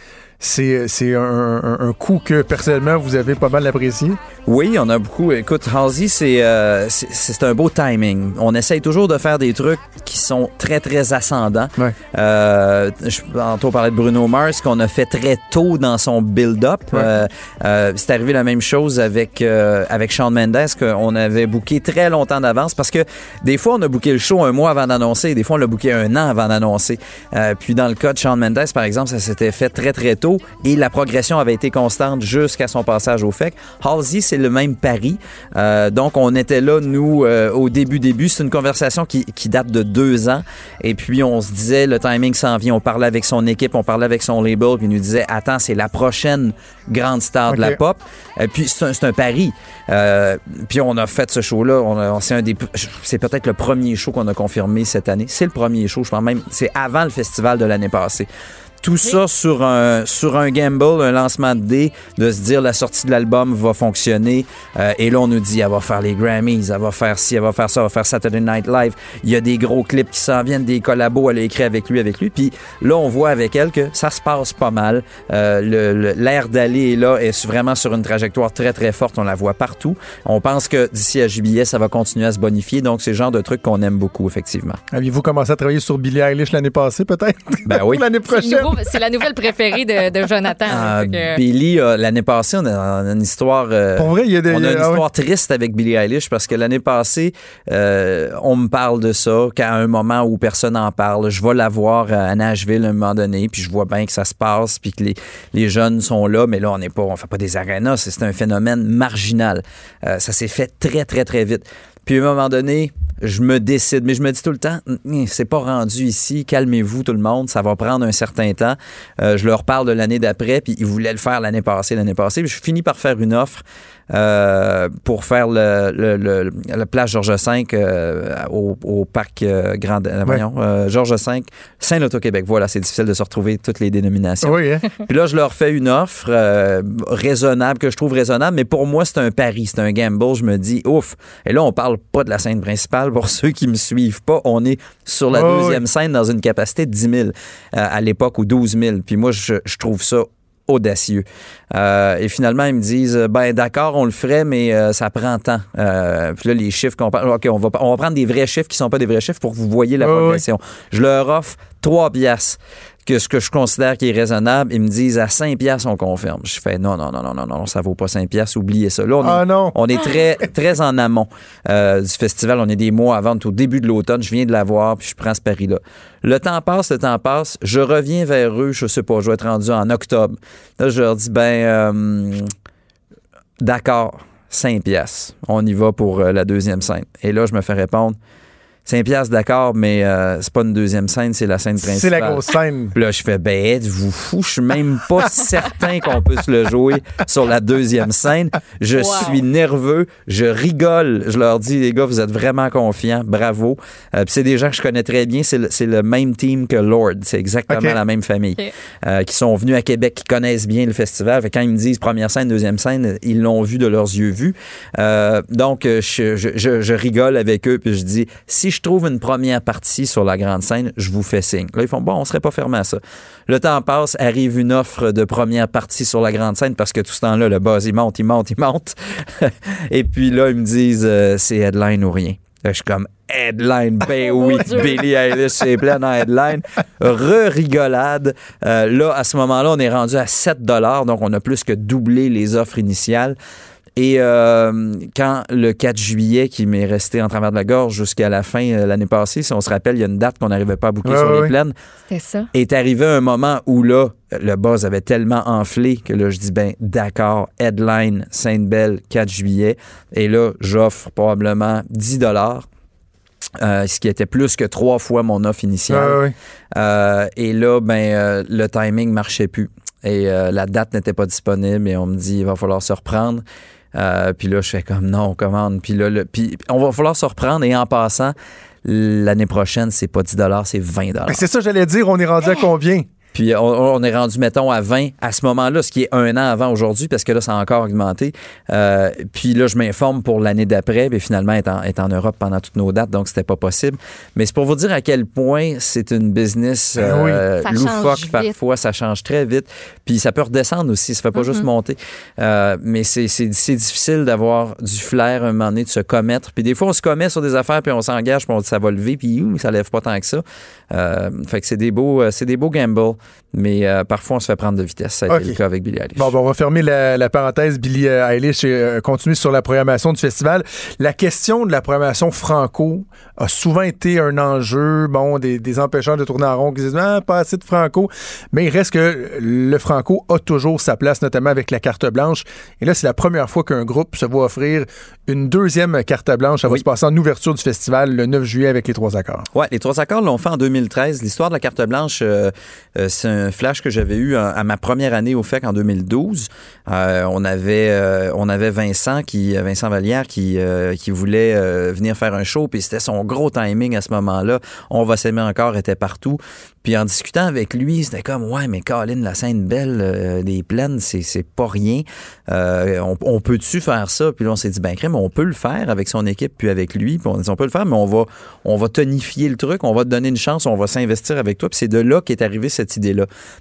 Speaker 3: c'est c'est un, un- un coup que personnellement vous avez pas mal apprécié?
Speaker 10: Oui, on a beaucoup. Écoute, Halsey, c'est euh, c'est- c'est un beau timing. On essaye toujours de faire des trucs qui sont très, très ascendants.
Speaker 3: Ouais.
Speaker 10: Euh, je, tantôt, parlait de Bruno Mars, qu'on a fait très tôt dans son build-up.
Speaker 3: Ouais.
Speaker 10: Euh, euh, c'est arrivé la même chose avec, euh, avec Shawn Mendes, qu'on avait booké très longtemps d'avance, parce que des fois, on a booké le show un mois avant d'annoncer, des fois, on l'a booké un an avant d'annoncer. Euh, puis dans le cas de Shawn Mendes, par exemple, ça s'était fait très, très tôt. Tôt et la progression avait été constante jusqu'à son passage au FEC. Halsey, c'est le même pari. Euh, donc, on était là, nous, euh, au début, début. C'est une conversation qui, qui, date de deux ans. Et puis, on se disait, le timing s'en vient. On parlait avec son équipe, on parlait avec son label, puis il nous disait, attends, c'est la prochaine grande star de la pop. Et puis, c'est un, un, pari. Euh, puis, on a fait ce show-là. C'est un des, c'est peut-être le premier show qu'on a confirmé cette année. C'est le premier show, je pense même. C'est avant le festival de l'année passée. Tout ça sur un, sur un gamble, un lancement de dés, de se dire la sortie de l'album va fonctionner. Euh, et là, on nous dit, elle va faire les Grammys, elle va faire ci, elle va faire ça, elle va faire Saturday Night Live. Il y a des gros clips qui s'en viennent, des collabos, elle a écrit avec lui, avec lui. Puis là, on voit avec elle que ça se passe pas mal. Euh, L'air d'aller est là, est vraiment sur une trajectoire très, très forte. On la voit partout. On pense que d'ici à jubillet, ça va continuer à se bonifier. Donc, c'est le genre de truc qu'on aime beaucoup, effectivement.
Speaker 3: Aviez-vous commencé à travailler sur Billie Eilish l'année passée, peut-être?
Speaker 10: Ben oui.
Speaker 3: l'année prochaine
Speaker 4: c'est la nouvelle préférée de, Jonathan.
Speaker 10: Ah, Billy, euh, l'année passée, on a, une histoire. Euh,
Speaker 3: Pour vrai, il y a des,
Speaker 10: on a une
Speaker 3: ah
Speaker 10: histoire triste avec Billie Eilish parce que l'année passée, euh, on me parle de ça qu'à un moment où personne n'en parle. Je vais la voir à Nashville à un moment donné, puis je vois bien que ça se passe, puis que les, les jeunes sont là, mais là, on n'est pas, on fait pas des arénas, c'est un phénomène marginal. ça s'est fait très, très, très vite. Puis à un moment donné, je me décide, mais je me dis tout le temps, c'est pas rendu ici, calmez-vous tout le monde, ça va prendre un certain temps. Euh, je leur parle de l'année d'après, puis ils voulaient le faire l'année passée, l'année passée, puis je finis par faire une offre euh, pour faire le, le, le, plage Georges V euh, au, au, parc euh, Grand voyons, Georges V, Saint-Loto-Québec. Voilà, c'est difficile de se retrouver toutes les dénominations.
Speaker 3: Oui, hein?
Speaker 10: Puis là, je leur fais une offre raisonnable, que je trouve raisonnable, mais pour moi, c'est un pari, c'est un gamble. Je me dis, ouf. Et là, on parle pas de la scène principale. Pour ceux qui me suivent pas, on est sur la deuxième scène dans une capacité de 10 000 à l'époque ou 12 000. Puis moi, je, je trouve ça audacieux. Euh, et finalement, ils me disent, ben d'accord, on le ferait, mais euh, ça prend temps. Euh, puis là, les chiffres qu'on parle, OK, on va, on va prendre des vrais chiffres qui sont pas des vrais chiffres pour que vous voyez la progression. Je leur offre trois piastres que ce que je considère qui est raisonnable, ils me disent à 5 pièces on confirme. Je fais non non non non non non, ça vaut pas 5 pièces, oubliez ça. Là on
Speaker 3: ah,
Speaker 10: est,
Speaker 3: non.
Speaker 10: on est très très en amont euh, du festival, on est des mois avant au début de l'automne, je viens de la voir puis je prends ce pari là. Le temps passe, le temps passe, je reviens vers eux, je sais pas, je vais être rendu en octobre. Là je leur dis ben euh, d'accord, 5 pièces. On y va pour euh, la deuxième scène. Et là je me fais répondre 5 piastres, d'accord, mais euh, c'est pas une deuxième scène, c'est la scène principale.
Speaker 3: C'est la grosse scène.
Speaker 10: Puis là, je fais, ben, êtes-vous fou? Je suis même pas certain qu'on puisse le jouer sur la deuxième scène. Je suis nerveux, je rigole. Je leur dis, les gars, vous êtes vraiment confiants, bravo. Euh, puis c'est des gens que je connais très bien, c'est le, le, même team que Lord, c'est exactement la même famille,
Speaker 4: okay.
Speaker 10: euh, qui sont venus à Québec, qui connaissent bien le festival. Fait quand ils me disent première scène, deuxième scène, ils l'ont vu de leurs yeux vus. Euh, donc, je, je, je, je rigole avec eux, puis je dis, si je trouve une première partie sur la grande scène, je vous fais signe. Là, ils font, bon, on serait pas fermé à ça. Le temps passe, arrive une offre de première partie sur la grande scène parce que tout ce temps-là, le buzz, il monte, il monte, il monte. Et puis là, ils me disent, euh, c'est headline ou rien. Là, je suis comme, headline, ben oui, Billy Eilish, c'est plein en headline. Re-rigolade. Euh, là, à ce moment-là, on est rendu à 7 donc on a plus que doublé les offres initiales. Et euh, quand le 4 juillet, qui m'est resté en travers de la gorge jusqu'à la fin euh, l'année passée, si on se rappelle, il y a une date qu'on n'arrivait pas à boucler
Speaker 3: Ouais,
Speaker 10: sur
Speaker 3: ouais.
Speaker 10: les plaines,
Speaker 4: C'était ça.
Speaker 10: est arrivé un moment où là, le buzz avait tellement enflé que là, je dis, ben d'accord, headline Sainte-Belle, 4 juillet. Et là, j'offre probablement 10 dollars. Euh, ce qui était plus que trois fois mon offre initiale.
Speaker 3: Ouais.
Speaker 10: Euh, et là, ben, euh, le timing marchait plus. Et euh, la date n'était pas disponible et on me dit, il va falloir se reprendre. Euh, puis là, je fais comme non, on commande. Puis là, le, puis on va falloir se reprendre et en passant, l'année prochaine, c'est pas 10 c'est 20
Speaker 3: Ben, c'est ça, j'allais dire, on est rendu à combien?
Speaker 10: Puis on, on est rendu, mettons, à 20 à ce moment-là, ce qui est un an avant aujourd'hui, parce que là, ça a encore augmenté. Euh, puis là, je m'informe pour l'année d'après, mais finalement, est en, est en Europe pendant toutes nos dates, donc c'était pas possible. Mais c'est pour vous dire à quel point c'est une business
Speaker 3: Ben oui.
Speaker 10: euh, loufoque parfois, ça change très vite. Puis ça peut redescendre aussi, ça fait pas juste monter. Euh, mais c'est c'est- c'est difficile d'avoir du flair un moment donné, de se commettre. Puis des fois, on se commet sur des affaires, puis on s'engage, puis on dit ça va lever, puis ouh, ça lève pas tant que ça. Euh, fait que c'est des beaux, euh, c'est des beaux gambles. Mais euh, parfois on se fait prendre de vitesse. Ça a été le cas avec Billie Eilish.
Speaker 3: Bon, ben, on va fermer la, la parenthèse Billie euh, Eilish et euh, continuer sur la programmation du festival. La question de la programmation franco a souvent été un enjeu, bon, des, des empêcheurs de tourner en rond qui disent ah, pas assez de franco, mais il reste que le franco a toujours sa place, notamment avec la carte blanche. Et là, c'est la première fois qu'un groupe se voit offrir une deuxième carte blanche. Ça va
Speaker 10: Oui.
Speaker 3: se passer en ouverture du festival le 9 juillet avec les trois accords.
Speaker 10: Ouais, les trois accords l'ont fait en 2013. L'histoire de la carte blanche, euh, c'est un flash que j'avais eu à, ma première année au FEC en 2012. Euh, on avait euh, on avait Vincent qui Vincent Vallière qui euh, qui voulait venir faire un show puis c'était son gros timing à ce moment-là. On va s'aimer encore était partout. Puis en discutant avec lui, c'était comme ouais mais Colin la scène belle des plaines c'est c'est pas rien. On, peut-tu faire ça? Puis là on s'est dit ben crème on peut le faire avec son équipe puis avec lui. Puis on dit on peut le faire mais on va on va tonifier le truc, on va te donner une chance, on va s'investir avec toi. Puis c'est de là qu'est arrivée cette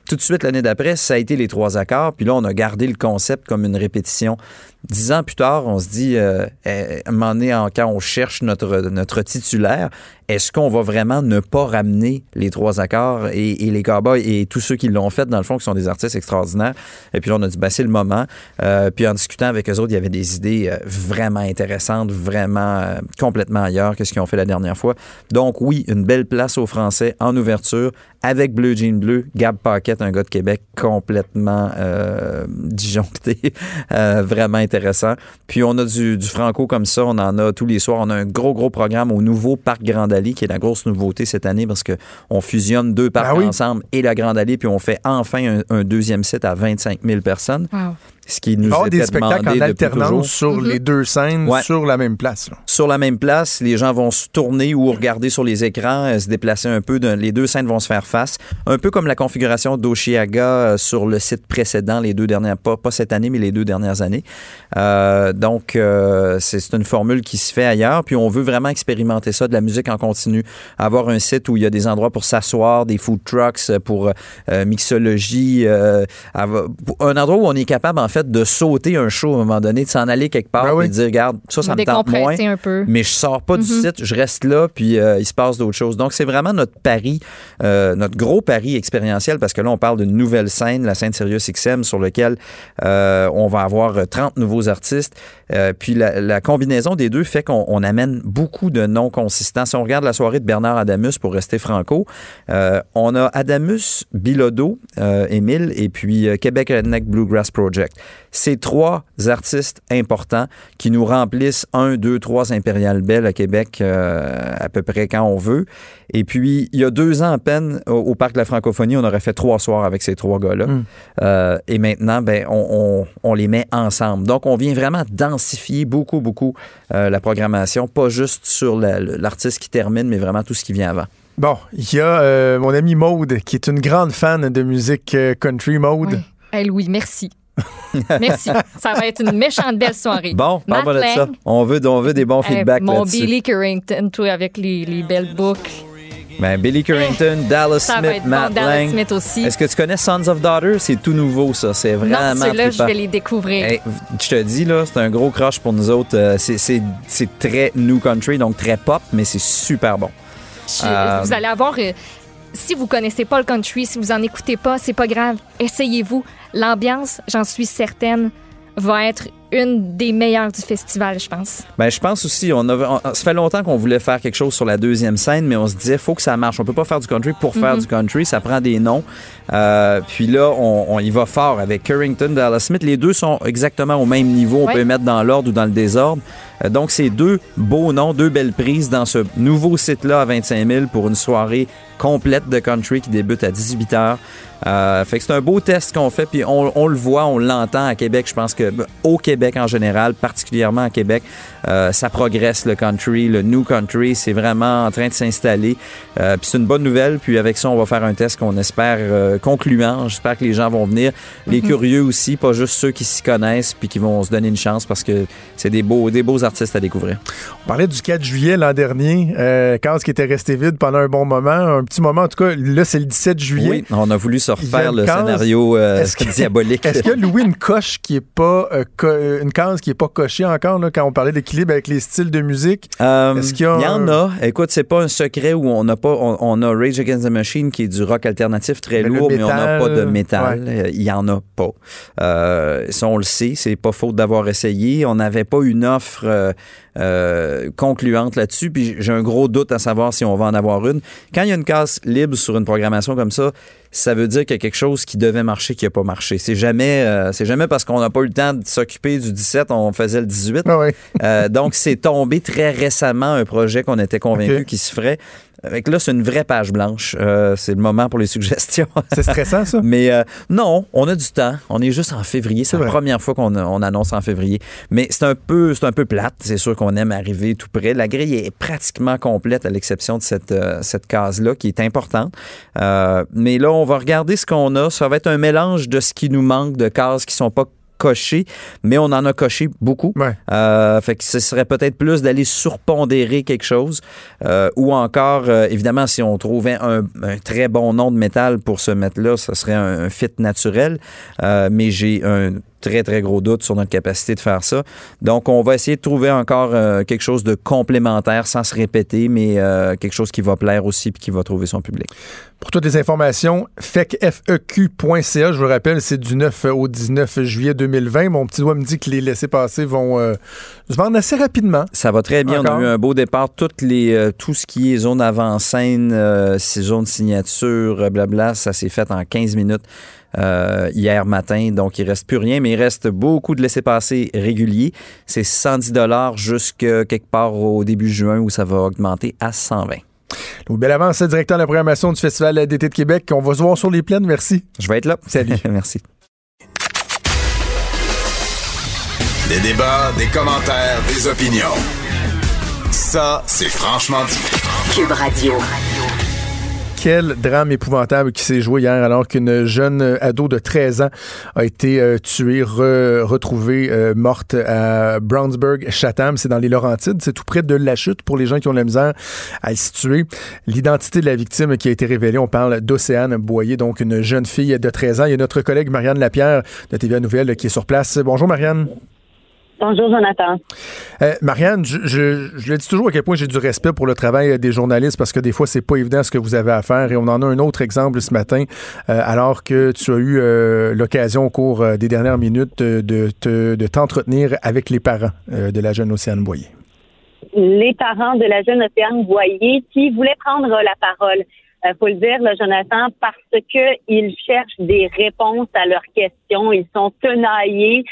Speaker 10: Tout de suite, l'année d'après, ça a été les trois accords. Puis là, on a gardé le concept comme une répétition. Dix ans plus tard, on se dit, euh, eh, quand on cherche notre, titulaire, est-ce qu'on va vraiment ne pas ramener les trois accords et, les cowboys et tous ceux qui l'ont fait, dans le fond, qui sont des artistes extraordinaires? Et puis là, on a dit, ben, c'est le moment. Euh, puis en discutant avec eux autres, il y avait des idées euh, vraiment intéressantes, vraiment euh, complètement ailleurs que ce qu'ils ont fait la dernière fois. Donc oui, une belle place aux Français en ouverture avec Bleu Jean Bleu, Gab Paquette, un gars de Québec complètement disjoncté, vraiment intéressant. Puis on a du, du franco comme ça, on en a tous les soirs. On a un gros, gros programme au nouveau Parc Grand Allée, qui est la grosse nouveauté cette année parce que on fusionne deux parcs
Speaker 3: Ah oui.
Speaker 10: ensemble et la Grande Allée, puis on fait enfin un, un deuxième site à 25 000 personnes,
Speaker 4: Wow.
Speaker 10: Ce qui nous
Speaker 3: avoir
Speaker 10: était
Speaker 3: des spectacles
Speaker 10: demandé
Speaker 3: en alternance sur les deux scènes,
Speaker 10: Ouais.
Speaker 3: sur la même place. là.
Speaker 10: sur la même place. Les gens vont se tourner ou regarder sur les écrans, euh, se déplacer un peu. les deux scènes vont se faire face. Un peu comme la configuration d'Oshiaga euh, sur le site précédent, les deux dernières, pas, pas cette année, mais les deux dernières années. Euh, donc, c'est une formule qui se fait ailleurs. Puis on veut vraiment expérimenter ça, de la musique en continu. Avoir un site où il y a des endroits pour s'asseoir, des food trucks pour mixologie. un endroit où on est capable, en fait, de sauter un show à un moment donné, de s'en aller quelque part
Speaker 3: Ben oui.
Speaker 10: et de dire, regarde, ça, ça me tente moins
Speaker 4: un peu.
Speaker 10: mais je sors pas du
Speaker 4: Mhm.
Speaker 10: site, je reste là, puis euh, il se passe d'autres choses. Donc, c'est vraiment notre pari, euh, notre gros pari expérientiel, parce que là, on parle d'une nouvelle scène, la scène Sirius XM, sur laquelle euh, on va avoir euh, 30 nouveaux artistes. Euh, puis la, la combinaison des deux fait qu'on on amène beaucoup de noms consistants. Si on regarde la soirée de Bernard Adamus, pour rester franco, euh, on a Adamus, Bilodeau, euh, Émile, et puis euh, Québec Redneck Bluegrass Project. Ces trois artistes importants qui nous remplissent un, deux, trois Impérial Bell à Québec euh, à peu près quand on veut. Et puis, il y a deux ans à peine, au, au Parc de la Francophonie, on aurait fait trois soirs avec ces trois gars-là.
Speaker 3: Mm.
Speaker 10: Euh, et maintenant, ben, on, on- on les met ensemble. Donc, on vient vraiment densifier beaucoup, beaucoup euh, la programmation, pas juste sur la- l'artiste qui termine, mais vraiment tout ce qui vient avant.
Speaker 3: Bon, il y a euh, mon ami Maude, qui est une grande fan de musique euh, country. Maude.
Speaker 4: Oui. Hey, Louis, merci. merci. Ça va être une méchante belle soirée.
Speaker 10: Bon,
Speaker 4: Matt
Speaker 10: parle de ça.
Speaker 4: Lang.
Speaker 10: On veut, on veut des bons
Speaker 4: Hey,
Speaker 10: feedbacks
Speaker 4: mon. Billy Currington, toi, avec les, les belles boucles.
Speaker 10: Ben, Billy Currington, Dallas
Speaker 4: Ça va
Speaker 10: Smith,
Speaker 4: être bon.
Speaker 10: Matt
Speaker 4: Dallas
Speaker 10: Lang.
Speaker 4: Smith aussi.
Speaker 10: Est-ce que tu connais Sons of Daughters? C'est tout nouveau, ça. C'est vraiment
Speaker 4: non, ceux-là, je vais les découvrir.
Speaker 10: Hey, je te dis, là, c'est un gros crush pour nous autres. Euh, c'est très new country, donc très pop, mais c'est super bon.
Speaker 4: Je-
Speaker 10: Euh,
Speaker 4: Vous allez avoir. euh, si vous connaissez pas le country, si vous en écoutez pas, c'est pas grave. Essayez-vous. L'ambiance, j'en suis certaine, va être une des meilleures du festival, je pense.
Speaker 10: Ben, je pense aussi, on ça fait longtemps qu'on voulait faire quelque chose sur la deuxième scène, mais on se disait, faut que ça marche. On peut pas faire du country pour faire
Speaker 4: Mhm.
Speaker 10: du country, ça prend des noms. Euh, puis là, on, on y va fort avec Currington, Dallas Smith. Les deux sont exactement au même niveau. On peut les mettre dans l'ordre ou dans le désordre. Euh, donc, c'est deux beaux noms, deux belles prises dans ce nouveau site-là à 25 000 pour une soirée complète de country qui débute à 18 h. Euh, fait que c'est un beau test qu'on fait, puis on, on le voit, on l'entend à Québec. Je pense que au Québec en général, particulièrement à Québec, euh, ça progresse le country, le new country, c'est vraiment en train de s'installer. Euh, puis c'est une bonne nouvelle. Puis avec ça, on va faire un test qu'on espère euh, concluant. J'espère que les gens vont venir, les
Speaker 4: Mhm.
Speaker 10: curieux aussi, pas juste ceux qui s'y connaissent puis qui vont se donner une chance parce que c'est des beaux, des beaux artistes à découvrir.
Speaker 3: On parlait du 4 juillet l'an dernier, euh, quand ce qui était resté vide pendant un bon moment, un petit moment. En tout cas, là, c'est le 17 juillet.
Speaker 10: Oui, on a voulu se
Speaker 3: Y a
Speaker 10: refaire le
Speaker 3: case.
Speaker 10: scénario euh,
Speaker 3: Est-ce que-
Speaker 10: diabolique.
Speaker 3: Est-ce que Louis une coche qui est pas euh, co- euh, une case qui est pas cochée encore là, quand on parlait d'équilibre avec les styles de musique?
Speaker 10: Euh,
Speaker 3: Est-ce qu'il y a
Speaker 10: il y en a. Écoute, c'est pas un secret où on n'a pas. On, on a Rage Against the Machine qui est du rock alternatif très
Speaker 3: Mais
Speaker 10: lourd, mais on n'a
Speaker 3: métal,
Speaker 10: pas de métal.
Speaker 3: ouais.
Speaker 10: Euh, Il y en a pas. Euh, ça, on le sait. C'est pas faute d'avoir essayé. On n'avait pas une offre euh, concluante là-dessus. Puis j'ai un gros doute à savoir si on va en avoir une. Quand il y a une case libre sur une programmation comme ça, ça veut dire qu'il y a quelque chose qui devait marcher qui n'a pas marché. C'est jamais, euh, c'est jamais parce qu'on n'a pas eu le temps de s'occuper du 17, on faisait le 18.
Speaker 3: Ah.
Speaker 10: Euh, donc, c'est tombé très récemment un projet qu'on était convaincu
Speaker 3: Ok.
Speaker 10: qu'il se ferait. Avec là, c'est une vraie page blanche. Euh, c'est le moment pour les suggestions.
Speaker 3: C'est stressant ça
Speaker 10: Mais euh, non, on a du temps. On est juste en février. C'est la
Speaker 3: vrai.
Speaker 10: première fois qu'on on annonce en février. Mais c'est un peu, c'est un peu plate. C'est sûr qu'on aime arriver tout près. La grille est pratiquement complète à l'exception de cette, euh, cette case-là qui est importante. Mais là, on va regarder ce qu'on a. Ça va être un mélange de ce qui nous manque de cases qui sont pas cochées, mais on en a coché beaucoup.
Speaker 3: Ouais.
Speaker 10: Euh, fait que ce serait peut-être plus d'aller surpondérer quelque chose. Euh, ou encore, euh, évidemment, si on trouvait un, un très bon nom de métal pour se mettre là, ce serait un, un fit naturel. Mais j'ai un très, très gros doute sur notre capacité de faire ça. Donc, on va essayer de trouver encore euh, quelque chose de complémentaire sans se répéter, mais euh, quelque chose qui va plaire aussi puis qui va trouver son public.
Speaker 3: Pour toutes les informations, fecfeq.ca, je vous le rappelle, c'est du 9 au 19 juillet 2020. Mon petit doigt me dit que les laissés-passer vont euh, se vendre assez rapidement.
Speaker 10: Ça va très bien.
Speaker 3: Encore?
Speaker 10: On a eu un beau départ. Toutes les, tout ce qui est zone avant-scène, ces zones signature, blabla, ça s'est fait en 15 minutes euh, hier matin. Donc, il reste plus rien, mais il reste beaucoup de laissés-passer réguliers. C'est 110 jusqu'à quelque part au début juin où ça va augmenter à 120.
Speaker 3: Louis Bellavance, directeur de la programmation du Festival d'été de Québec. On va se voir sur les plaines. Merci.
Speaker 10: Je vais être là.
Speaker 3: Salut.
Speaker 10: Merci.
Speaker 2: Des débats, des commentaires, des opinions. Ça, c'est franchement dit.
Speaker 1: Cube Radio.
Speaker 3: Quel drame épouvantable qui s'est joué hier alors qu'une jeune ado de 13 ans a été euh, tuée, re- retrouvée euh, morte à Brownsburg-Chatham. C'est dans les Laurentides. C'est tout près de la chute pour les gens qui ont la misère à le situer. L'identité de la victime qui a été révélée, on parle d'Océane Boyer, donc une jeune fille de 13 ans. Il y a notre collègue Marianne Lapierre de TVA Nouvelle qui est sur place. Bonjour Marianne.
Speaker 11: Bonjour, Jonathan.
Speaker 3: Euh, Marianne, je, je, je le dis toujours à quel point j'ai du respect pour le travail des journalistes parce que des fois, c'est pas évident ce que vous avez à faire. Et on en a un autre exemple ce matin, euh, alors que tu as eu euh, l'occasion au cours euh, des dernières minutes de, de, de t'entretenir avec les parents euh, de la jeune Océane Boyer.
Speaker 11: Les parents de la jeune Océane Boyer qui voulaient prendre la parole. Euh, faut le dire, là, Jonathan, parce que ils cherchent des réponses à leurs questions. Ils sont tenaillés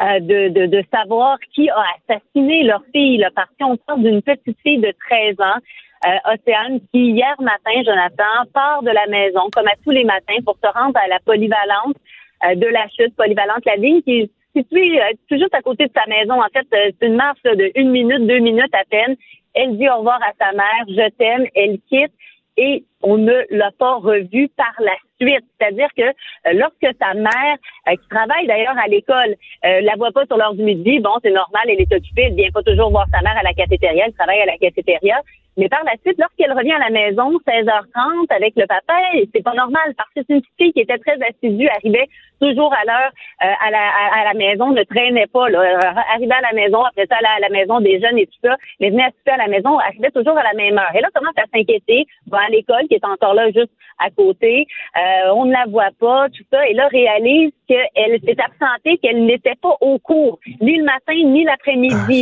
Speaker 11: euh, de, de, de savoir qui a assassiné leur fille. Là, parce qu'on parle d'une petite fille de 13 ans, euh, Océane, qui hier matin, Jonathan, part de la maison, comme à tous les matins, pour se rendre à la polyvalente euh, de la chute, polyvalente la ligne qui est située euh, tout juste à côté de sa maison. En fait, euh, c'est une marche là, de une minute, deux minutes à peine. Elle dit au revoir à sa mère, je t'aime, elle quitte et on ne l'a pas revue par la suite. C'est-à-dire que euh, lorsque sa mère, euh, qui travaille d'ailleurs à l'école, euh, la voit pas sur l'heure du midi, bon, c'est normal, elle est occupée, elle vient pas toujours voir sa mère à la cafétéria, elle travaille à la cafétéria. Mais par la suite, lorsqu'elle revient à la maison, 16h30, avec le papa, c'est pas normal parce que c'est une petite fille qui était très assidue, arrivait toujours à l'heure euh, à, la, à, à la maison, ne traînait pas, là, Euh, arrivait à la maison, après ça, allait à la maison des jeunes et tout ça, mais venait assister à la maison, arrivait toujours à la même heure. Et là, commence à s'inquiéter, va à l'école qui est encore là juste à côté, euh, on ne la voit pas, tout ça, et là, réalise qu'elle s'est absentée, qu'elle n'était pas au cours, ni le matin, ni l'après-midi.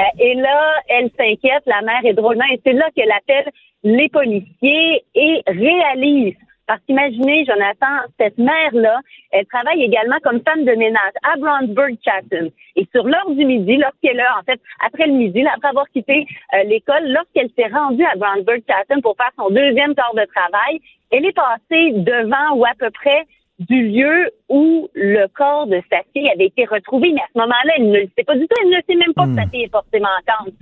Speaker 11: Euh, et là, elle s'inquiète, la mère est drôlement, et c'est là qu'elle appelle les policiers et réalise. Parce qu'imaginez, Jonathan, cette mère-là, elle travaille également comme femme de ménage à Brownsburg Chatham. Et sur l'heure du midi, lorsqu'elle a, en fait, après le midi, après avoir quitté euh, l'école, lorsqu'elle s'est rendue à Brownsburg Chatham pour faire son deuxième quart de travail, elle est passée devant ou à peu près du lieu où le corps de sa fille avait été retrouvé. Mais à ce moment-là, elle ne le sait pas du tout. Elle ne sait même pas que sa fille est portée manquante.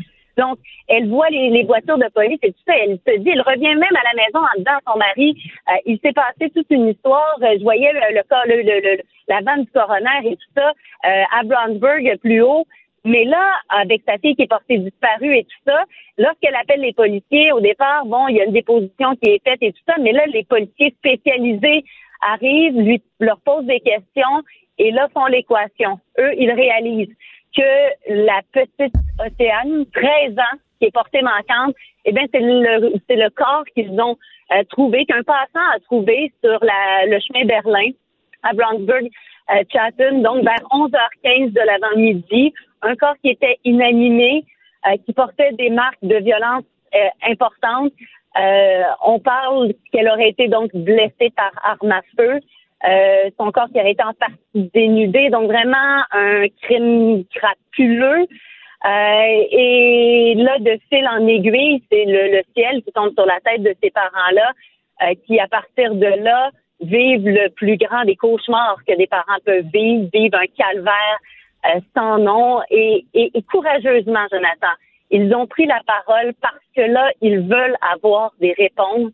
Speaker 11: Donc, elle voit les, voitures de police et tout ça. Elle se dit, elle revient même à la maison en disant à son mari, euh, il s'est passé toute une histoire. Euh, Je voyais le, le, le- le- la vanne du coroner et tout ça euh, à Brownsburg plus haut. Mais là, avec sa fille qui est portée disparue et tout ça, lorsqu'elle appelle les policiers, au départ, bon, il y a une déposition qui est faite et tout ça, mais là, les policiers spécialisés arrivent, lui, leur posent des questions et là font l'équation. Eux, ils réalisent que la petite Océane, 13 ans, qui est portée manquante, eh bien, c'est le, c'est le corps qu'ils ont euh, trouvé, qu'un passant a trouvé sur la, le chemin Berlin à Brownsburg, euh, Chatham, donc vers 11h15 de l'avant-midi, un corps qui était inanimé, euh, qui portait des marques de violence importantes. on parle qu'elle aurait été donc blessée par arme à feu. Euh, son corps qui aurait été en partie dénudé, donc vraiment un crime crapuleux. Euh, et là, de fil en aiguille, c'est le, ciel qui tombe sur la tête de ces parents-là, euh, qui, à partir de là, vivent le plus grand des cauchemars que des parents peuvent vivre, vivent un calvaire euh, sans nom et, et, et, courageusement, Jonathan. Ils ont pris la parole parce que là, ils veulent avoir des réponses.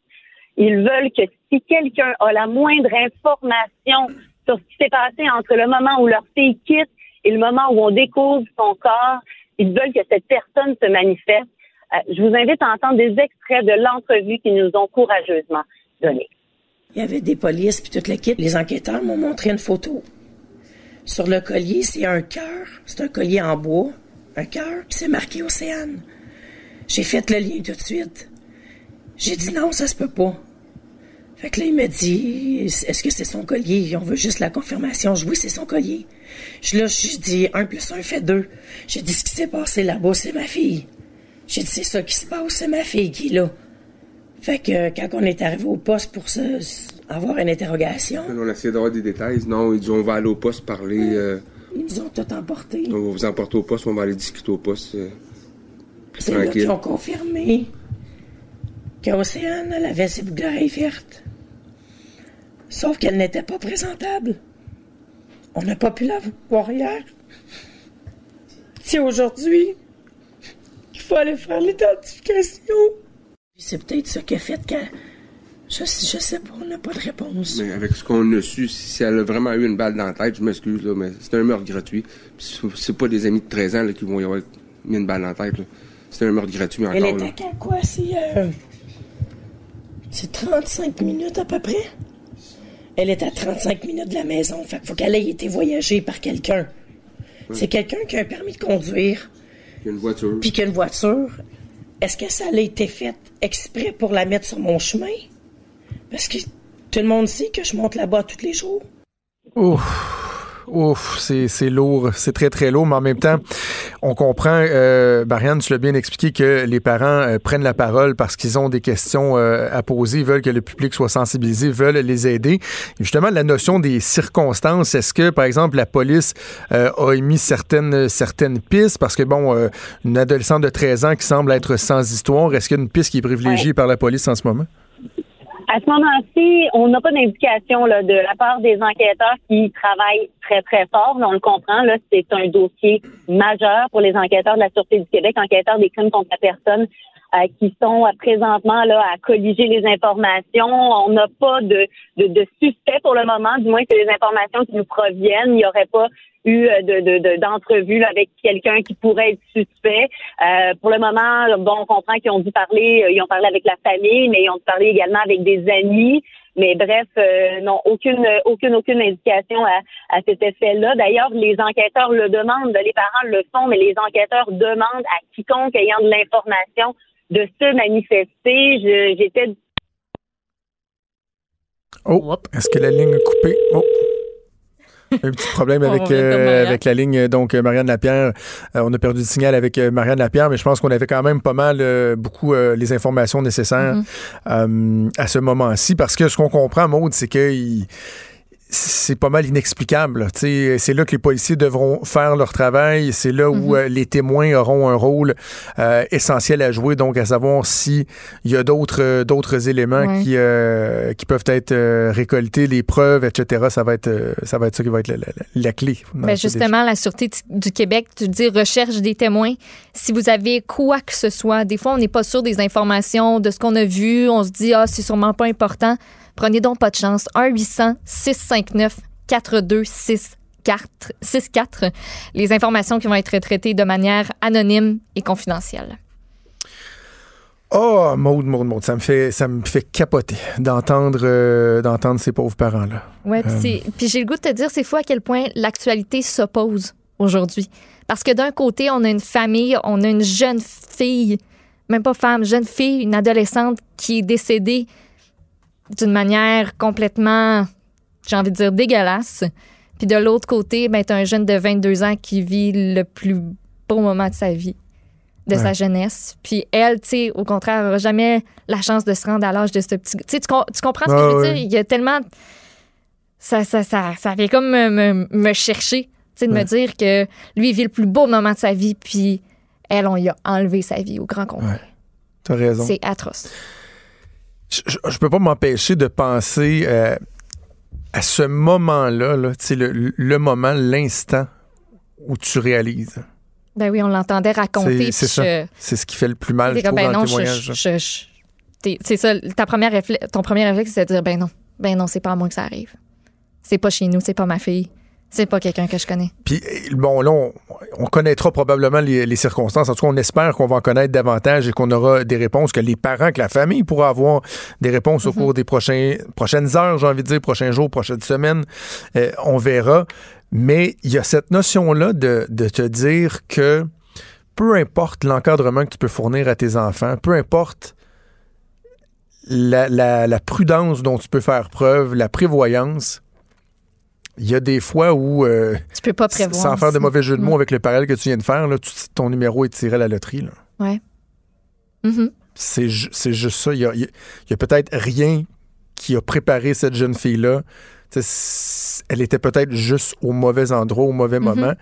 Speaker 11: Ils veulent que si quelqu'un a la moindre information sur ce qui s'est passé entre le moment où leur fille quitte et le moment où on découvre son corps, ils veulent que cette personne se manifeste. Euh, je vous invite à entendre des extraits de l'entrevue qu'ils nous ont courageusement donnée.
Speaker 12: Il y avait des polices puis toute l'équipe. Les enquêteurs m'ont montré une photo. Sur le collier, c'est un cœur. C'est un collier en bois, un cœur, puis c'est marqué Océane. J'ai fait le lien tout de suite. J'ai dit non, ça se peut pas. Fait que là, il m'a dit, est-ce que c'est son collier? On veut juste la confirmation. Je, oui, c'est son collier. Je, là, j'ai dit, un plus un fait deux. J'ai dit, ce qui s'est passé là-bas, c'est ma fille. J'ai dit, c'est ça qui se passe, c'est ma fille qui est là. Fait que quand on est arrivé au poste pour avoir une interrogation.
Speaker 13: On a essayé d'avoir des détails. Non, ils disent, on va aller au poste parler. Euh,
Speaker 12: ils nous ont tout emporté.
Speaker 13: On va vous emporter au poste, on va aller discuter au poste. Euh,
Speaker 12: c'est là qu'ils ont confirmé qu'Océane, elle avait ses boucles d'oreilles vertes. Sauf qu'elle n'était pas présentable. On n'a pas pu la voir hier. C'est aujourd'hui qu'il faut aller faire l'identification. C'est peut-être ce qui a fait que. Je, je sais pas, on n'a pas de réponse.
Speaker 13: Mais avec ce qu'on a su, si elle a vraiment eu une balle dans la tête, je m'excuse, mais c'est un meurtre gratuit. C'est pas des amis de 13 ans qui vont y avoir mis une balle dans la tête. C'est un meurtre gratuit encore.
Speaker 12: Elle était à quoi? C'est. Euh, c'est 35 minutes à peu près? Elle est à 35 minutes de la maison. Fait qu'il faut qu'elle ait été voyagée par quelqu'un. C'est quelqu'un qui a un permis de conduire.
Speaker 13: Qui a une voiture.
Speaker 12: Puis qui a une voiture. Est-ce que ça a été fait exprès pour la mettre sur mon chemin? Parce que tout le monde sait que je monte là-bas tous les jours.
Speaker 3: Ouf ouf, c'est lourd, c'est très, très lourd, mais en même temps, on comprend, euh, Marianne, tu l'as bien expliqué, que les parents euh, prennent la parole parce qu'ils ont des questions euh, à poser, veulent que le public soit sensibilisé, veulent les aider. justement, la notion des circonstances, est-ce que, par exemple, la police euh, a émis certaines, certaines pistes? Parce que, bon, une adolescente de 13 ans qui semble être sans histoire, est-ce qu'il y a une piste qui est privilégiée par la police en ce moment?
Speaker 11: À ce moment-ci, on n'a pas d'indication de la part des enquêteurs qui travaillent très, très fort. on le comprend, là, c'est un dossier majeur pour les enquêteurs de la Sûreté du Québec, enquêteurs des crimes contre la personne euh, qui sont présentement là à colliger les informations. On n'a pas de, de, de suspect pour le moment, du moins c'est les informations qui nous proviennent. Il n'y aurait pas eu euh, de, d'entrevue avec quelqu'un qui pourrait être suspect. Euh, pour le moment, bon, on comprend qu'ils ont dû parler, ils ont parlé avec la famille, mais ils ont parlé également avec des amis. Mais bref, non, aucune, aucune, aucune indication à, à cet effet-là. D'ailleurs, les enquêteurs le demandent, les parents le font, mais les enquêteurs demandent à quiconque ayant de l'information de se manifester. J'étais.
Speaker 3: Oh, est-ce que la ligne est coupée? Oh. Un petit problème avec, euh, avec la ligne. Donc, Marianne Lapierre, euh, on a perdu le signal avec euh, Marianne Lapierre, mais je pense qu'on avait quand même pas mal, beaucoup les informations nécessaires mm-hmm. à ce moment-ci. Parce que ce qu'on comprend, Maude, c'est qu'il c'est pas mal inexplicable. C'est là que les policiers devront faire leur travail. C'est là où mhm. euh, les témoins auront un rôle euh, essentiel à jouer. Donc, à savoir s'il y a d'autres euh, d'autres éléments qui, qui peuvent être récoltés, les preuves, etc. Ça va être, ça va être ça qui va être la, clé.
Speaker 4: Mais ben, justement, la Sûreté du Québec, tu dis recherche des témoins. Si vous avez quoi que ce soit, des fois, on n'est pas sûr des informations, de ce qu'on a vu. On se dit, ah, c'est sûrement pas important. Prenez donc pas de chance. 1-800-659-4264. 6-4. Les informations qui vont être traitées de manière anonyme et confidentielle.
Speaker 3: Oh, Maude, Maude, Maude, ça me fait, ça me fait capoter d'entendre, euh, d'entendre ces pauvres parents-là.
Speaker 4: Puis
Speaker 3: Euh,
Speaker 4: puis j'ai le goût de te dire, c'est fou à quel point l'actualité s'oppose aujourd'hui. Parce que d'un côté, on a une famille, on a une jeune fille, même pas femme, jeune fille, une adolescente qui est décédée d'une manière complètement, j'ai envie de dire, dégueulasse. Puis de l'autre côté, ben, t'as un jeune de 22 ans qui vit le plus beau moment de sa vie, de sa jeunesse. Puis elle, tu sais, au contraire, n'aura jamais la chance de se rendre à l'âge de ce petit... Tu tu, com- tu comprends ce que je veux
Speaker 14: ouais.
Speaker 4: dire? Il y a tellement... Ça, ça, ça, ça vient comme me, me- me chercher, tu sais, de me dire que lui, il vit le plus beau moment de sa vie, puis elle, on lui a enlevé sa vie au grand complet.
Speaker 3: T'as raison.
Speaker 4: C'est atroce.
Speaker 3: Je, je- peux pas m'empêcher de penser euh, à ce moment-là, là, le, le moment, l'instant où tu réalises.
Speaker 4: Ben oui, on l'entendait raconter.
Speaker 3: C'est ça. C'est ce qui fait le plus mal, je trouve,
Speaker 4: ben
Speaker 3: dans
Speaker 4: non,
Speaker 3: le témoignage.
Speaker 4: c'est ça, ta première réflexe- ton premier réflexe, c'est de dire, ben non, ben non, c'est pas à moi que ça arrive. C'est pas chez nous, c'est pas ma fille, c'est pas quelqu'un que je connais.
Speaker 3: Puis, bon, là, on, on connaîtra probablement les, les circonstances. En tout cas, on espère qu'on va en connaître davantage et qu'on aura des réponses, que les parents, que la famille pourra avoir des réponses au cours des prochains, prochaines heures, j'ai envie de dire, prochains jours, prochaines semaines. Euh, on verra. Mais il y a cette notion-là de, de te dire que peu importe l'encadrement que tu peux fournir à tes enfants, peu importe la, la- la prudence dont tu peux faire preuve, la prévoyance, il y a des fois où, euh,
Speaker 4: Tu peux pas prévoir.
Speaker 3: sans faire de mauvais jeu de mots avec le parallèle que tu viens de faire, là, tu- ton numéro est tiré à la loterie. là.
Speaker 4: Ouais. Mhm.
Speaker 3: C'est ju- c'est juste ça. Il y a, peut-être rien qui a préparé cette jeune fille-là. Elle était peut-être juste au mauvais endroit, au mauvais
Speaker 14: Mhm.
Speaker 3: moment.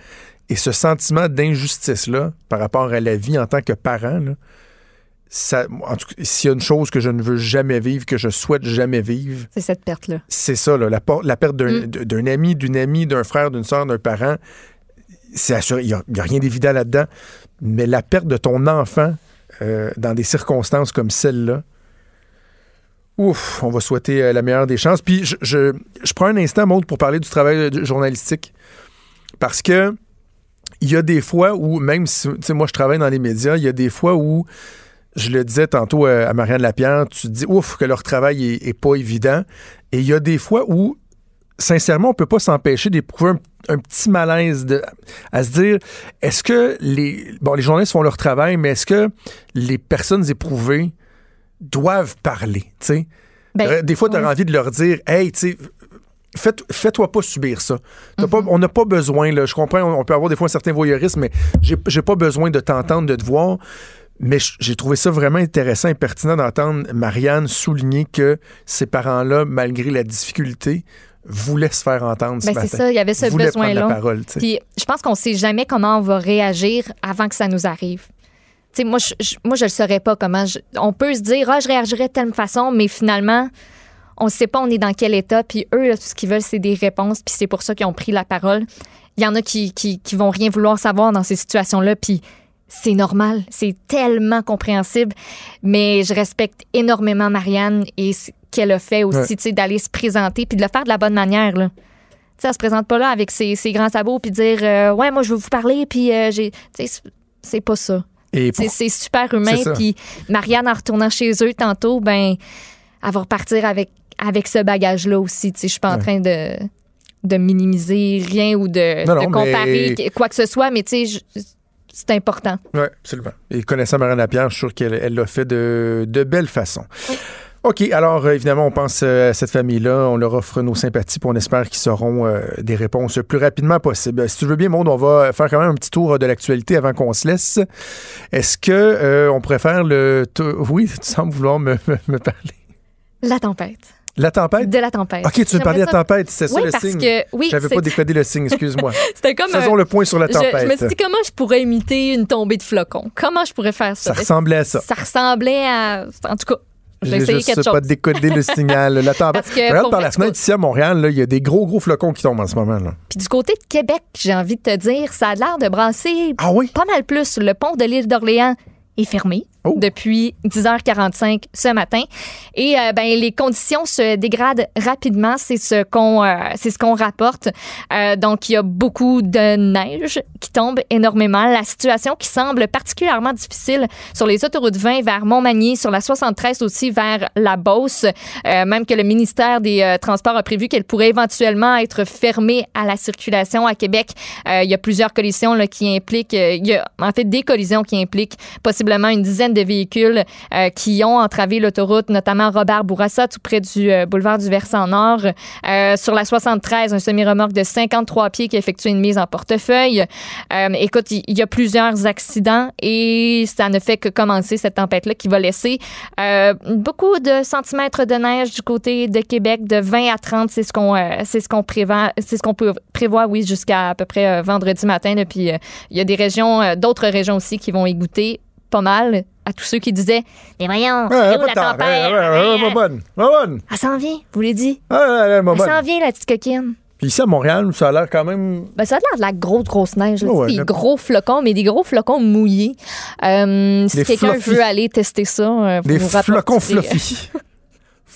Speaker 3: Et ce sentiment d'injustice-là par rapport à la vie en tant que parent, là, ça, en tout cas, s'il y a une chose que je ne veux jamais vivre, que je souhaite jamais vivre,
Speaker 4: C'est cette perte-là.
Speaker 3: c'est ça, là, la, perte d'un
Speaker 4: Mm.
Speaker 3: d'un ami, d'une amie, d'un frère, d'une soeur, d'un parent. C'est assuré, il n'y a, rien d'évident là-dedans. Mais la perte de ton enfant euh, dans des circonstances comme celle-là, ouf, on va souhaiter euh, la meilleure des chances. Puis je, je, je prends un instant, Maud, pour parler du travail journalistique. Parce que il y a des fois où, même si, tu sais, moi, je travaille dans les médias, il y a des fois où, je le disais tantôt euh, à Marianne Lapierre, tu te dis, ouf, que leur travail est, est pas évident. Et il y a des fois où, sincèrement, on peut pas s'empêcher d'éprouver un, un petit malaise de, à se dire, est-ce que les, bon, les journalistes font leur travail, mais est-ce que les personnes éprouvées doivent parler, tu sais?
Speaker 4: Ben,
Speaker 3: Euh, des fois, tu as envie de leur dire, hey, tu fais-toi pas subir ça. Pas- on n'a pas besoin, là, je comprends, on, on peut avoir des fois un certain voyeurisme, mais j'ai pas besoin de t'entendre, de te voir. Mais j'ai trouvé ça vraiment intéressant et pertinent d'entendre Marianne souligner que ces parents-là, malgré la difficulté, voulaient se faire entendre ce
Speaker 4: Ben, c'est ça, il y avait ce besoin-là. Puis je pense qu'on sait jamais comment on va réagir avant que ça nous arrive. Moi, je, je- moi, je le saurais pas comment. je- on peut se dire, ah, je réagirais de telle façon, mais finalement, on ne sait pas on est dans quel état. Puis eux, là, tout ce qu'ils veulent, c'est des réponses. Puis c'est pour ça qu'ils ont pris la parole. Il y en a qui, qui, qui vont rien vouloir savoir dans ces situations-là. Puis c'est normal. C'est tellement compréhensible. Mais je respecte énormément Marianne et ce qu'elle a fait aussi,
Speaker 14: Ouais.
Speaker 4: tu sais, d'aller se présenter puis de le faire de la bonne manière, là. Tu sais, elle se présente pas là avec ses, ses grands sabots puis dire euh, ouais moi je veux vous parler puis euh, j'ai tu sais c'est- pas ça. C'est
Speaker 3: pour-
Speaker 4: c'est super humain puis Marianne en retournant chez eux tantôt ben elle va repartir avec avec ce bagage là aussi, tu sais je suis pas en train de de minimiser rien ou de,
Speaker 3: Non,
Speaker 4: de
Speaker 3: non,
Speaker 4: comparer
Speaker 3: mais-
Speaker 4: quoi que ce soit mais tu sais je- c'est important.
Speaker 3: Oui, absolument. Et connaissant Marianne Lapierre, je suis sûr qu'elle elle l'a fait de, de belle façon. OK, alors euh, évidemment, on pense euh, à cette famille-là, on leur offre nos sympathies, puis on espère qu'ils auront euh, des réponses le plus rapidement possible. Si tu veux bien, Maud, on va faire quand même un petit tour de l'actualité avant qu'on se laisse. Est-ce que euh, on préfère le... Oui, tu sembles vouloir me, me- me parler.
Speaker 4: La tempête.
Speaker 3: La tempête?
Speaker 4: De la tempête.
Speaker 3: OK, tu veux parler de la tempête, c'est ça
Speaker 4: Oui,
Speaker 3: le
Speaker 4: parce
Speaker 3: signe?
Speaker 4: que- oui,
Speaker 3: J'avais pas décodé le signe, excuse-moi.
Speaker 4: C'était comme
Speaker 3: Faisons
Speaker 4: un-
Speaker 3: le point sur la
Speaker 4: Je-
Speaker 3: tempête.
Speaker 4: Je, me suis dit comment je pourrais imiter une tombée de flocons? Comment je pourrais faire ça?
Speaker 3: Ça ressemblait à ça.
Speaker 4: Ça ressemblait à. En tout cas, j'ai essayé
Speaker 3: juste
Speaker 4: quelque chose.
Speaker 3: pas décodé le signal. La tempête.
Speaker 4: Parce que
Speaker 3: Je regarde par la fenêtre ici à Montréal, il y a des gros, gros flocons qui tombent en ce moment. Là.
Speaker 4: Puis du côté de Québec, j'ai envie de te dire, ça a l'air de brasser
Speaker 3: Ah
Speaker 4: pas mal plus. Le pont de l'île d'Orléans, est fermé
Speaker 3: Oh.
Speaker 4: depuis 10h45 ce matin. Et euh, ben, les conditions se dégradent rapidement. C'est ce qu'on euh, c'est ce qu'on rapporte. Euh, donc, il y a beaucoup de neige qui tombe énormément. La situation qui semble particulièrement difficile sur les autoroutes 20 vers Montmagny, sur la 73 aussi vers la Beauce. Même que le ministère des Transports a prévu qu'elle pourrait éventuellement être fermée à la circulation à Québec. Il y a plusieurs collisions là, qui impliquent, il y a en fait des collisions qui impliquent possiblement une dizaine de véhicules euh, qui ont entravé l'autoroute, notamment Robert Bourassa, tout près du euh, boulevard du Versant Nord. Euh, sur la 73, un semi-remorque de 53 pieds qui a effectué une mise en portefeuille. Écoute, il y, a plusieurs accidents et ça ne fait que commencer cette tempête-là qui va laisser beaucoup de centimètres de neige du côté de Québec, de 20 à 30, c'est ce qu'on c'est ce qu'on prévoit, c'est ce qu'on peut oui, jusqu'à à peu près vendredi matin. là. puis il y a des régions, d'autres régions aussi qui vont égoutter pas mal à tous ceux qui disaient Mais voyons,
Speaker 3: Ouais,
Speaker 4: où la?
Speaker 3: Ouais, ouais, bonne. Bonne.
Speaker 4: Elle s'en vient, vous l'avez dit. Elle s'en vient, la petite coquine.
Speaker 3: Puis ici à Montréal, ça a l'air quand même.
Speaker 4: Ben, ça a l'air de la grosse, grosse neige. là.
Speaker 3: Oh,
Speaker 4: des gros flocons, mais des gros flocons mouillés. Euh, si quelqu'un veut aller tester ça, euh, vous
Speaker 3: Des flocons fluffy.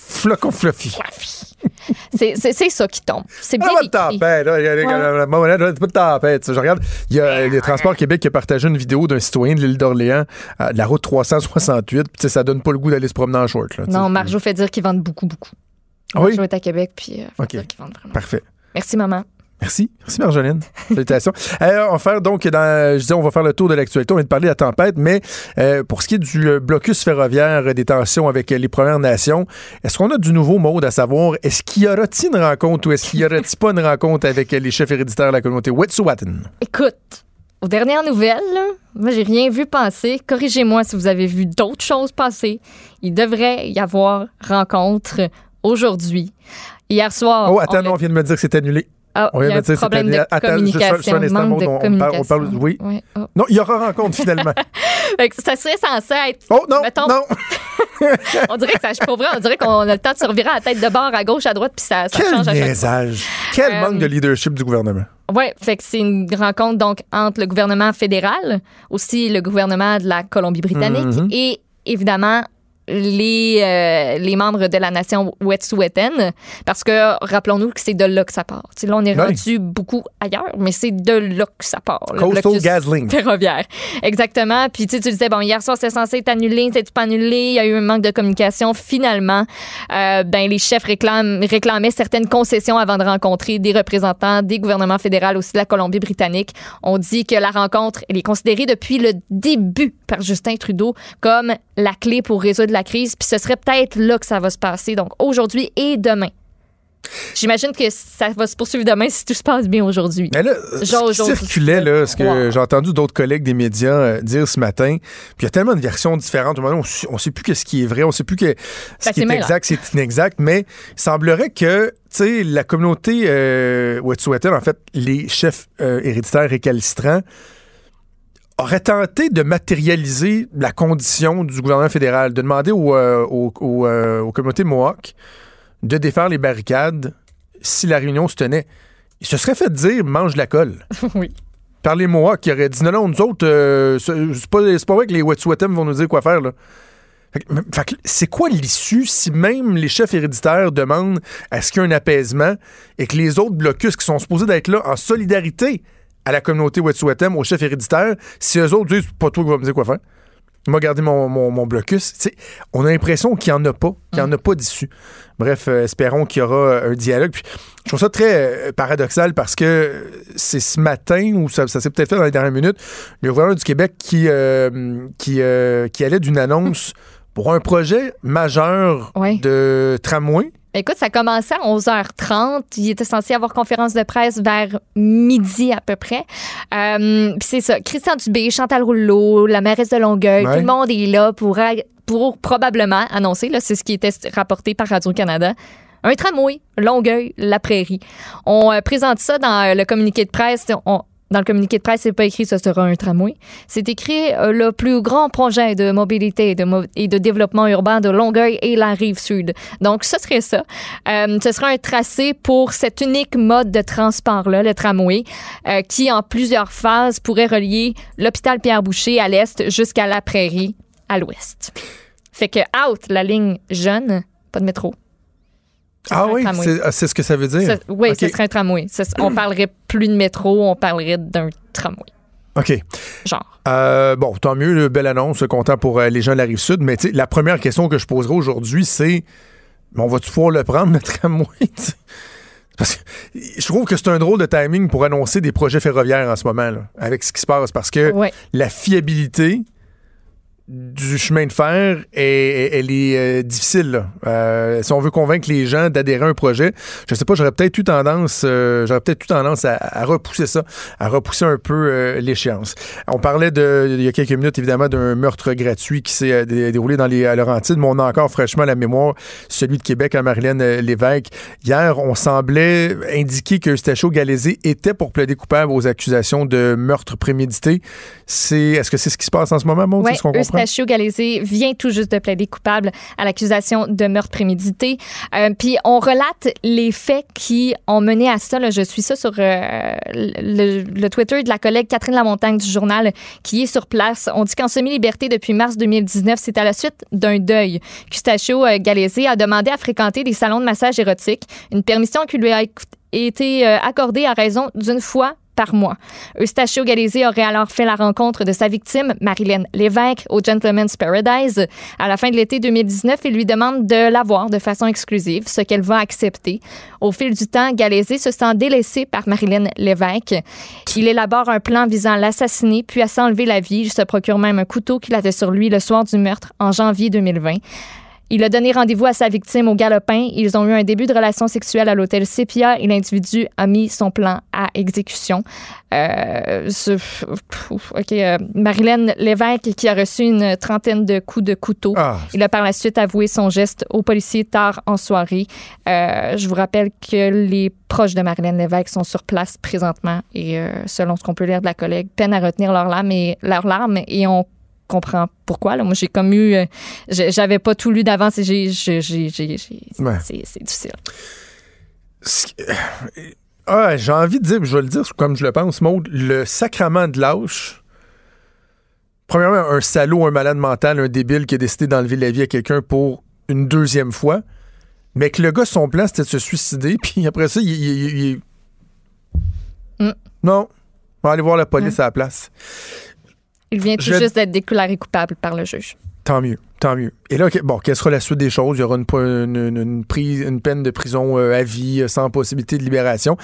Speaker 3: Flocons fluffy.
Speaker 4: C'est ça qui tombe. C'est bien
Speaker 3: Ah, pas de tempête. pas de tempête. Je regarde, il y a les Transports Québec qui a partagé une vidéo d'un citoyen de l'île d'Orléans, euh, de la route 368. Puis, ça donne pas le goût d'aller se promener en short. Là.
Speaker 4: Non, Marjo fait dire qu'ils vendent beaucoup, beaucoup.
Speaker 3: Ah oui?
Speaker 4: Marjo est à Québec, puis euh, fait
Speaker 3: OK.
Speaker 4: dire qu'ils vendent vraiment.
Speaker 3: Parfait.
Speaker 4: Merci, maman.
Speaker 3: Merci. Merci, Marjolaine. Salutations. Euh, on va faire donc, dans, je disais, on va faire le tour de l'actualité. On vient de parler de la tempête, mais euh, pour ce qui est du euh, blocus ferroviaire des tensions avec les Premières Nations, est-ce qu'on a du nouveau mode à savoir? Est-ce qu'il y aura-t-il une rencontre ou est-ce qu'il y aura-t-il pas une rencontre avec les chefs héréditaires de la communauté Wet'suwet'en?
Speaker 4: Écoute, aux dernières nouvelles, là, moi, j'ai rien vu passer. Corrigez-moi si vous avez vu d'autres choses passer. Il devrait y avoir rencontre aujourd'hui. Hier soir.
Speaker 3: Oh, attends,
Speaker 4: on
Speaker 3: non, on vient de me dire que c'est annulé.
Speaker 4: Ah,
Speaker 3: On
Speaker 4: il y a
Speaker 3: dire
Speaker 4: un problème de
Speaker 3: Attends, juste- juste
Speaker 4: communication,
Speaker 3: un instant,
Speaker 4: manque de
Speaker 3: on- on parle- on parle-
Speaker 4: communication.
Speaker 3: oui.
Speaker 4: Oh.
Speaker 3: Non, il y aura rencontre finalement.
Speaker 4: Ça serait censé être.
Speaker 3: Oh non,
Speaker 4: mettons,
Speaker 3: non.
Speaker 4: on dirait que ça, pour vrai, on dirait qu'on a le temps de se revirer à la tête de bord, à gauche, à droite, puis ça, ça
Speaker 3: Quel
Speaker 4: change à chaque fois.
Speaker 3: niaisage. Quel
Speaker 4: Euh,
Speaker 3: manque de leadership du gouvernement.
Speaker 4: Oui, fait que c'est une rencontre donc entre le gouvernement fédéral, aussi le gouvernement de la Colombie-Britannique
Speaker 3: Mhm.
Speaker 4: et évidemment les, euh, les membres de la nation Wet'suwet'en parce que rappelons-nous que c'est de là que ça part. Tu sais, là, on est
Speaker 3: Oui.
Speaker 4: rendu beaucoup ailleurs, mais c'est de là que ça part.
Speaker 3: Coastal GasLink.
Speaker 4: Ferroviaire. Exactement. Puis tu sais, tu disais, bon, hier soir, c'était censé être annulé, c'était pas annulé, il y a eu un manque de communication. Finalement, euh, ben, les chefs réclament, réclamaient certaines concessions avant de rencontrer des représentants des gouvernements fédéraux, aussi de la Colombie-Britannique. On dit que la rencontre, elle est considérée depuis le début par Justin Trudeau comme la clé pour résoudre la crise. Puis ce serait peut-être là que ça va se passer, donc aujourd'hui et demain. J'imagine que ça va se poursuivre demain si tout se passe bien aujourd'hui.
Speaker 3: Mais là,
Speaker 4: Genre
Speaker 3: ce qui circulait, là, ce que
Speaker 4: Wow.
Speaker 3: j'ai entendu d'autres collègues des médias euh, dire ce matin, puis il y a tellement de versions différentes. On ne sait plus ce qui est vrai, on ne sait plus que, ce qui est exact, c'est inexact, mais il semblerait que, tu sais, la communauté euh, Wet'suwet'en, en fait, les chefs euh, héréditaires récalcitrants, auraient tenté de matérialiser la condition du gouvernement fédéral, de demander aux, euh, aux- aux, euh, aux communautés Mohawk de défaire les barricades si la réunion se tenait. Il se serait fait dire mange la colle.
Speaker 4: oui.
Speaker 3: Par les Mohawks qui auraient dit non, non, nous autres, euh, c'est pas, c'est pas vrai que les Wet'suwet'en vont nous dire quoi faire. Là. Fait que- fait que c'est quoi l'issue si même les chefs héréditaires demandent à ce qu'il y ait un apaisement et que les autres blocus qui sont supposés d'être là en solidarité à la communauté Wet'suwet'en, aux chefs héréditaires, si eux autres disent pas toi qui vas me dire quoi faire. M'a gardé mon, mon, mon blocus. On a l'impression qu'il n'y en a pas, qu'il n'y en a pas d'issue. Bref, euh, espérons qu'il y aura euh, un dialogue. Puis, je trouve ça très euh, paradoxal parce que c'est ce matin, ou ça, ça s'est peut-être fait dans les dernières minutes, le gouvernement du Québec qui, euh, qui, qui allait d'une annonce pour un projet majeur de tramway.
Speaker 4: Écoute, ça commençait à 11h30. Il était censé avoir conférence de presse vers midi à peu près. Euh, Puis c'est ça. Christian Dubé, Chantal Rouleau, la mairesse de Longueuil,
Speaker 14: Ouais.
Speaker 4: tout le monde est là pour, pour probablement annoncer, là, c'est ce qui était rapporté par Radio-Canada, un tramway, Longueuil, la prairie. On euh, présente ça dans euh, le communiqué de presse. On, Dans le communiqué de presse, c'est pas écrit ce sera un tramway. C'est écrit euh, le plus grand projet de mobilité et de, mo- et de développement urbain de Longueuil et la rive sud. Donc, ce serait ça. Euh, ce sera un tracé pour cet unique mode de transport-là, le tramway, euh, qui, en plusieurs phases, pourrait relier l'hôpital Pierre-Boucher à l'est jusqu'à la prairie à l'ouest. Fait que out la ligne jeune, pas de métro.
Speaker 3: Ah oui, c'est ah, c'est ce que ça veut dire.
Speaker 4: Oui, ce serait un tramway. On parlerait plus de métro, on parlerait d'un tramway.
Speaker 3: OK.
Speaker 4: Genre.
Speaker 3: Euh, bon, tant mieux, le belle annonce, content pour euh, les gens de la rive sud. Mais la première question que je poserai aujourd'hui, c'est mais on va-tu pouvoir le prendre, le tramway? Parce que je trouve que c'est un drôle de timing pour annoncer des projets ferroviaires en ce moment, là, avec ce qui se passe. Parce que
Speaker 4: Ouais.
Speaker 3: la fiabilité du chemin de fer, elle est euh, difficile. là. Euh, si on veut convaincre les gens d'adhérer à un projet, je sais pas, j'aurais peut-être eu tendance, euh, j'aurais peut-être eu tendance à, à repousser ça, à repousser un peu l'échéance. On parlait de, il y a quelques minutes évidemment d'un meurtre gratuit qui s'est dé- déroulé dans les à Laurentides, mais on a encore fraîchement à la mémoire celui de Québec à Marilyn euh, Lévesque. Hier, on semblait indiquer que Eustachio Galézé était pour plaider coupable aux accusations de meurtre prémédité. C'est, est-ce que c'est ce qui se passe en ce moment, Maud?
Speaker 4: Oui,
Speaker 3: C'est ce qu'on comprend?
Speaker 4: Eustachio Galézé vient tout juste de plaider coupable à l'accusation de meurtre prémédité. Euh, Puis on relate les faits qui ont mené à ça. je suis ça sur euh, le, Twitter de la collègue Catherine Lamontagne du journal qui est sur place. On dit qu'en semi-liberté depuis mars 2019, c'est à la suite d'un deuil qu'Eustachio euh, Galézé a demandé à fréquenter des salons de massage érotique, une permission qui lui a été accordée à raison d'une fois mois. Eustachio aurait alors fait la rencontre de sa victime, Marilyn Lévesque, au Gentleman's Paradise. À la fin de l'été 2019, il lui demande de la voir de façon exclusive, ce qu'elle va accepter. Au fil du temps, Galézé se sent délaissé par Marilyn Lévesque. Il élabore un plan visant à l'assassiner, puis à s'enlever la vie. Il se procure même un couteau qu'il avait sur lui le soir du meurtre, en janvier 2020. Il a donné rendez-vous à sa victime au Galopin. Ils ont eu un début de relation sexuelle à l'hôtel Sepia et l'individu a mis son plan à exécution. Euh, ce- pff, OK. euh, Marilyn Lévesque qui a reçu une trentaine de coups de couteau.
Speaker 3: Ah.
Speaker 4: Il a par la suite avoué son geste aux policiers tard en soirée. Euh, je vous rappelle que les proches de Marilyn Lévesque sont sur place présentement et selon ce qu'on peut lire de la collègue, peinent à retenir leurs larmes et, leurs larmes et on comprend pourquoi. Là. Moi, j'ai comme eu... euh, J'avais pas tout lu d'avance et j'ai...
Speaker 3: Ouais.
Speaker 4: C'est difficile.
Speaker 3: Qui- Ah, j'ai envie de dire, je vais le dire comme je le pense, Maud, le sacrement de lâche. Premièrement, un salaud, un malade mental, un débile qui a décidé d'enlever la vie à quelqu'un pour une deuxième fois. Mais que le gars, son plan, c'était de se suicider, puis après ça, il. il- il- il-
Speaker 4: Mm.
Speaker 3: Non. On va aller voir la police à la place.
Speaker 4: Il vient tout
Speaker 3: Je-
Speaker 4: juste d'être déclaré coupable par le juge.
Speaker 3: Tant mieux, tant mieux. Et là, bon, quelle sera la suite des choses? Il y aura une, une, une- une prise, une peine de prison euh, à vie, euh, sans possibilité de libération.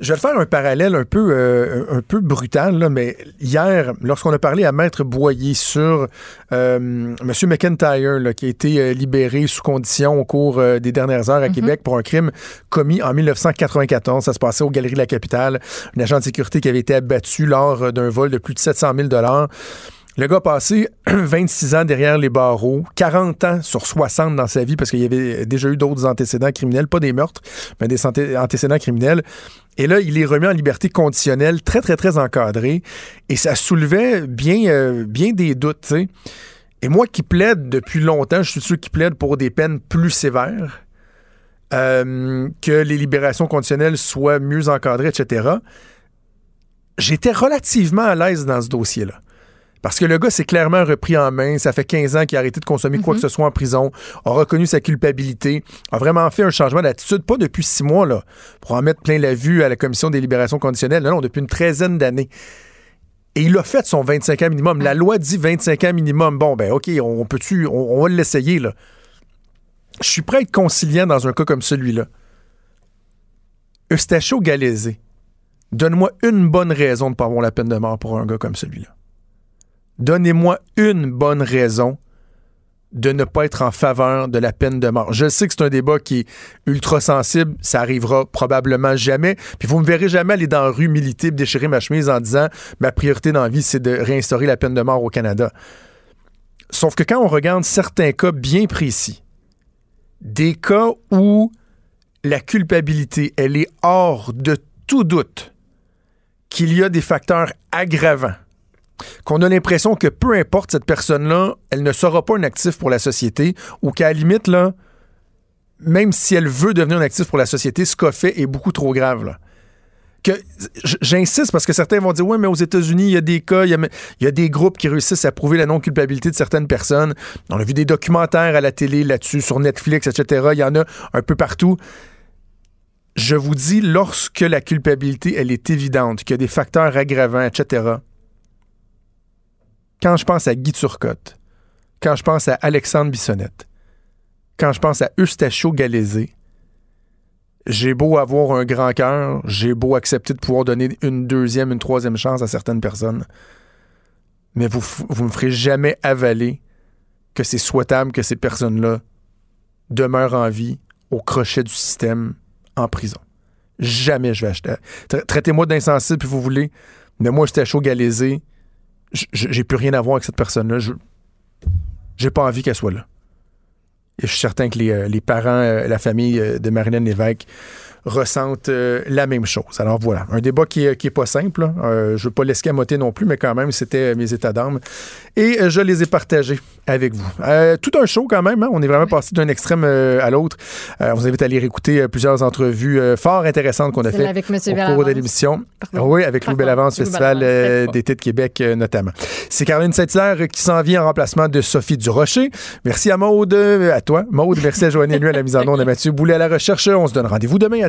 Speaker 3: Je vais faire un parallèle un peu, euh, un peu brutal, là, mais hier, lorsqu'on a parlé à Maître Boyer sur euh, M. McIntyre, là, qui a été libéré sous condition au cours des dernières heures à Québec pour un crime commis en 1994, ça se passait aux Galeries de la Capitale, un agent de sécurité qui avait été abattu lors d'un vol de plus de 700 000 le gars a passé 26 ans derrière les barreaux, 40 ans sur 60 dans sa vie parce qu'il y avait déjà eu d'autres antécédents criminels, pas des meurtres, mais des antécédents criminels. Et là, il est remis en liberté conditionnelle, très, très, très encadré. Et ça soulevait bien, euh, des doutes. Et moi qui plaide depuis longtemps, je suis sûr qu'il plaide pour des peines plus sévères, euh, que les libérations conditionnelles soient mieux encadrées, etc. J'étais relativement à l'aise dans ce dossier-là. Parce que le gars s'est clairement repris en main. Ça fait 15 ans qu'il a arrêté de consommer quoi que ce soit en prison, a reconnu sa culpabilité, a vraiment fait un changement d'attitude, pas depuis six mois, là, pour en mettre plein la vue à la commission des libérations conditionnelles. Non, non, depuis une treizaine d'années. Et il a fait son 25 ans minimum. La loi dit 25 ans minimum. Bon, ben, OK, on peut-tu, on, on va l'essayer, là. Je suis prêt à être conciliant dans un cas comme celui-là. Eustachio Galézé, donne-moi une bonne raison de ne pas avoir la peine de mort pour un gars comme celui-là. Donnez-moi une bonne raison de ne pas être en faveur de la peine de mort. Je sais que c'est un débat qui est ultra sensible, ça arrivera probablement jamais. Puis vous me verrez jamais aller dans la rue militer, déchirer ma chemise en disant ma priorité dans la vie, c'est de réinstaurer la peine de mort au Canada. Sauf que quand on regarde certains cas bien précis, des cas où la culpabilité, elle est hors de tout doute, qu'il y a des facteurs aggravants, qu'on a l'impression que peu importe cette personne-là, elle ne sera pas un actif pour la société ou qu'à la limite, là, même si elle veut devenir un actif pour la société, ce qu'a fait est beaucoup trop grave. Que, j'insiste parce que certains vont dire oui, mais aux États-Unis, il y a des cas, il y a, des groupes qui réussissent à prouver la non-culpabilité de certaines personnes. On a vu des documentaires à la télé là-dessus, sur Netflix, etc. Il y en a un peu partout. Je vous dis, lorsque la culpabilité, elle est évidente, qu'il y a des facteurs aggravants, etc., quand je pense à Guy Turcotte, quand je pense à Alexandre Bissonnette, quand je pense à Eustachio Galézé, j'ai beau avoir un grand cœur, j'ai beau accepter de pouvoir donner une deuxième, une troisième chance à certaines personnes, mais vous ne me ferez jamais avaler que c'est souhaitable que ces personnes-là demeurent en vie au crochet du système en prison. Jamais je vais acheter. Traitez-moi d'insensible puis vous voulez, mais moi, j'étais chaud galézé. J'ai plus rien à voir avec cette personne-là. J'ai pas envie qu'elle soit là. Et je suis certain que les, euh, parents, euh, la famille euh, de Marilyn Lévesque ressentent la même chose. Alors voilà, un débat qui n'est est pas simple. je ne veux pas l'escamoter non plus, mais quand même, c'était mes états d'âme. Et je les ai partagés avec vous. tout un show quand même. Hein. On est vraiment passé d'un extrême à l'autre. on vous invite à aller écouter plusieurs entrevues fort intéressantes qu'on a fait au cours de l'émission. Oui, avec Louis Bellavance, Festival d'été de Québec notamment. C'est Caroline Saint-Hilaire qui s'en vient en remplacement de Sophie Durocher. Merci à Maude, à toi, Maude. Merci à Joanne lui à la mise en onde, à Mathieu Boulet à la recherche. On se donne rendez-vous demain à